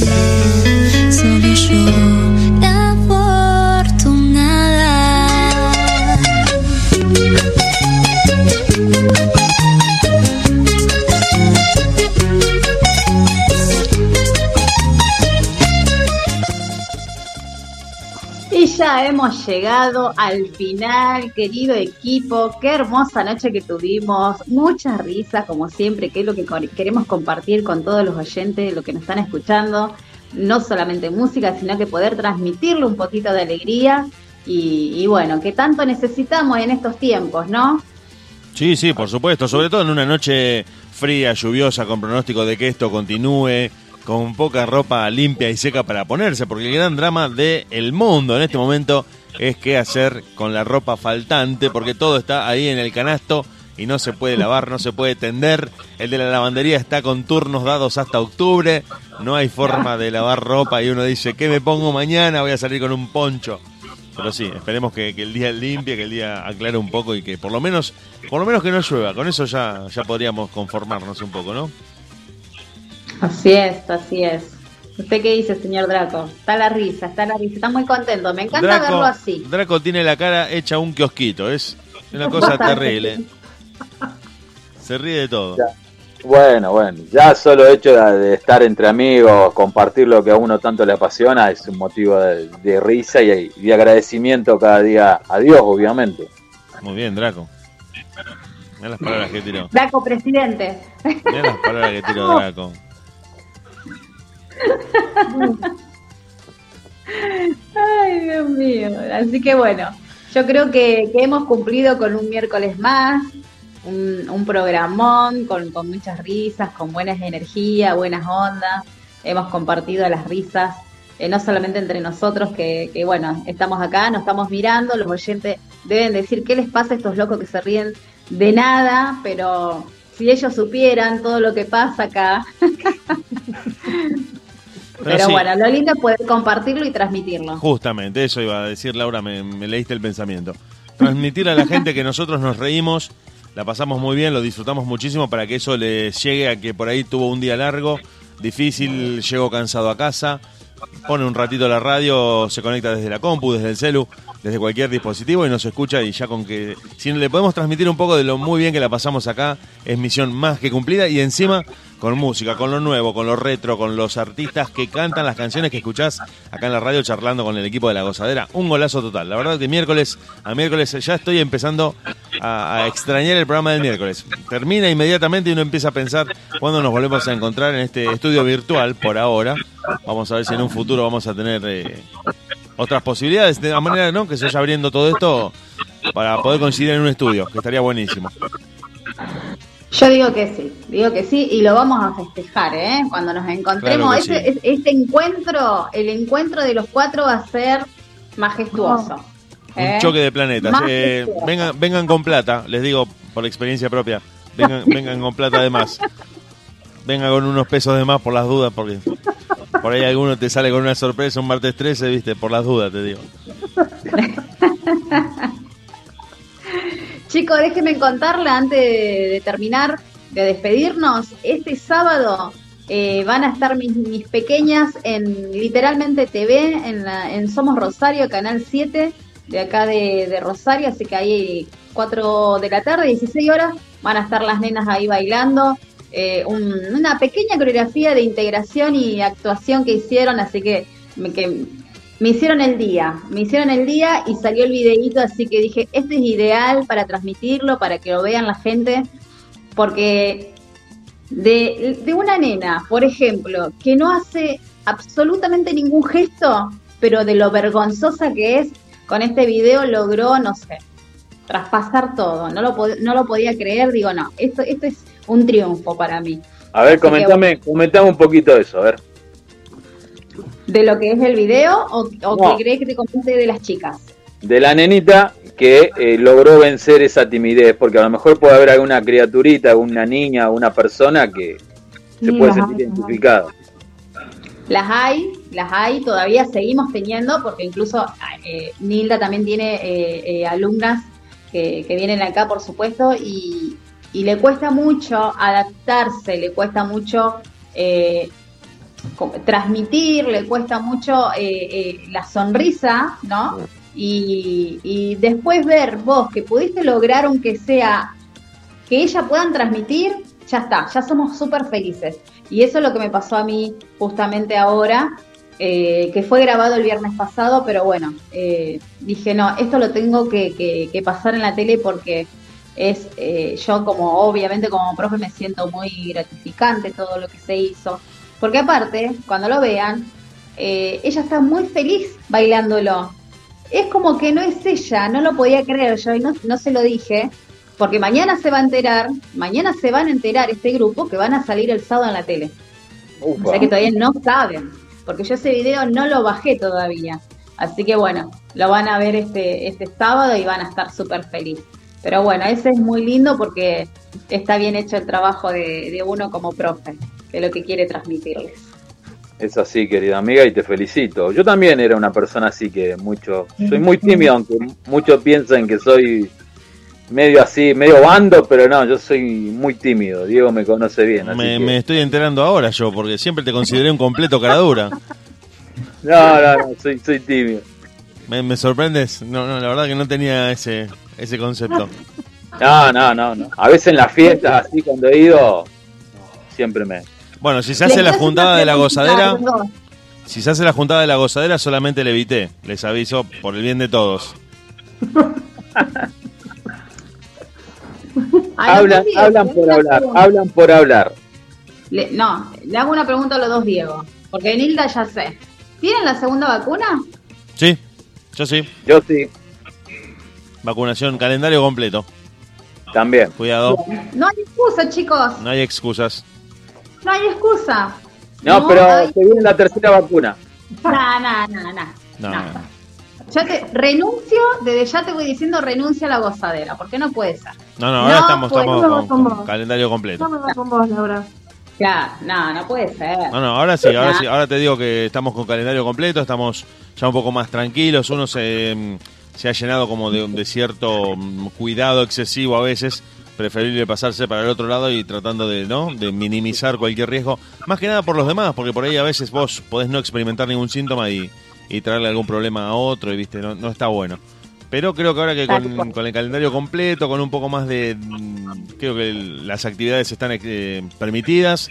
Speaker 12: Seré solo
Speaker 4: llegado al final, querido equipo. Qué hermosa noche que tuvimos. Muchas risas, como siempre, que es lo que queremos compartir con todos los oyentes, lo que nos están escuchando. No solamente música, sino que poder transmitirle un poquito de alegría. Y, bueno, que tanto necesitamos en estos tiempos, ¿no?
Speaker 5: Sí, sí, por supuesto. Sobre todo en una noche fría, lluviosa, con pronóstico de que esto continúe, con poca ropa limpia y seca para ponerse, porque el gran drama del mundo en este momento es qué hacer con la ropa faltante, porque todo está ahí en el canasto y no se puede lavar, no se puede tender. El de la lavandería está con turnos dados hasta octubre. No hay forma de lavar ropa y uno dice, ¿qué me pongo mañana? Voy a salir con un poncho. Pero sí, esperemos que, el día limpie, que el día aclare un poco y que por lo menos, por lo menos que no llueva. Con eso ya, ya podríamos conformarnos un poco, ¿no?
Speaker 4: Así es, así es. ¿Usted qué dice, señor Draco? Está la risa, está la risa. Está muy contento. Me encanta verlo así.
Speaker 5: Draco tiene la cara hecha un kiosquito, es una *laughs* cosa terrible. Se ríe de todo.
Speaker 6: Bueno, bueno, ya solo el hecho de, de estar entre amigos, compartir lo que a uno tanto le apasiona, es un motivo de, de risa y, y de agradecimiento cada día a Dios, obviamente.
Speaker 5: Muy bien, Draco. Mira las palabras que tiró.
Speaker 4: Draco, presidente.
Speaker 5: Mira las palabras que tiró *laughs* Draco.
Speaker 4: Ay, Dios mío. Así que bueno, yo creo que, hemos cumplido con un miércoles más, un, programón con, con muchas risas, con buenas energías, buenas ondas. Hemos compartido las risas, eh, no solamente entre nosotros, que, que bueno, estamos acá, nos estamos mirando, los oyentes deben decir qué les pasa a estos locos que se ríen de nada, pero si ellos supieran todo lo que pasa acá. *laughs* Pero
Speaker 5: sí.
Speaker 4: bueno, lo lindo es poder compartirlo y transmitirlo.
Speaker 5: Justamente, eso iba a decir Laura, me, me leíste el pensamiento. Transmitir a la gente que nosotros nos reímos, la pasamos muy bien, lo disfrutamos muchísimo para que eso les llegue a que por ahí tuvo un día largo, difícil, llegó cansado a casa, pone un ratito la radio, se conecta desde la compu, desde el celu, desde cualquier dispositivo y nos escucha y ya con que si le podemos transmitir un poco de lo muy bien que la pasamos acá, es misión más que cumplida y encima con música, con lo nuevo, con lo retro, con los artistas que cantan las canciones que escuchás acá en la radio charlando con el equipo de La Gozadera. Un golazo total. La verdad que miércoles a miércoles ya estoy empezando a, extrañar el programa del miércoles. Termina inmediatamente y uno empieza a pensar cuándo nos volvemos a encontrar en este estudio virtual por ahora. Vamos a ver si en un futuro vamos a tener eh, otras posibilidades. De la manera ¿no? que se vaya abriendo todo esto para poder coincidir en un estudio, que estaría buenísimo.
Speaker 4: Yo digo que sí, digo que sí y lo vamos a festejar, ¿eh? Cuando nos encontremos,
Speaker 5: Claro
Speaker 4: este, es- este encuentro, el encuentro de los cuatro va a ser majestuoso. ¿eh?
Speaker 5: Un choque de planetas. Eh, vengan, vengan con plata, les digo por experiencia propia. Vengan, *laughs* vengan con plata de más. Vengan con unos pesos de más por las dudas, porque por ahí alguno te sale con una sorpresa un martes 13, viste, por las dudas te digo. *laughs*
Speaker 4: Chicos, déjenme contarle antes de, terminar, de despedirnos. Este sábado eh, van a estar mis, pequeñas en literalmente TV, en, la, en Somos Rosario, Canal 7, de acá de, de Rosario. Así que ahí 4 de la tarde, 16 horas, van a estar las nenas ahí bailando. eh, un- una pequeña coreografía de integración y actuación que hicieron, así que me, que me hicieron el día, me hicieron el día y salió el videíto, así que dije, este es ideal para transmitirlo, para que lo vean la gente, porque de, de una nena, por ejemplo, que no hace absolutamente ningún gesto, pero de lo vergonzosa que es, con este video logró, no sé, traspasar todo, no lo, no lo podía creer, digo, no, esto, esto es un triunfo para mí.
Speaker 6: A ver,
Speaker 4: Así que,
Speaker 6: comentame, comentame un poquito eso, a ver.
Speaker 4: ¿De lo que es el video o, o
Speaker 6: No.
Speaker 4: que crees que te comente de las chicas?
Speaker 6: De la nenita que eh, logró vencer esa timidez, porque a lo mejor puede haber alguna criaturita, alguna niña, alguna persona que se
Speaker 4: Sí,
Speaker 6: puede sentir
Speaker 4: hay,
Speaker 6: identificada.
Speaker 4: Las hay, las hay, todavía seguimos teniendo, porque incluso eh, Nilda también tiene eh, eh, alumnas que, que vienen acá, por supuesto, y, y le cuesta mucho adaptarse, le cuesta mucho eh, transmitir, le cuesta mucho eh, eh, la sonrisa, ¿no? Y, y después ver vos que pudiste lograr, aunque sea que ella puedan transmitir, ya está, ya somos súper felices. Y eso es lo que me pasó a mí justamente ahora, eh, que fue grabado el viernes pasado, pero bueno, eh, dije, no, esto lo tengo que, que- que pasar en la tele porque es, eh, yo como obviamente como profe me siento muy gratificante todo lo que se hizo, porque aparte, cuando lo vean, eh, ella está muy feliz bailándolo. Es como que no es ella, no lo podía creer yo y no, no se lo dije, porque mañana se va a enterar, mañana se van a enterar este grupo que van a salir el sábado en la tele. O sea que todavía no saben, porque yo ese video no lo bajé todavía. Así que bueno, lo van a ver este, este sábado y van a estar súper felices. Pero bueno, ese es muy lindo porque está bien hecho el trabajo de, de uno como profe, es lo que quiere transmitirles.
Speaker 6: Es así, querida amiga, y te felicito. Yo también era una persona así que mucho, soy muy tímido, aunque muchos piensan que soy medio así, medio bando, pero no, yo soy muy tímido. Diego me conoce bien. Así
Speaker 5: Me,
Speaker 6: que-
Speaker 5: me estoy enterando ahora yo, porque siempre te consideré un completo cara dura.
Speaker 6: No, no, no, soy, soy tímido.
Speaker 5: ¿Me, me sorprendes? No, no, la verdad que no tenía ese, ese concepto.
Speaker 6: No, no, no, no. A veces en las fiestas, así cuando he ido, siempre me.
Speaker 5: Bueno, si se hace la juntada de la gozadera,
Speaker 4: Perdón.
Speaker 5: si se hace la juntada de la gozadera, solamente le evité. Les aviso por el bien de todos. *laughs*
Speaker 6: Hablan, hablan por hablar, hablan por hablar.
Speaker 4: Le- no, le hago una pregunta a los dos Diego, porque Nilda ya sé. ¿Tienen la segunda vacuna?
Speaker 5: Sí, yo sí.
Speaker 6: Yo sí,
Speaker 5: Vacunación, calendario completo.
Speaker 6: también.
Speaker 5: Cuidado,
Speaker 4: No hay excusa, chicos.
Speaker 5: no hay excusas.
Speaker 4: No hay excusa.
Speaker 6: No, pero
Speaker 4: hay-
Speaker 6: se viene la tercera vacuna.
Speaker 4: No, no, no, no.
Speaker 5: No, no, no.
Speaker 4: Ya te renuncio, desde ya te voy diciendo renuncia a la gozadera, porque no puede ser.
Speaker 5: No, no, ahora
Speaker 4: No,
Speaker 5: estamos,
Speaker 4: pues,
Speaker 5: estamos
Speaker 16: no,
Speaker 5: con, calendario completo.
Speaker 16: No me con vos, Laura.
Speaker 4: Claro, no, no puede ser.
Speaker 5: No, no, ahora sí, ahora
Speaker 4: Nah.
Speaker 5: sí, ahora te digo que estamos con calendario completo, estamos ya un poco más tranquilos, uno se, mm, se ha llenado como de, de cierto mm, cuidado excesivo a veces, preferible pasarse para el otro lado y tratando de, ¿no? de minimizar cualquier riesgo, más que nada por los demás, porque por ahí a veces vos podés no experimentar ningún síntoma y, y traerle algún problema a otro y viste, no, no está bueno. Pero creo que ahora que con, el calendario completo, con un poco más de... mm, Creo que el- las actividades están eh, permitidas,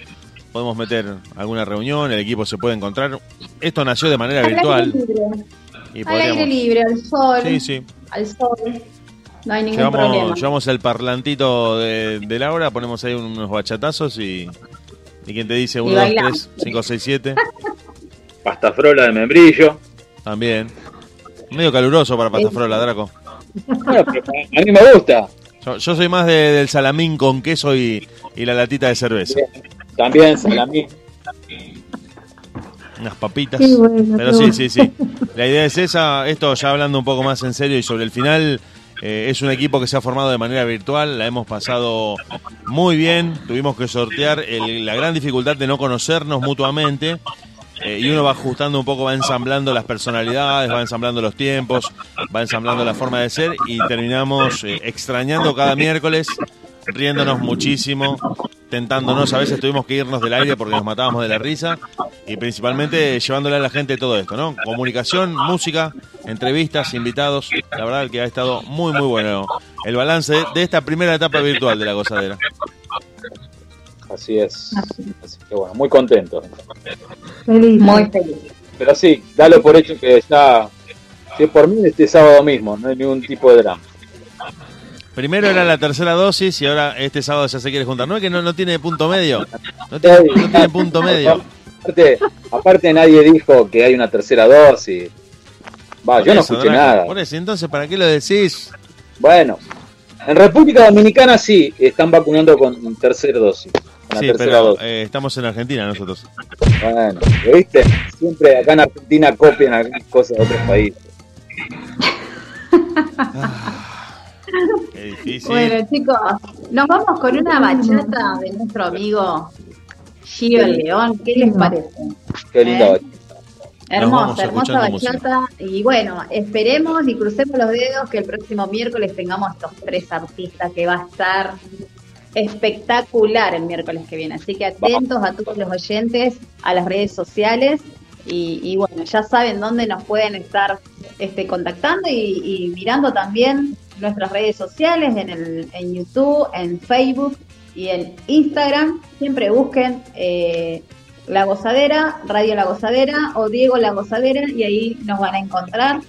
Speaker 5: podemos meter alguna reunión, el equipo se puede encontrar. Esto nació de manera
Speaker 4: Al aire
Speaker 5: virtual
Speaker 4: libre,
Speaker 5: y
Speaker 4: al
Speaker 5: podríamos...
Speaker 4: aire libre, al sol.
Speaker 5: Sí, sí.
Speaker 4: Al sol. No hay ningún problema.
Speaker 5: Llevamos, llevamos el parlantito de, de Laura, ponemos ahí unos bachatazos y... ¿Y quién te dice? 1, 2,
Speaker 4: bailamos.
Speaker 5: 3, 5, 6, 7.
Speaker 6: Pastafrola de membrillo.
Speaker 5: También. Medio caluroso para pastafrola, Draco.
Speaker 6: Bueno, pero a mí me gusta.
Speaker 5: Yo, yo soy más de- del salamín con queso y, y la latita de cerveza.
Speaker 6: También salamín.
Speaker 5: Unas papitas.
Speaker 16: Bueno,
Speaker 5: Pero sí,
Speaker 16: bueno.
Speaker 5: sí, sí. La idea es esa. Esto ya hablando un poco más en serio y sobre el final. Eh, es un equipo que se ha formado de manera virtual, la hemos pasado muy bien, tuvimos que sortear la gran dificultad de no conocernos mutuamente eh, y uno va ajustando un poco, va ensamblando las personalidades, va ensamblando los tiempos, va ensamblando la forma de ser y terminamos eh, extrañando cada miércoles, riéndonos muchísimo, tentándonos, a veces tuvimos que irnos del aire porque nos matábamos de la risa y principalmente llevándole a la gente todo esto, ¿no? Comunicación, música, entrevistas, invitados, la verdad que ha estado muy muy bueno el balance de, esta primera etapa virtual de la gozadera.
Speaker 6: Así es. Así que bueno, muy contento.
Speaker 16: Feliz.
Speaker 4: Muy feliz.
Speaker 6: Pero sí, dalo por hecho que ya. Si es por mí, este sábado mismo, no hay ningún tipo de drama.
Speaker 5: Primero era la tercera dosis y ahora este sábado ya se quiere juntar. No es que no, no tiene punto medio. No tiene, no tiene punto medio.
Speaker 6: Aparte, aparte, nadie dijo que hay una tercera dosis. Va,
Speaker 5: Por
Speaker 6: yo no
Speaker 5: eso,
Speaker 6: escuché
Speaker 5: Draco,
Speaker 6: nada.
Speaker 5: Por eso, entonces, ¿para qué lo decís?
Speaker 6: Bueno, en República Dominicana sí están vacunando con tercera dosis. Con
Speaker 5: Sí,
Speaker 6: tercera
Speaker 5: pero
Speaker 6: dosis.
Speaker 5: eh, estamos en Argentina nosotros.
Speaker 6: Bueno, ¿lo ¿viste? Siempre acá en Argentina copian algunas cosas de otros países. *laughs*
Speaker 5: Qué difícil.
Speaker 4: Bueno, chicos, nos vamos con una bachata de nuestro amigo Gio el León. ¿Qué les parece?
Speaker 6: Qué linda
Speaker 4: ¿Eh?
Speaker 6: bachata.
Speaker 4: Hermosa, hermosa
Speaker 5: música.
Speaker 4: bachata. Y bueno, esperemos y crucemos los dedos que el próximo miércoles tengamos estos tres artistas que va a estar espectacular el miércoles que viene. Así que atentos a todos los oyentes, a las redes sociales. Y, y bueno, ya saben dónde nos pueden estar este, contactando y, y mirando también nuestras redes sociales en, el, en YouTube, en Facebook y en Instagram. Siempre busquen eh, La Gozadera, Radio La Gozadera o Diego La Gozadera y ahí nos van a encontrar.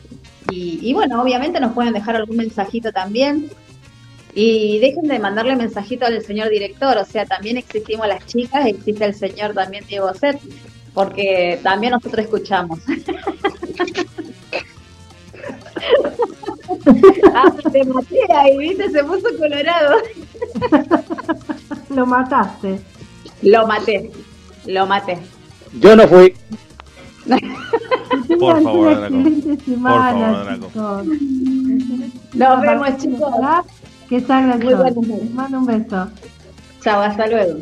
Speaker 4: Y, y bueno, obviamente nos pueden dejar algún mensajito también. Y dejen de mandarle mensajito al señor director, o sea, también existimos las chicas, existe el señor también Diego Set, porque también nosotros escuchamos. *laughs* *laughs* ah, te maté ahí, viste, se puso colorado. *laughs*
Speaker 16: Lo mataste.
Speaker 4: Lo maté, lo maté.
Speaker 6: Yo no fui. *laughs*
Speaker 5: Por favor, Draco.
Speaker 16: semana,
Speaker 5: Por favor, Draco.
Speaker 16: chicos.
Speaker 4: Nos vemos, chicos.
Speaker 16: Ojalá
Speaker 3: Que salga
Speaker 4: Muy buenas.
Speaker 3: Les mando un beso.
Speaker 4: Chao, hasta luego.